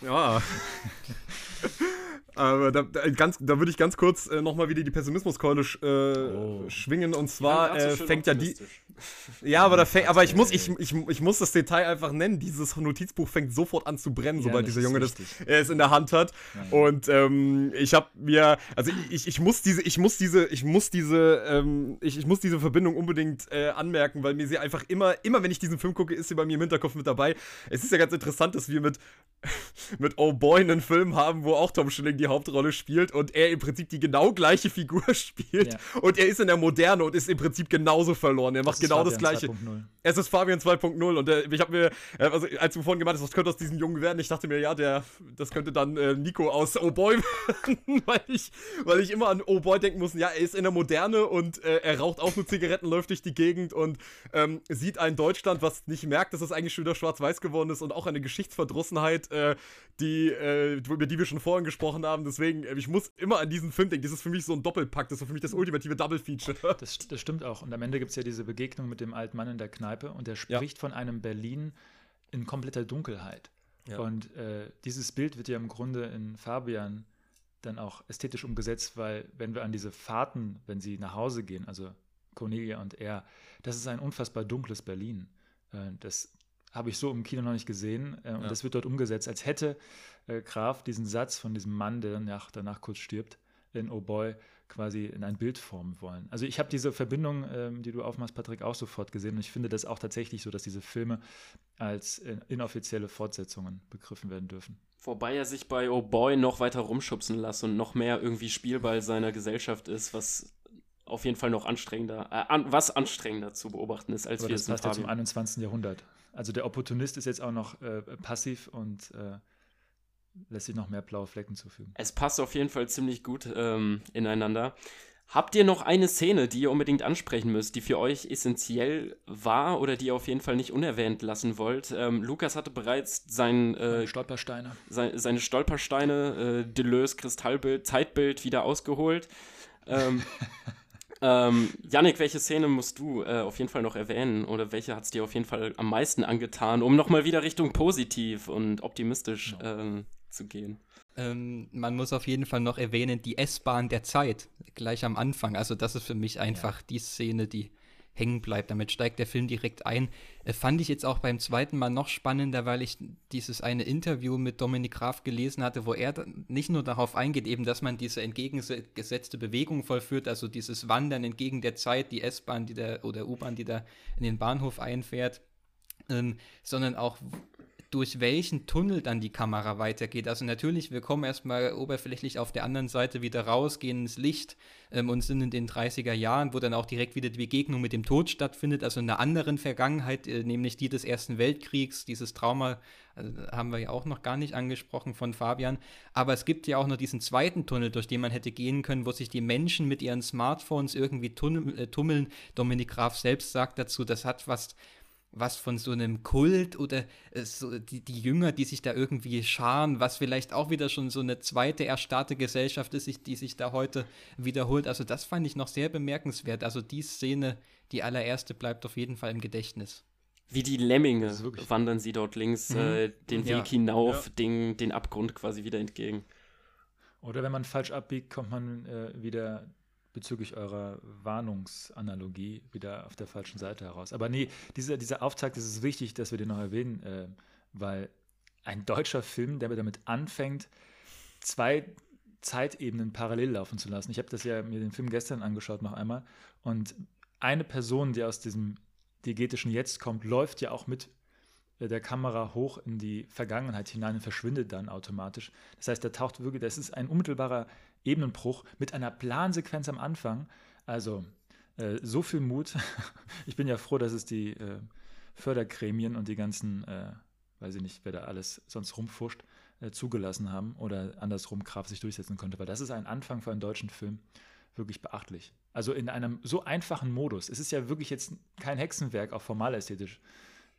Ja. Aber da, da, ganz, da würde ich ganz kurz äh, nochmal wieder die Pessimismuskeule sch, äh, oh. schwingen. Und zwar äh, fängt ja die. Ja, aber, da fängt, aber ich, muss, ich, ich, ich muss das Detail einfach nennen. Dieses Notizbuch fängt sofort an zu brennen, ja, sobald dieser Junge das es in der Hand hat. Nein. Und ähm, ich habe mir, also ich, ich muss diese, ich muss diese, ich muss diese, ähm, ich, ich muss diese Verbindung unbedingt äh, anmerken, weil mir sie einfach immer, immer wenn ich diesen Film gucke, ist sie bei mir im Hinterkopf mit dabei. Es ist ja ganz interessant, dass wir mit, mit Oh Boy einen Film haben, wo auch Tom Schilling die Hauptrolle spielt und er im Prinzip die genau gleiche Figur spielt. Ja. Und er ist in der Moderne und ist im Prinzip genauso verloren. Er macht genau Fabian das gleiche. 2.0. Es ist Fabian 2.0 und äh, ich habe mir, äh, also als du vorhin gemeint hast, was könnte aus diesem Jungen werden, ich dachte mir, ja, der, das könnte dann äh, Nico aus Oh Boy werden, weil ich, weil ich immer an Oh Boy denken muss, ja, er ist in der Moderne und äh, er raucht auch nur Zigaretten, läuft durch die Gegend und ähm, sieht ein Deutschland, was nicht merkt, dass es eigentlich schon wieder schwarz-weiß geworden ist und auch eine Geschichtsverdrossenheit, äh, die, äh, über die wir schon vorhin gesprochen haben. Deswegen, ich muss immer an diesen Film denken. Das ist für mich so ein Doppelpack, das ist für mich das ultimative Double-Feature. Das, das stimmt auch. Und am Ende gibt es ja diese Begegnung mit dem alten Mann in der Kneipe und der spricht ja. von einem Berlin in kompletter Dunkelheit. Ja. Und äh, dieses Bild wird ja im Grunde in Fabian dann auch ästhetisch umgesetzt, weil wenn wir an diese Fahrten, wenn sie nach Hause gehen, also Cornelia und er, das ist ein unfassbar dunkles Berlin. Äh, das habe ich so im Kino noch nicht gesehen. Äh, und ja. das wird dort umgesetzt, als hätte äh, Graf diesen Satz von diesem Mann, der danach, danach kurz stirbt, in Oh Boy, quasi in ein Bild formen wollen. Also ich habe diese Verbindung, ähm, die du aufmachst, Patrick, auch sofort gesehen und ich finde das auch tatsächlich so, dass diese Filme als äh, inoffizielle Fortsetzungen begriffen werden dürfen. Wobei er sich bei Oh Boy noch weiter rumschubsen lässt und noch mehr irgendwie Spielball seiner Gesellschaft ist, was auf jeden Fall noch anstrengender, äh, an, was anstrengender zu beobachten ist, als Aber wir das es passt ja zum 21. Jahrhundert. Also der Opportunist ist jetzt auch noch äh, passiv und äh, lässt sich noch mehr blaue Flecken zufügen. Es passt auf jeden Fall ziemlich gut ähm, ineinander. Habt ihr noch eine Szene, die ihr unbedingt ansprechen müsst, die für euch essentiell war oder die ihr auf jeden Fall nicht unerwähnt lassen wollt? Ähm, Lukas hatte bereits sein, äh, Stolpersteine. Sein, seine Stolpersteine, äh, Deleuze Kristallbild, Zeitbild wieder ausgeholt. Ähm, ähm, Yannick, welche Szene musst du äh, auf jeden Fall noch erwähnen oder welche hat es dir auf jeden Fall am meisten angetan, um nochmal wieder Richtung positiv und optimistisch ja. ähm, zu gehen. Ähm, man muss auf jeden Fall noch erwähnen, die S-Bahn der Zeit, gleich am Anfang. Also das ist für mich einfach ja. die Szene, die hängen bleibt. Damit steigt der Film direkt ein. Äh, fand ich jetzt auch beim zweiten Mal noch spannender, weil ich dieses eine Interview mit Dominik Graf gelesen hatte, wo er nicht nur darauf eingeht, eben, dass man diese entgegengesetzte Bewegung vollführt, also dieses Wandern entgegen der Zeit, die S-Bahn, die da oder U-Bahn, die da in den Bahnhof einfährt, ähm, sondern auch durch welchen Tunnel dann die Kamera weitergeht. Also natürlich, wir kommen erstmal oberflächlich auf der anderen Seite wieder raus, gehen ins Licht ähm, und sind in den 30er Jahren, wo dann auch direkt wieder die Begegnung mit dem Tod stattfindet, also in einer anderen Vergangenheit, äh, nämlich die des Ersten Weltkriegs, dieses Trauma also, haben wir ja auch noch gar nicht angesprochen von Fabian. Aber es gibt ja auch noch diesen zweiten Tunnel, durch den man hätte gehen können, wo sich die Menschen mit ihren Smartphones irgendwie tunnel, äh, tummeln. Dominik Graf selbst sagt dazu, das hat was was von so einem Kult oder äh, so die, die Jünger, die sich da irgendwie scharen, was vielleicht auch wieder schon so eine zweite erstarrte Gesellschaft ist, die sich da heute wiederholt. Also das fand ich noch sehr bemerkenswert. Also die Szene, die allererste, bleibt auf jeden Fall im Gedächtnis. Wie die Lemminge wandern sie dort links mhm. äh, den Weg ja. hinauf, ja. Den, den Abgrund quasi wieder entgegen. Oder wenn man falsch abbiegt, kommt man äh, wieder bezüglich eurer Warnungsanalogie wieder auf der falschen Seite heraus. Aber nee, dieser, dieser Auftakt, das ist wichtig, dass wir den noch erwähnen, äh, weil ein deutscher Film, der damit anfängt, zwei Zeitebenen parallel laufen zu lassen. Ich habe das ja mir den Film gestern angeschaut noch einmal und eine Person, die aus diesem diegetischen Jetzt kommt, läuft ja auch mit äh, der Kamera hoch in die Vergangenheit hinein und verschwindet dann automatisch. Das heißt, der taucht wirklich, das ist ein unmittelbarer Ebenenbruch mit einer Plansequenz am Anfang. Also äh, so viel Mut. ich bin ja froh, dass es die äh, Fördergremien und die ganzen, äh, weiß ich nicht, wer da alles sonst rumfuscht, äh, zugelassen haben oder andersrum Kraft sich durchsetzen konnte, weil das ist ein Anfang für einen deutschen Film wirklich beachtlich. Also in einem so einfachen Modus. Es ist ja wirklich jetzt kein Hexenwerk, auch formal ästhetisch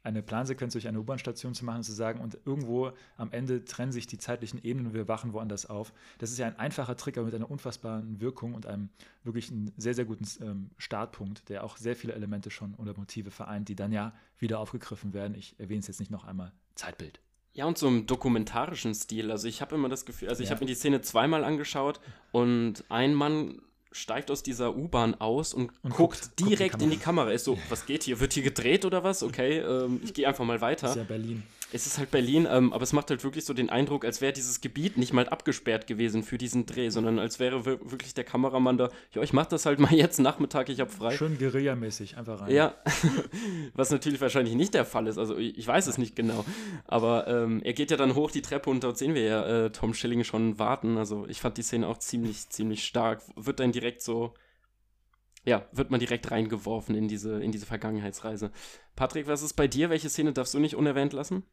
eine Plansequenz durch eine U-Bahn-Station zu machen und zu sagen, und irgendwo am Ende trennen sich die zeitlichen Ebenen und wir wachen woanders auf. Das ist ja ein einfacher Trick, aber mit einer unfassbaren Wirkung und einem wirklich einen sehr, sehr guten ähm, Startpunkt, der auch sehr viele Elemente schon oder Motive vereint, die dann ja wieder aufgegriffen werden. Ich erwähne es jetzt nicht noch einmal. Zeitbild. Ja, und so im dokumentarischen Stil. Also ich habe immer das Gefühl, also ich habe mir die Szene zweimal angeschaut und ein Mann steigt aus dieser U-Bahn aus und, Und guckt, guckt- direkt guckt die in die Kamera. Ist so, was geht hier? Wird hier gedreht oder was? Okay, ähm, ich gehe einfach mal weiter. Das ist ja Berlin. Es ist halt Berlin, ähm, aber es macht halt wirklich so den Eindruck, als wäre dieses Gebiet nicht mal abgesperrt gewesen für diesen Dreh, sondern als wäre wir- wirklich der Kameramann da, ja, ich mach das halt mal jetzt Nachmittag, ich hab frei. Schön guerillamäßig, einfach rein. Ja, was natürlich wahrscheinlich nicht der Fall ist, also ich ich weiß es nicht genau, aber ähm, er geht ja dann hoch die Treppe und dort sehen wir ja äh, Tom Schilling schon warten, also ich fand die Szene auch ziemlich, ziemlich stark, wird dann direkt so, ja, wird man direkt reingeworfen in diese, in diese Vergangenheitsreise. Patrick, was ist bei dir? Welche Szene darfst du nicht unerwähnt lassen?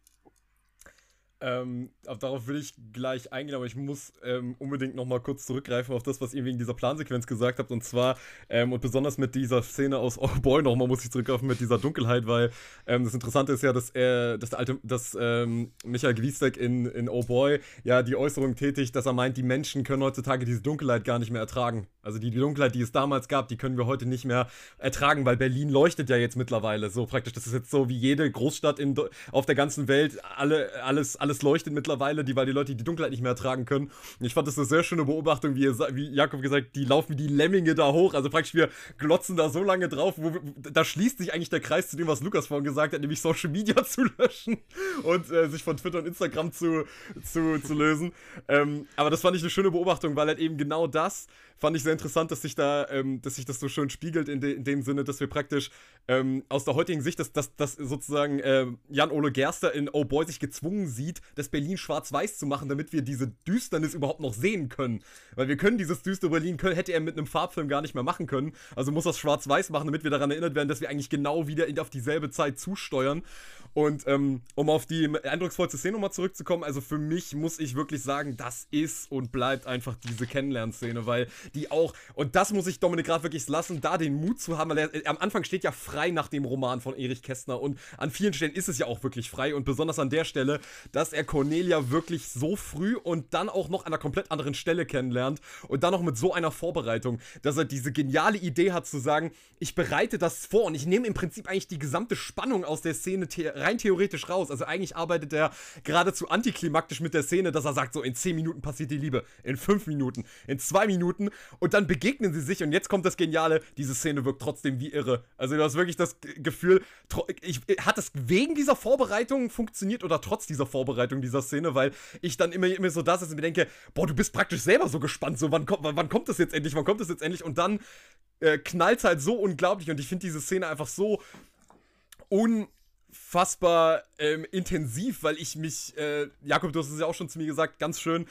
Ähm, auf, darauf will ich gleich eingehen, aber ich muss ähm, unbedingt nochmal kurz zurückgreifen auf das, was ihr wegen dieser Plansequenz gesagt habt. Und zwar, ähm, und besonders mit dieser Szene aus Oh Boy nochmal muss ich zurückgreifen mit dieser Dunkelheit, weil ähm, das Interessante ist ja, dass er, dass der alte, dass ähm, Michael Gwiesbeck in, in Oh Boy ja die Äußerung tätigt, dass er meint, die Menschen können heutzutage diese Dunkelheit gar nicht mehr ertragen. Also die, die Dunkelheit, die es damals gab, die können wir heute nicht mehr ertragen, weil Berlin leuchtet ja jetzt mittlerweile so praktisch. Das ist jetzt so wie jede Großstadt in, auf der ganzen Welt, alle, alles, alles leuchtet mittlerweile, die, weil die Leute die Dunkelheit nicht mehr ertragen können. Ich fand das eine sehr schöne Beobachtung, wie, ihr, wie Jakob gesagt, die laufen wie die Lemminge da hoch. Also praktisch wir glotzen da so lange drauf, wo, da schließt sich eigentlich der Kreis zu dem, was Lukas vorhin gesagt hat, nämlich Social Media zu löschen und äh, sich von Twitter und Instagram zu, zu, zu lösen. Ähm, aber das fand ich eine schöne Beobachtung, weil halt eben genau das fand ich sehr interessant, dass sich da, ähm, dass sich das so schön spiegelt in, de in dem Sinne, dass wir praktisch ähm, aus der heutigen Sicht, dass, dass, dass sozusagen ähm, Jan-Ole Gerster in Oh Boy sich gezwungen sieht, das Berlin schwarz-weiß zu machen, damit wir diese Düsternis überhaupt noch sehen können. Weil wir können dieses düstere Berlin, können, hätte er mit einem Farbfilm gar nicht mehr machen können. Also muss das schwarz-weiß machen, damit wir daran erinnert werden, dass wir eigentlich genau wieder in, auf dieselbe Zeit zusteuern. Und ähm, um auf die eindrucksvollste Szene nochmal zurückzukommen, also für mich muss ich wirklich sagen, das ist und bleibt einfach diese Kennenlernszene, weil die auch, und das muss ich Dominik gerade wirklich lassen, da den Mut zu haben, weil er, am Anfang steht ja frei nach dem Roman von Erich Kästner und an vielen Stellen ist es ja auch wirklich frei und besonders an der Stelle, dass er Cornelia wirklich so früh und dann auch noch an einer komplett anderen Stelle kennenlernt und dann noch mit so einer Vorbereitung, dass er diese geniale Idee hat zu sagen, ich bereite das vor und ich nehme im Prinzip eigentlich die gesamte Spannung aus der Szene the rein theoretisch raus. Also eigentlich arbeitet er geradezu antiklimaktisch mit der Szene, dass er sagt, so in 10 Minuten passiert die Liebe, in 5 Minuten, in 2 Minuten und dann begegnen sie sich und jetzt kommt das Geniale, diese Szene wirkt trotzdem wie irre. Also du hast wirklich das Gefühl, ich, hat es wegen dieser Vorbereitung funktioniert oder trotz dieser Vorbereitung dieser Szene, weil ich dann immer, immer so da sitze und mir denke, boah, du bist praktisch selber so gespannt, so wann kommt, wann, kommt das jetzt endlich, wann kommt das jetzt endlich und dann äh, knallt halt so unglaublich und ich finde diese Szene einfach so unfassbar ähm, intensiv, weil ich mich, äh, Jakob, du hast es ja auch schon zu mir gesagt, ganz schön,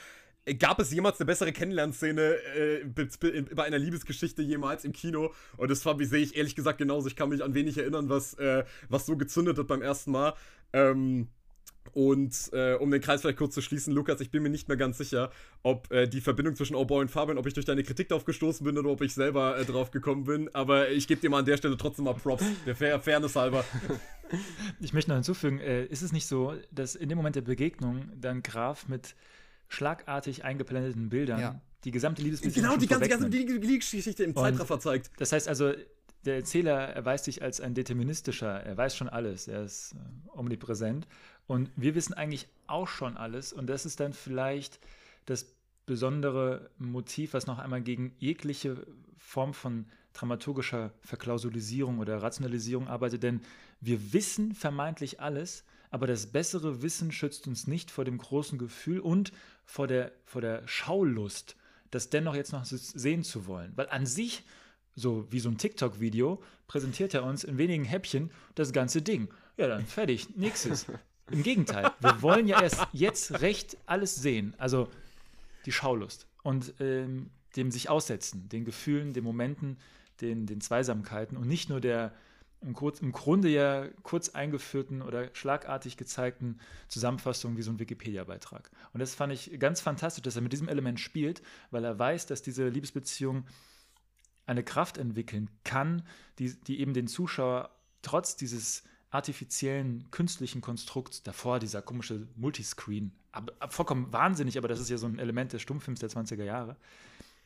gab es jemals eine bessere Kennenlernszene äh, be- be- bei einer Liebesgeschichte jemals im Kino? Und das sehe ich ehrlich gesagt genauso. Ich kann mich an wenig erinnern, was, äh, was so gezündet hat beim ersten Mal. Ähm, und äh, um den Kreis vielleicht kurz zu schließen, Lukas, ich bin mir nicht mehr ganz sicher, ob äh, die Verbindung zwischen Oh Boy und Fabian, ob ich durch deine Kritik darauf gestoßen bin oder ob ich selber äh, drauf gekommen bin. Aber ich gebe dir mal an der Stelle trotzdem mal Props, der Fair Fairness halber. Ich möchte noch hinzufügen, äh, ist es nicht so, dass in dem Moment der Begegnung dann Graf mit schlagartig eingeblendeten Bildern Ja. die gesamte Liebesbeziehung Genau, die ganze, ganze? Liebesgeschichte im Zeitraffer zeigt. Das heißt also, der Erzähler erweist sich als ein deterministischer, er weiß schon alles, er ist äh, omnipräsent. Und wir wissen eigentlich auch schon alles. Und das ist dann vielleicht das besondere Motiv, was noch einmal gegen jegliche Form von dramaturgischer Verklausulisierung oder Rationalisierung arbeitet. Denn wir wissen vermeintlich alles, aber das bessere Wissen schützt uns nicht vor dem großen Gefühl und vor der, vor der Schaulust, das dennoch jetzt noch sehen zu wollen. Weil an sich so wie so ein TikTok-Video, präsentiert er uns in wenigen Häppchen das ganze Ding. Ja, dann fertig, nächstes. Im Gegenteil, wir wollen ja erst jetzt recht alles sehen. Also die Schaulust und ähm, dem sich aussetzen, den Gefühlen, den Momenten, den, den Zweisamkeiten und nicht nur der im, kurz, im Grunde ja kurz eingeführten oder schlagartig gezeigten Zusammenfassung wie so ein Wikipedia-Beitrag. Und das fand ich ganz fantastisch, dass er mit diesem Element spielt, weil er weiß, dass diese Liebesbeziehung eine Kraft entwickeln kann, die, die eben den Zuschauer trotz dieses artifiziellen, künstlichen Konstrukts, davor dieser komische Multiscreen, ab, ab, vollkommen wahnsinnig, aber das ist ja so ein Element des Stummfilms der 20er Jahre,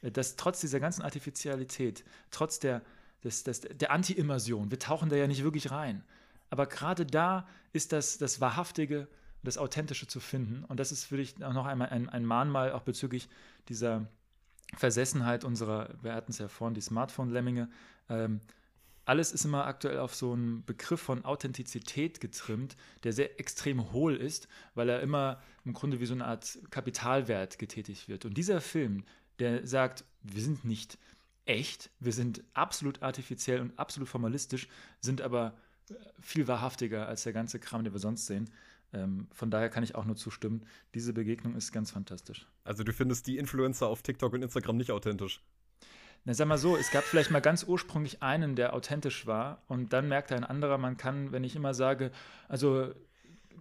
äh, dass trotz dieser ganzen Artificialität, trotz der, des, des, der Anti-Immersion, wir tauchen da ja nicht wirklich rein, aber gerade da ist das, das Wahrhaftige, das Authentische zu finden. Und das ist für dich noch einmal ein, ein Mahnmal auch bezüglich dieser Versessenheit unserer, wir hatten es ja vorhin, die Smartphone-Lemminge, ähm, alles ist immer aktuell auf so einen Begriff von Authentizität getrimmt, der sehr extrem hohl ist, weil er immer im Grunde wie so eine Art Kapitalwert getätigt wird. Und dieser Film, der sagt, wir sind nicht echt, wir sind absolut artifiziell und absolut formalistisch, sind aber äh, viel wahrhaftiger als der ganze Kram, den wir sonst sehen. Ähm, von daher kann ich auch nur zustimmen. Diese Begegnung ist ganz fantastisch. Also du findest die Influencer auf TikTok und Instagram nicht authentisch? Na, sag mal so, es gab vielleicht mal ganz ursprünglich einen, der authentisch war und dann merkte ein anderer, man kann, wenn ich immer sage, also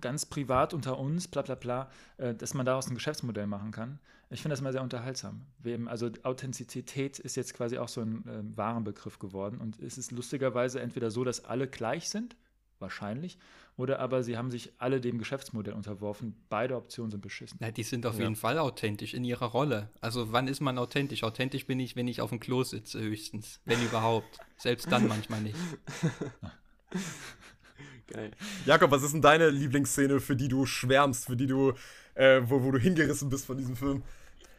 ganz privat unter uns, bla bla bla, äh, dass man daraus ein Geschäftsmodell machen kann. Ich finde das immer sehr unterhaltsam. Eben, also Authentizität ist jetzt quasi auch so ein äh, Warenbegriff geworden und es ist lustigerweise entweder so, dass alle gleich sind, wahrscheinlich, oder aber sie haben sich alle dem Geschäftsmodell unterworfen. Beide Optionen sind beschissen. Na, die sind auf ja. jeden Fall authentisch in ihrer Rolle. Also wann ist man authentisch? Authentisch bin ich, wenn ich auf dem Klo sitze, höchstens. Wenn überhaupt. Selbst dann manchmal nicht. Geil. Jakob, was ist denn deine Lieblingsszene, für die du schwärmst, für die du, äh, wo, wo du hingerissen bist von diesem Film?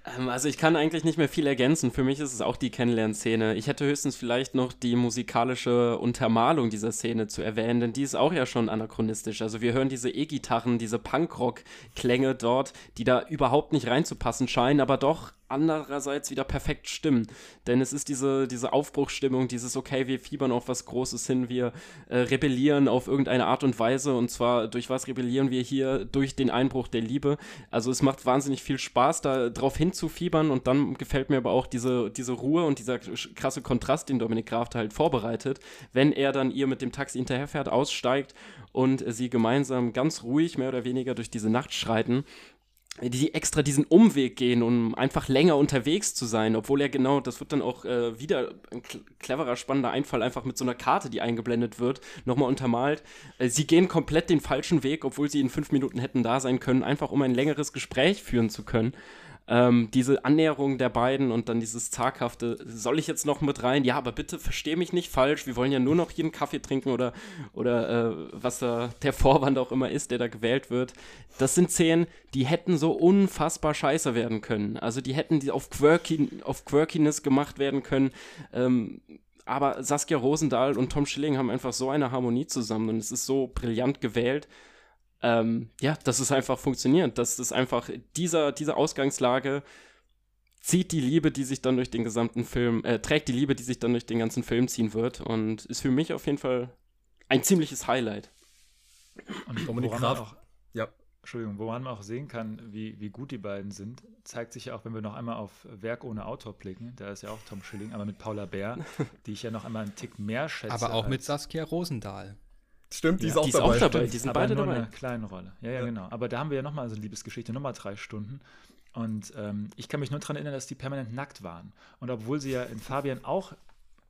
Ähm, also ich kann eigentlich nicht mehr viel ergänzen. Für mich ist es auch die Kennenlernszene. Ich hätte höchstens vielleicht noch die musikalische Untermalung dieser Szene zu erwähnen, denn die ist auch ja schon anachronistisch. Also wir hören diese E-Gitarren, diese Punkrock-Klänge dort, die da überhaupt nicht reinzupassen scheinen, aber doch andererseits wieder perfekt stimmen. Denn es ist diese, diese Aufbruchsstimmung, dieses, okay, wir fiebern auf was Großes hin, wir äh, rebellieren auf irgendeine Art und Weise. Und zwar, durch was rebellieren wir hier? Durch den Einbruch der Liebe. Also es macht wahnsinnig viel Spaß, da drauf hinzufiebern. Und dann gefällt mir aber auch diese, diese Ruhe und dieser krasse Kontrast, den Dominik Graf halt vorbereitet, wenn er dann ihr mit dem Taxi hinterherfährt, aussteigt und sie gemeinsam ganz ruhig mehr oder weniger durch diese Nacht schreiten die extra diesen Umweg gehen, um einfach länger unterwegs zu sein, obwohl er genau, das wird dann auch äh, wieder ein cleverer, spannender Einfall, einfach mit so einer Karte, die eingeblendet wird, nochmal untermalt. Äh, sie gehen komplett den falschen Weg, obwohl sie in fünf Minuten hätten da sein können, einfach um ein längeres Gespräch führen zu können ähm, diese Annäherung der beiden und dann dieses zaghafte, soll ich jetzt noch mit rein? Ja, aber bitte versteh mich nicht falsch, wir wollen ja nur noch einen Kaffee trinken oder, oder äh, was da der Vorwand auch immer ist, der da gewählt wird. Das sind Szenen, die hätten so unfassbar scheiße werden können. Also die hätten die auf, Quirky, auf Quirkiness gemacht werden können. Ähm, aber Saskia Rosendahl und Tom Schilling haben einfach so eine Harmonie zusammen und es ist so brillant gewählt ähm, ja, dass es einfach funktioniert, dass es einfach dieser, diese Ausgangslage zieht die Liebe, die sich dann durch den gesamten Film, äh, trägt die Liebe, die sich dann durch den ganzen Film ziehen wird und ist für mich auf jeden Fall ein ziemliches Highlight. Und Dominik Graf, auch, ja. Entschuldigung, woran man auch sehen kann, wie, wie gut die beiden sind, zeigt sich ja auch, wenn wir noch einmal auf Werk ohne Autor blicken. Da ist ja auch Tom Schilling, aber mit Paula Bär, die ich ja noch einmal einen Tick mehr schätze. Aber auch mit Saskia Rosendahl. Stimmt, die ja, ist auch die ist dabei. Auch dabei. Die sind aber beide nur dabei. eine kleine Rolle. Ja, ja, ja, genau. Aber da haben wir ja nochmal so eine Liebesgeschichte, nochmal drei Stunden. Und ähm, ich kann mich nur daran erinnern, dass die permanent nackt waren. Und obwohl sie ja in Fabian auch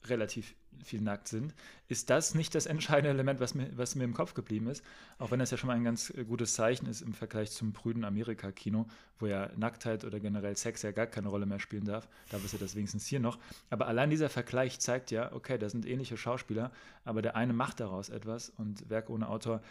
relativ viel nackt sind, ist das nicht das entscheidende Element, was mir, was mir im Kopf geblieben ist. Auch wenn das ja schon mal ein ganz äh, gutes Zeichen ist im Vergleich zum prüden Amerika-Kino, wo ja Nacktheit oder generell Sex ja gar keine Rolle mehr spielen darf. Da ist ja das wenigstens hier noch. Aber allein dieser Vergleich zeigt ja, okay, da sind ähnliche Schauspieler, aber der eine macht daraus etwas und Werk ohne Autor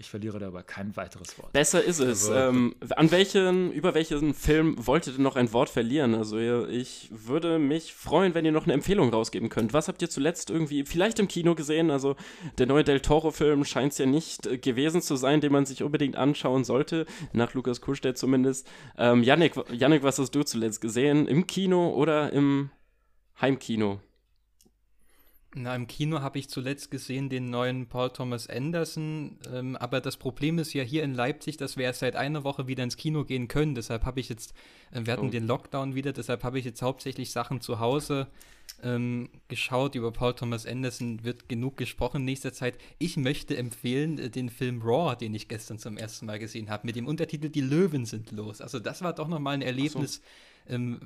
ich verliere dabei kein weiteres Wort. Besser ist es. Also, ähm, an welchen, über welchen Film wolltet ihr noch ein Wort verlieren? Also ich würde mich freuen, wenn ihr noch eine Empfehlung rausgeben könnt. Was habt ihr zuletzt irgendwie vielleicht im Kino gesehen? Also der neue Del Toro-Film scheint es ja nicht äh, gewesen zu sein, den man sich unbedingt anschauen sollte, nach Lukas Kuschstedt zumindest. Ähm, Yannick, Yannick, was hast du zuletzt gesehen? Im Kino oder im Heimkino? Na, im Kino habe ich zuletzt gesehen den neuen Paul Thomas Anderson, ähm, aber das Problem ist ja hier in Leipzig, dass wir erst seit einer Woche wieder ins Kino gehen können. Deshalb habe ich jetzt, äh, wir hatten oh. den Lockdown wieder, deshalb habe ich jetzt hauptsächlich Sachen zu Hause ähm, geschaut. Über Paul Thomas Anderson wird genug gesprochen in nächster Zeit. Ich möchte empfehlen äh, den Film Raw, den ich gestern zum ersten Mal gesehen habe, mit dem Untertitel Die Löwen sind los. Also das war doch nochmal ein Erlebnis. So ähm,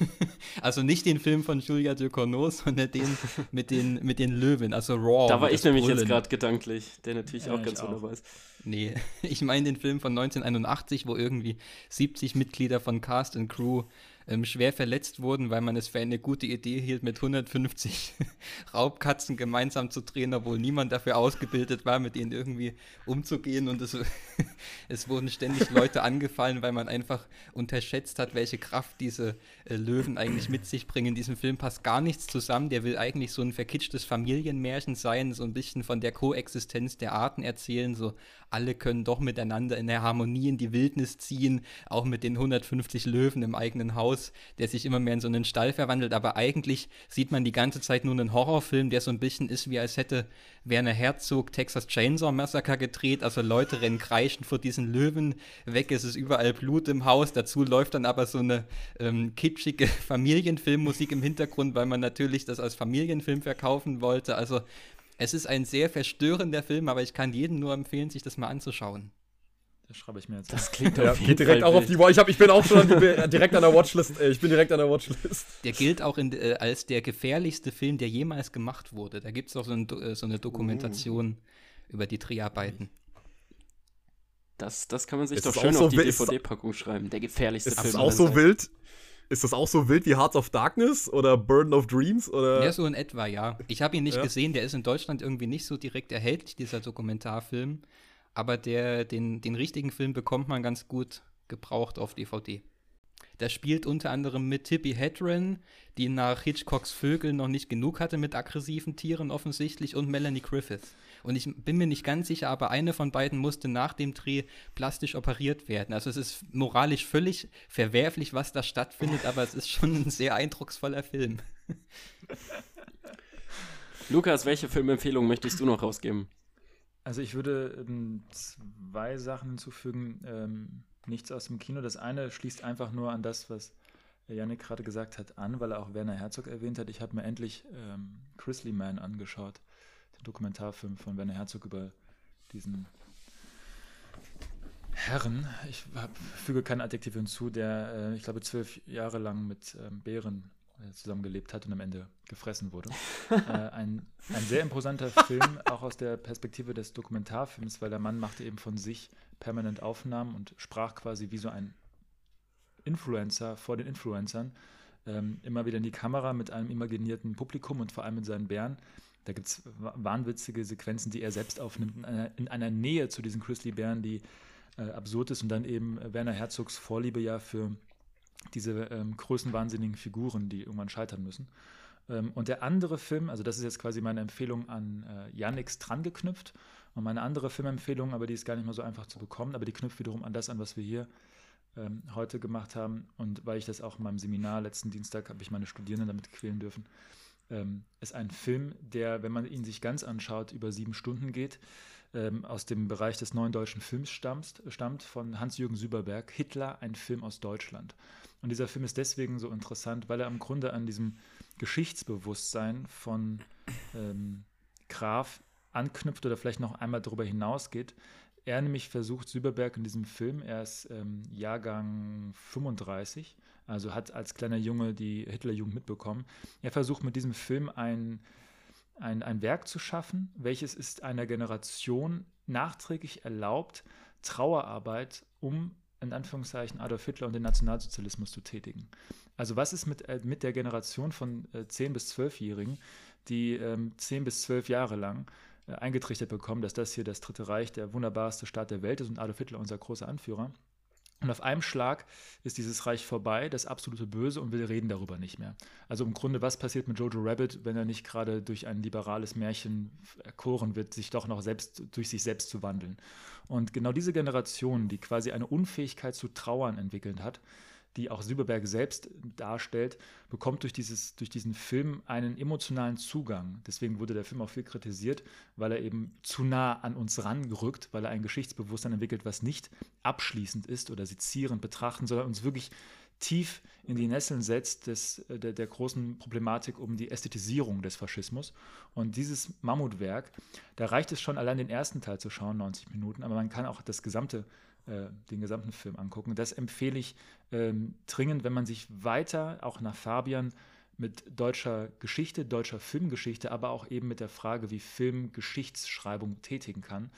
also nicht den Film von Julia Ducournau, sondern den mit den, mit den Löwen, also Raw. Da war ich nämlich Brüllen. jetzt gerade gedanklich, der natürlich ja, auch ganz wunderbar ist. Nee, ich meine den Film von 1981, wo irgendwie 70 Mitglieder von Cast und Crew ähm, schwer verletzt wurden, weil man es für eine gute Idee hielt, mit 150 Raubkatzen gemeinsam zu drehen, obwohl niemand dafür ausgebildet war, mit ihnen irgendwie umzugehen. Und es, es wurden ständig Leute angefallen, weil man einfach unterschätzt hat, welche Kraft diese äh, Löwen eigentlich mit sich bringen. In diesem Film passt gar nichts zusammen. Der will eigentlich so ein verkitschtes Familienmärchen sein, so ein bisschen von der Koexistenz der Arten erzählen. So alle können doch miteinander in der Harmonie in die Wildnis ziehen, auch mit den 150 Löwen im eigenen Haus, der sich immer mehr in so einen Stall verwandelt. Aber eigentlich sieht man die ganze Zeit nur einen Horrorfilm, der so ein bisschen ist, wie als hätte Werner Herzog Texas Chainsaw Massacre gedreht. Also Leute rennen kreischend vor diesen Löwen weg, es ist überall Blut im Haus. Dazu läuft dann aber so eine ähm, kitschige Familienfilmmusik im Hintergrund, weil man natürlich das als Familienfilm verkaufen wollte. Also es ist ein sehr verstörender Film, aber ich kann jedem nur empfehlen, sich das mal anzuschauen. Das schreibe ich mir jetzt. Das klingt Ja, auf jeden geht direkt Fall auch auf die Watch. Ich, hab, ich bin auch schon an die, direkt an der Watchlist. Ich bin direkt an der Watchlist. Der gilt auch in, äh, als der gefährlichste Film, der jemals gemacht wurde. Da gibt es auch so, ein, äh, so eine Dokumentation über die Dreharbeiten. Das, das kann man sich Ist doch schön so auf die? Ist- DVD-Packung schreiben. Der gefährlichste Ist Film. das auch so wild? Ist das auch so wild wie Hearts of Darkness oder Burden of Dreams? Oder? Ja, so in etwa, ja. Ich habe ihn nicht Ja. gesehen, der ist in Deutschland irgendwie nicht so direkt erhältlich, dieser Dokumentarfilm. Aber der, den, den richtigen Film bekommt man ganz gut gebraucht auf DVD. Da spielt unter anderem mit Tippi Hedren, die nach Hitchcocks Vögel noch nicht genug hatte mit aggressiven Tieren offensichtlich, und Melanie Griffith. Und ich bin mir nicht ganz sicher, aber eine von beiden musste nach dem Dreh plastisch operiert werden. Also es ist moralisch völlig verwerflich, was da stattfindet, aber es ist schon ein sehr eindrucksvoller Film. Lukas, welche Filmempfehlung möchtest du noch rausgeben? Also ich würde ähm, zwei Sachen hinzufügen. Ähm, nichts aus dem Kino. Das eine schließt einfach nur an das, was Yannick gerade gesagt hat, an, weil er auch Werner Herzog erwähnt hat. Ich habe mir endlich ähm, Grizzly Man angeschaut, Dokumentarfilm von Werner Herzog über diesen Herren. Ich hab, füge kein Adjektiv hinzu, der, äh, ich glaube, zwölf Jahre lang mit ähm, Bären äh, zusammengelebt hat und am Ende gefressen wurde. äh, ein, ein sehr imposanter Film, auch aus der Perspektive des Dokumentarfilms, weil der Mann machte eben von sich permanent Aufnahmen und sprach quasi wie so ein Influencer vor den Influencern, ähm, immer wieder in die Kamera mit einem imaginierten Publikum und vor allem mit seinen Bären. Da gibt es wahnwitzige Sequenzen, die er selbst aufnimmt, in einer, in einer Nähe zu diesen Grizzly-Bären, die äh, absurd ist und dann eben Werner Herzogs Vorliebe ja für diese ähm, größenwahnsinnigen Figuren, die irgendwann scheitern müssen. Ähm, und der andere Film, also das ist jetzt quasi meine Empfehlung an äh, Yannicks dran geknüpft. Und meine andere Filmempfehlung, aber die ist gar nicht mal so einfach zu bekommen, aber die knüpft wiederum an das an, was wir hier ähm, heute gemacht haben. Und weil ich das auch in meinem Seminar letzten Dienstag habe ich meine Studierenden damit quälen dürfen, ähm, ist ein Film, der, wenn man ihn sich ganz anschaut, über sieben Stunden geht, ähm, aus dem Bereich des neuen deutschen Films stammt, stammt von Hans-Jürgen Süberberg, Hitler, ein Film aus Deutschland. Und dieser Film ist deswegen so interessant, weil er im Grunde an diesem Geschichtsbewusstsein von ähm, Graf anknüpft oder vielleicht noch einmal darüber hinausgeht. Er nämlich versucht, Süberberg in diesem Film, er ist ähm, Jahrgang 35, also hat als kleiner Junge die Hitlerjugend mitbekommen. Er versucht mit diesem Film ein, ein, ein Werk zu schaffen, welches ist einer Generation nachträglich erlaubt, Trauerarbeit um in Anführungszeichen Adolf Hitler und den Nationalsozialismus zu tätigen. Also was ist mit, äh, mit der Generation von äh, 10- bis 12-Jährigen, die ähm, 10 bis 12 Jahre lang äh, eingetrichtert bekommen, dass das hier das Dritte Reich der wunderbarste Staat der Welt ist und Adolf Hitler unser großer Anführer. Und auf einem Schlag ist dieses Reich vorbei, das absolute Böse, und wir reden darüber nicht mehr. Also im Grunde, was passiert mit Jojo Rabbit, wenn er nicht gerade durch ein liberales Märchen erkoren wird, sich doch noch selbst durch sich selbst zu wandeln? Und genau diese Generation, die quasi eine Unfähigkeit zu trauern entwickelt hat, die auch Silberberg selbst darstellt, bekommt durch, dieses, durch diesen Film einen emotionalen Zugang. Deswegen wurde der Film auch viel kritisiert, weil er eben zu nah an uns ranrückt, weil er ein Geschichtsbewusstsein entwickelt, was nicht abschließend ist oder sezierend betrachten, sondern uns wirklich tief in die Nesseln setzt des, der, der großen Problematik um die Ästhetisierung des Faschismus. Und dieses Mammutwerk, da reicht es schon allein den ersten Teil zu schauen, 90 Minuten, aber man kann auch das gesamte äh, den gesamten Film angucken. Das empfehle ich ähm, dringend, wenn man sich weiter auch nach Fabian mit deutscher Geschichte, deutscher Filmgeschichte, aber auch eben mit der Frage, wie Film Geschichtsschreibung tätigen kann.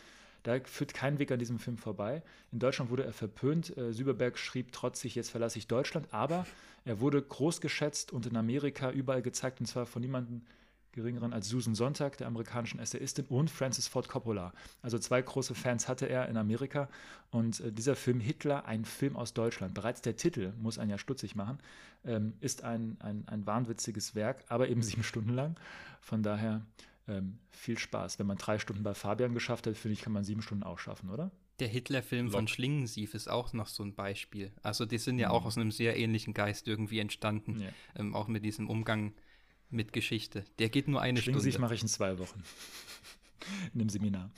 Da führt kein Weg an diesem Film vorbei. In Deutschland wurde er verpönt. Äh, Süberberg schrieb trotzig, jetzt verlasse ich Deutschland, aber er wurde groß geschätzt und in Amerika überall gezeigt, und zwar von niemandem geringeren als Susan Sontag, der amerikanischen Essayistin, und Francis Ford Coppola. Also zwei große Fans hatte er in Amerika. Und äh, dieser Film Hitler, ein Film aus Deutschland, bereits der Titel muss einen ja stutzig machen, ähm, ist ein, ein, ein wahnwitziges Werk, aber eben sieben Stunden lang. Von daher ähm, viel Spaß. Wenn man drei Stunden bei Fabian geschafft hat, finde ich, kann man sieben Stunden auch schaffen, oder? Der Hitler-Film von Schlingensief ist auch noch so ein Beispiel. Also die sind ja mhm. auch aus einem sehr ähnlichen Geist irgendwie entstanden. Ja. Ähm, auch mit diesem Umgang mit Geschichte. Der geht nur eine Stunde. Schlingensief mache ich in zwei Wochen. in dem Seminar.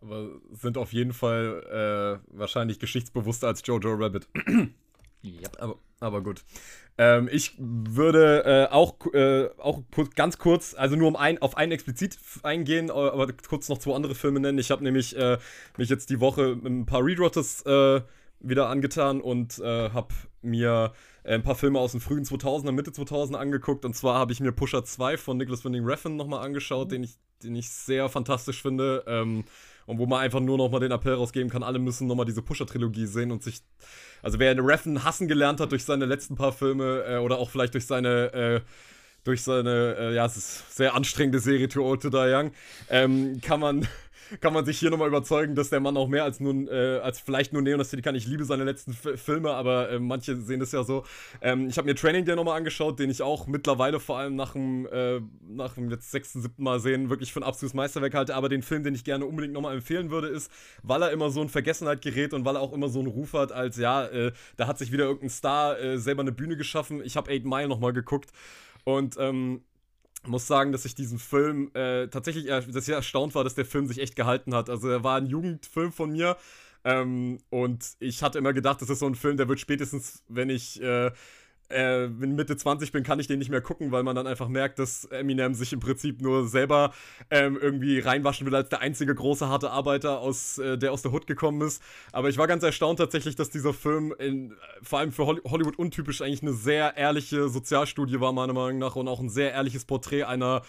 Aber sind auf jeden Fall äh, wahrscheinlich geschichtsbewusster als Jojo Rabbit. yep. aber, aber gut. Ähm, ich würde äh, auch, äh, auch ganz kurz, also nur um ein, auf einen explizit eingehen, aber kurz noch zwei andere Filme nennen. Ich habe nämlich äh, mich jetzt die Woche mit ein paar Readrotters äh, wieder angetan und äh, habe mir ein paar Filme aus den frühen 2000er, Mitte 2000 angeguckt. Und zwar habe ich mir Pusher 2 von Nicholas Winding Refn nochmal angeschaut, mhm. den, ich, den ich sehr fantastisch finde. Ähm, und wo man einfach nur nochmal den Appell rausgeben kann, alle müssen nochmal diese Pusher-Trilogie sehen und sich also wer Reffen hassen gelernt hat durch seine letzten paar Filme äh, oder auch vielleicht durch seine äh, durch seine, äh, ja, es ist sehr anstrengende Serie To Old To Die Young, ähm, kann man kann man sich hier nochmal überzeugen, dass der Mann auch mehr als nun, äh, als vielleicht nur Neonasthetiker, ich liebe seine letzten F Filme, aber äh, manche sehen das ja so. Ähm, ich habe mir Training Day nochmal angeschaut, den ich auch mittlerweile vor allem nach dem, äh, nach dem jetzt sechsten, siebten Mal sehen, wirklich für ein absolutes Meisterwerk halte, aber den Film, den ich gerne unbedingt nochmal empfehlen würde, ist, weil er immer so in Vergessenheit gerät und weil er auch immer so einen Ruf hat, als ja, äh, da hat sich wieder irgendein Star äh, selber eine Bühne geschaffen. Ich habe Eight Mile nochmal geguckt und ähm, muss sagen, dass ich diesen Film äh, tatsächlich, dass ich erstaunt war, dass der Film sich echt gehalten hat. Also er war ein Jugendfilm von mir. Ähm, und ich hatte immer gedacht, das ist so ein Film, der wird spätestens, wenn ich äh, äh, wenn Mitte 20 bin, kann ich den nicht mehr gucken, weil man dann einfach merkt, dass Eminem sich im Prinzip nur selber ähm, irgendwie reinwaschen will als der einzige große harte Arbeiter, aus, äh, der aus der Hood gekommen ist. Aber ich war ganz erstaunt tatsächlich, dass dieser Film in, vor allem für Hollywood untypisch eigentlich eine sehr ehrliche Sozialstudie war, meiner Meinung nach, und auch ein sehr ehrliches Porträt einer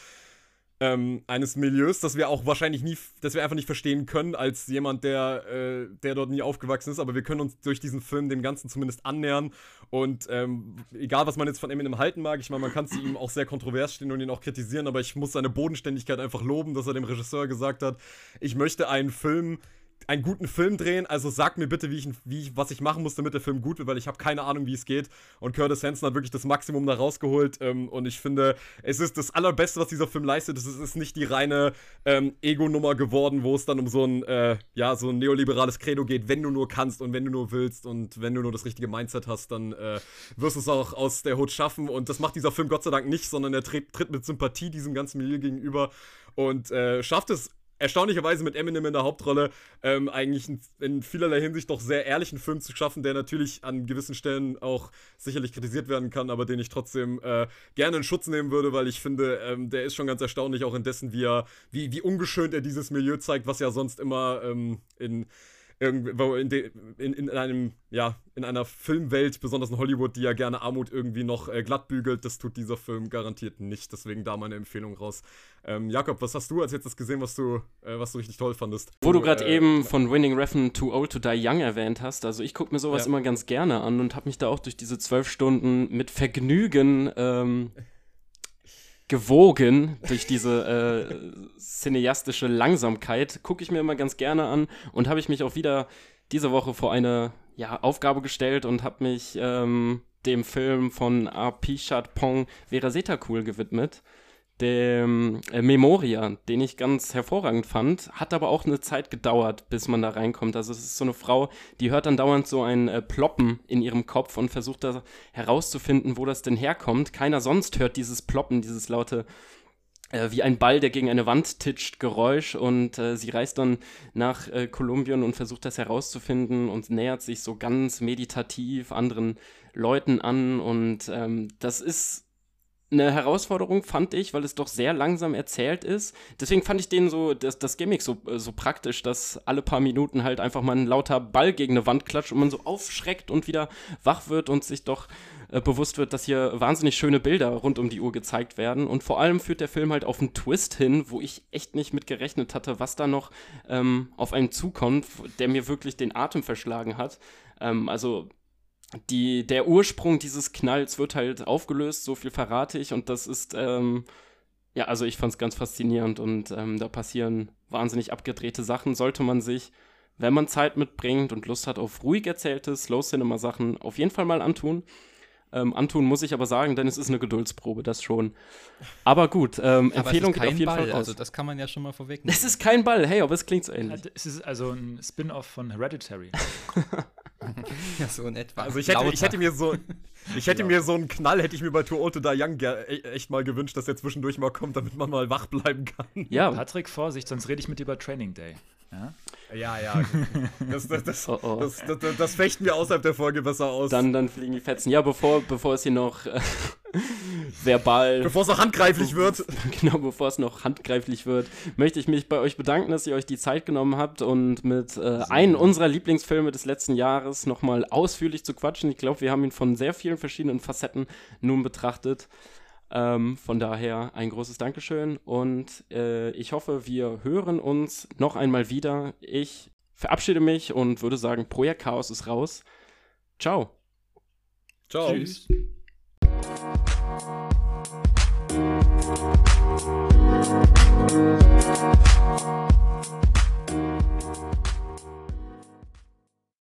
ähm, eines Milieus, das wir auch wahrscheinlich nie, das wir einfach nicht verstehen können als jemand, der, äh, der dort nie aufgewachsen ist, aber wir können uns durch diesen Film dem Ganzen zumindest annähern. Und ähm, egal, was man jetzt von Eminem halten mag, ich meine, man kann es ihm auch sehr kontrovers stehen und ihn auch kritisieren, aber ich muss seine Bodenständigkeit einfach loben, dass er dem Regisseur gesagt hat, ich möchte einen Film einen guten Film drehen, also sag mir bitte, wie ich, wie ich, was ich machen muss, damit der Film gut wird, weil ich habe keine Ahnung, wie es geht. Und Curtis Hanson hat wirklich das Maximum da rausgeholt. Ähm, und ich finde, es ist das Allerbeste, was dieser Film leistet. Es ist, ist nicht die reine ähm, Ego-Nummer geworden, wo es dann um so ein, äh, ja, so ein neoliberales Credo geht, wenn du nur kannst und wenn du nur willst und wenn du nur das richtige Mindset hast, dann äh, wirst du es auch aus der Hut schaffen. Und das macht dieser Film Gott sei Dank nicht, sondern er tritt, tritt mit Sympathie diesem ganzen Milieu gegenüber und äh, schafft es erstaunlicherweise mit Eminem in der Hauptrolle ähm, eigentlich in, in, vielerlei Hinsicht doch sehr ehrlichen Film zu schaffen, der natürlich an gewissen Stellen auch sicherlich kritisiert werden kann, aber den ich trotzdem äh, gerne in Schutz nehmen würde, weil ich finde, ähm, der ist schon ganz erstaunlich, auch in dessen, wie er, wie, wie ungeschönt er dieses Milieu zeigt, was ja sonst immer ähm, in irgendwo in, in, in, einem, ja, in einer Filmwelt, besonders in Hollywood, die ja gerne Armut irgendwie noch äh, glatt bügelt, das tut dieser Film garantiert nicht. Deswegen da meine Empfehlung raus. Ähm, Jakob, was hast du als letztes gesehen, was du, äh, was du richtig toll fandest? Wo du gerade äh, eben von Winning Refn Too Old to Die Young erwähnt hast, also ich gucke mir sowas ja. immer ganz gerne an und habe mich da auch durch diese zwölf Stunden mit Vergnügen ähm, gewogen durch diese äh, cineastische Langsamkeit. Gucke ich mir immer ganz gerne an und habe ich mich auch wieder diese Woche vor eine ja, Aufgabe gestellt und habe mich ähm, dem Film von Apichat Pong Vera Setakul gewidmet dem äh, Memoria, den ich ganz hervorragend fand, hat aber auch eine Zeit gedauert, bis man da reinkommt. Also es ist so eine Frau, die hört dann dauernd so ein äh, Ploppen in ihrem Kopf und versucht da herauszufinden, wo das denn herkommt. Keiner sonst hört dieses Ploppen, dieses laute äh, wie ein Ball, der gegen eine Wand titscht, Geräusch und äh, sie reist dann nach äh, Kolumbien und versucht das herauszufinden und nähert sich so ganz meditativ anderen Leuten an und ähm, das ist eine Herausforderung, fand ich, weil es doch sehr langsam erzählt ist. Deswegen fand ich den so, das, das Gimmick so, äh, so praktisch, dass alle paar Minuten halt einfach mal ein lauter Ball gegen eine Wand klatscht und man so aufschreckt und wieder wach wird und sich doch äh, bewusst wird, dass hier wahnsinnig schöne Bilder rund um die Uhr gezeigt werden. Und vor allem führt der Film halt auf einen Twist hin, wo ich echt nicht mit gerechnet hatte, was da noch ähm, auf einen zukommt, der mir wirklich den Atem verschlagen hat. Ähm, also die, der Ursprung dieses Knalls wird halt aufgelöst, so viel verrate ich. Und das ist, ähm, ja, also ich fand es ganz faszinierend und ähm, da passieren wahnsinnig abgedrehte Sachen. Sollte man sich, wenn man Zeit mitbringt und Lust hat auf ruhig erzählte Slow-Cinema-Sachen, auf jeden Fall mal antun. Ähm, antun muss ich aber sagen, denn es ist eine Geduldsprobe, das schon. Aber gut, ähm, aber Empfehlung geht auf jeden Ball, Fall raus. Also das kann man ja schon mal vorwegnehmen. Es ist kein Ball, hey, aber es klingt so ähnlich. Es ist also ein Spin-off von Hereditary. ja, so in etwa. Also ich hätte, ich hätte mir so, ich hätte mir so einen Knall, hätte ich mir bei Too Old to Die Young e, echt mal gewünscht, dass der zwischendurch mal kommt, damit man mal wach bleiben kann. Ja. Patrick, Vorsicht, sonst rede ich mit dir über Training Day. Ja, ja. ja. Das, das, das, oh, oh. das, fechten wir außerhalb der Folge besser aus. Dann, dann fliegen die Fetzen. Ja, bevor, bevor es hier noch äh, verbal. Bevor es noch handgreiflich wird. Genau, bevor es noch handgreiflich wird, möchte ich mich bei euch bedanken, dass ihr euch die Zeit genommen habt und mit äh, einem unserer Lieblingsfilme des letzten Jahres nochmal ausführlich zu quatschen. Ich glaube, wir haben ihn von sehr vielen verschiedenen Facetten nun betrachtet. Ähm, von daher ein großes Dankeschön und äh, ich hoffe, wir hören uns noch einmal wieder. Ich verabschiede mich und würde sagen, Projekt Chaos ist raus. Ciao. Ciao. Tschüss. You.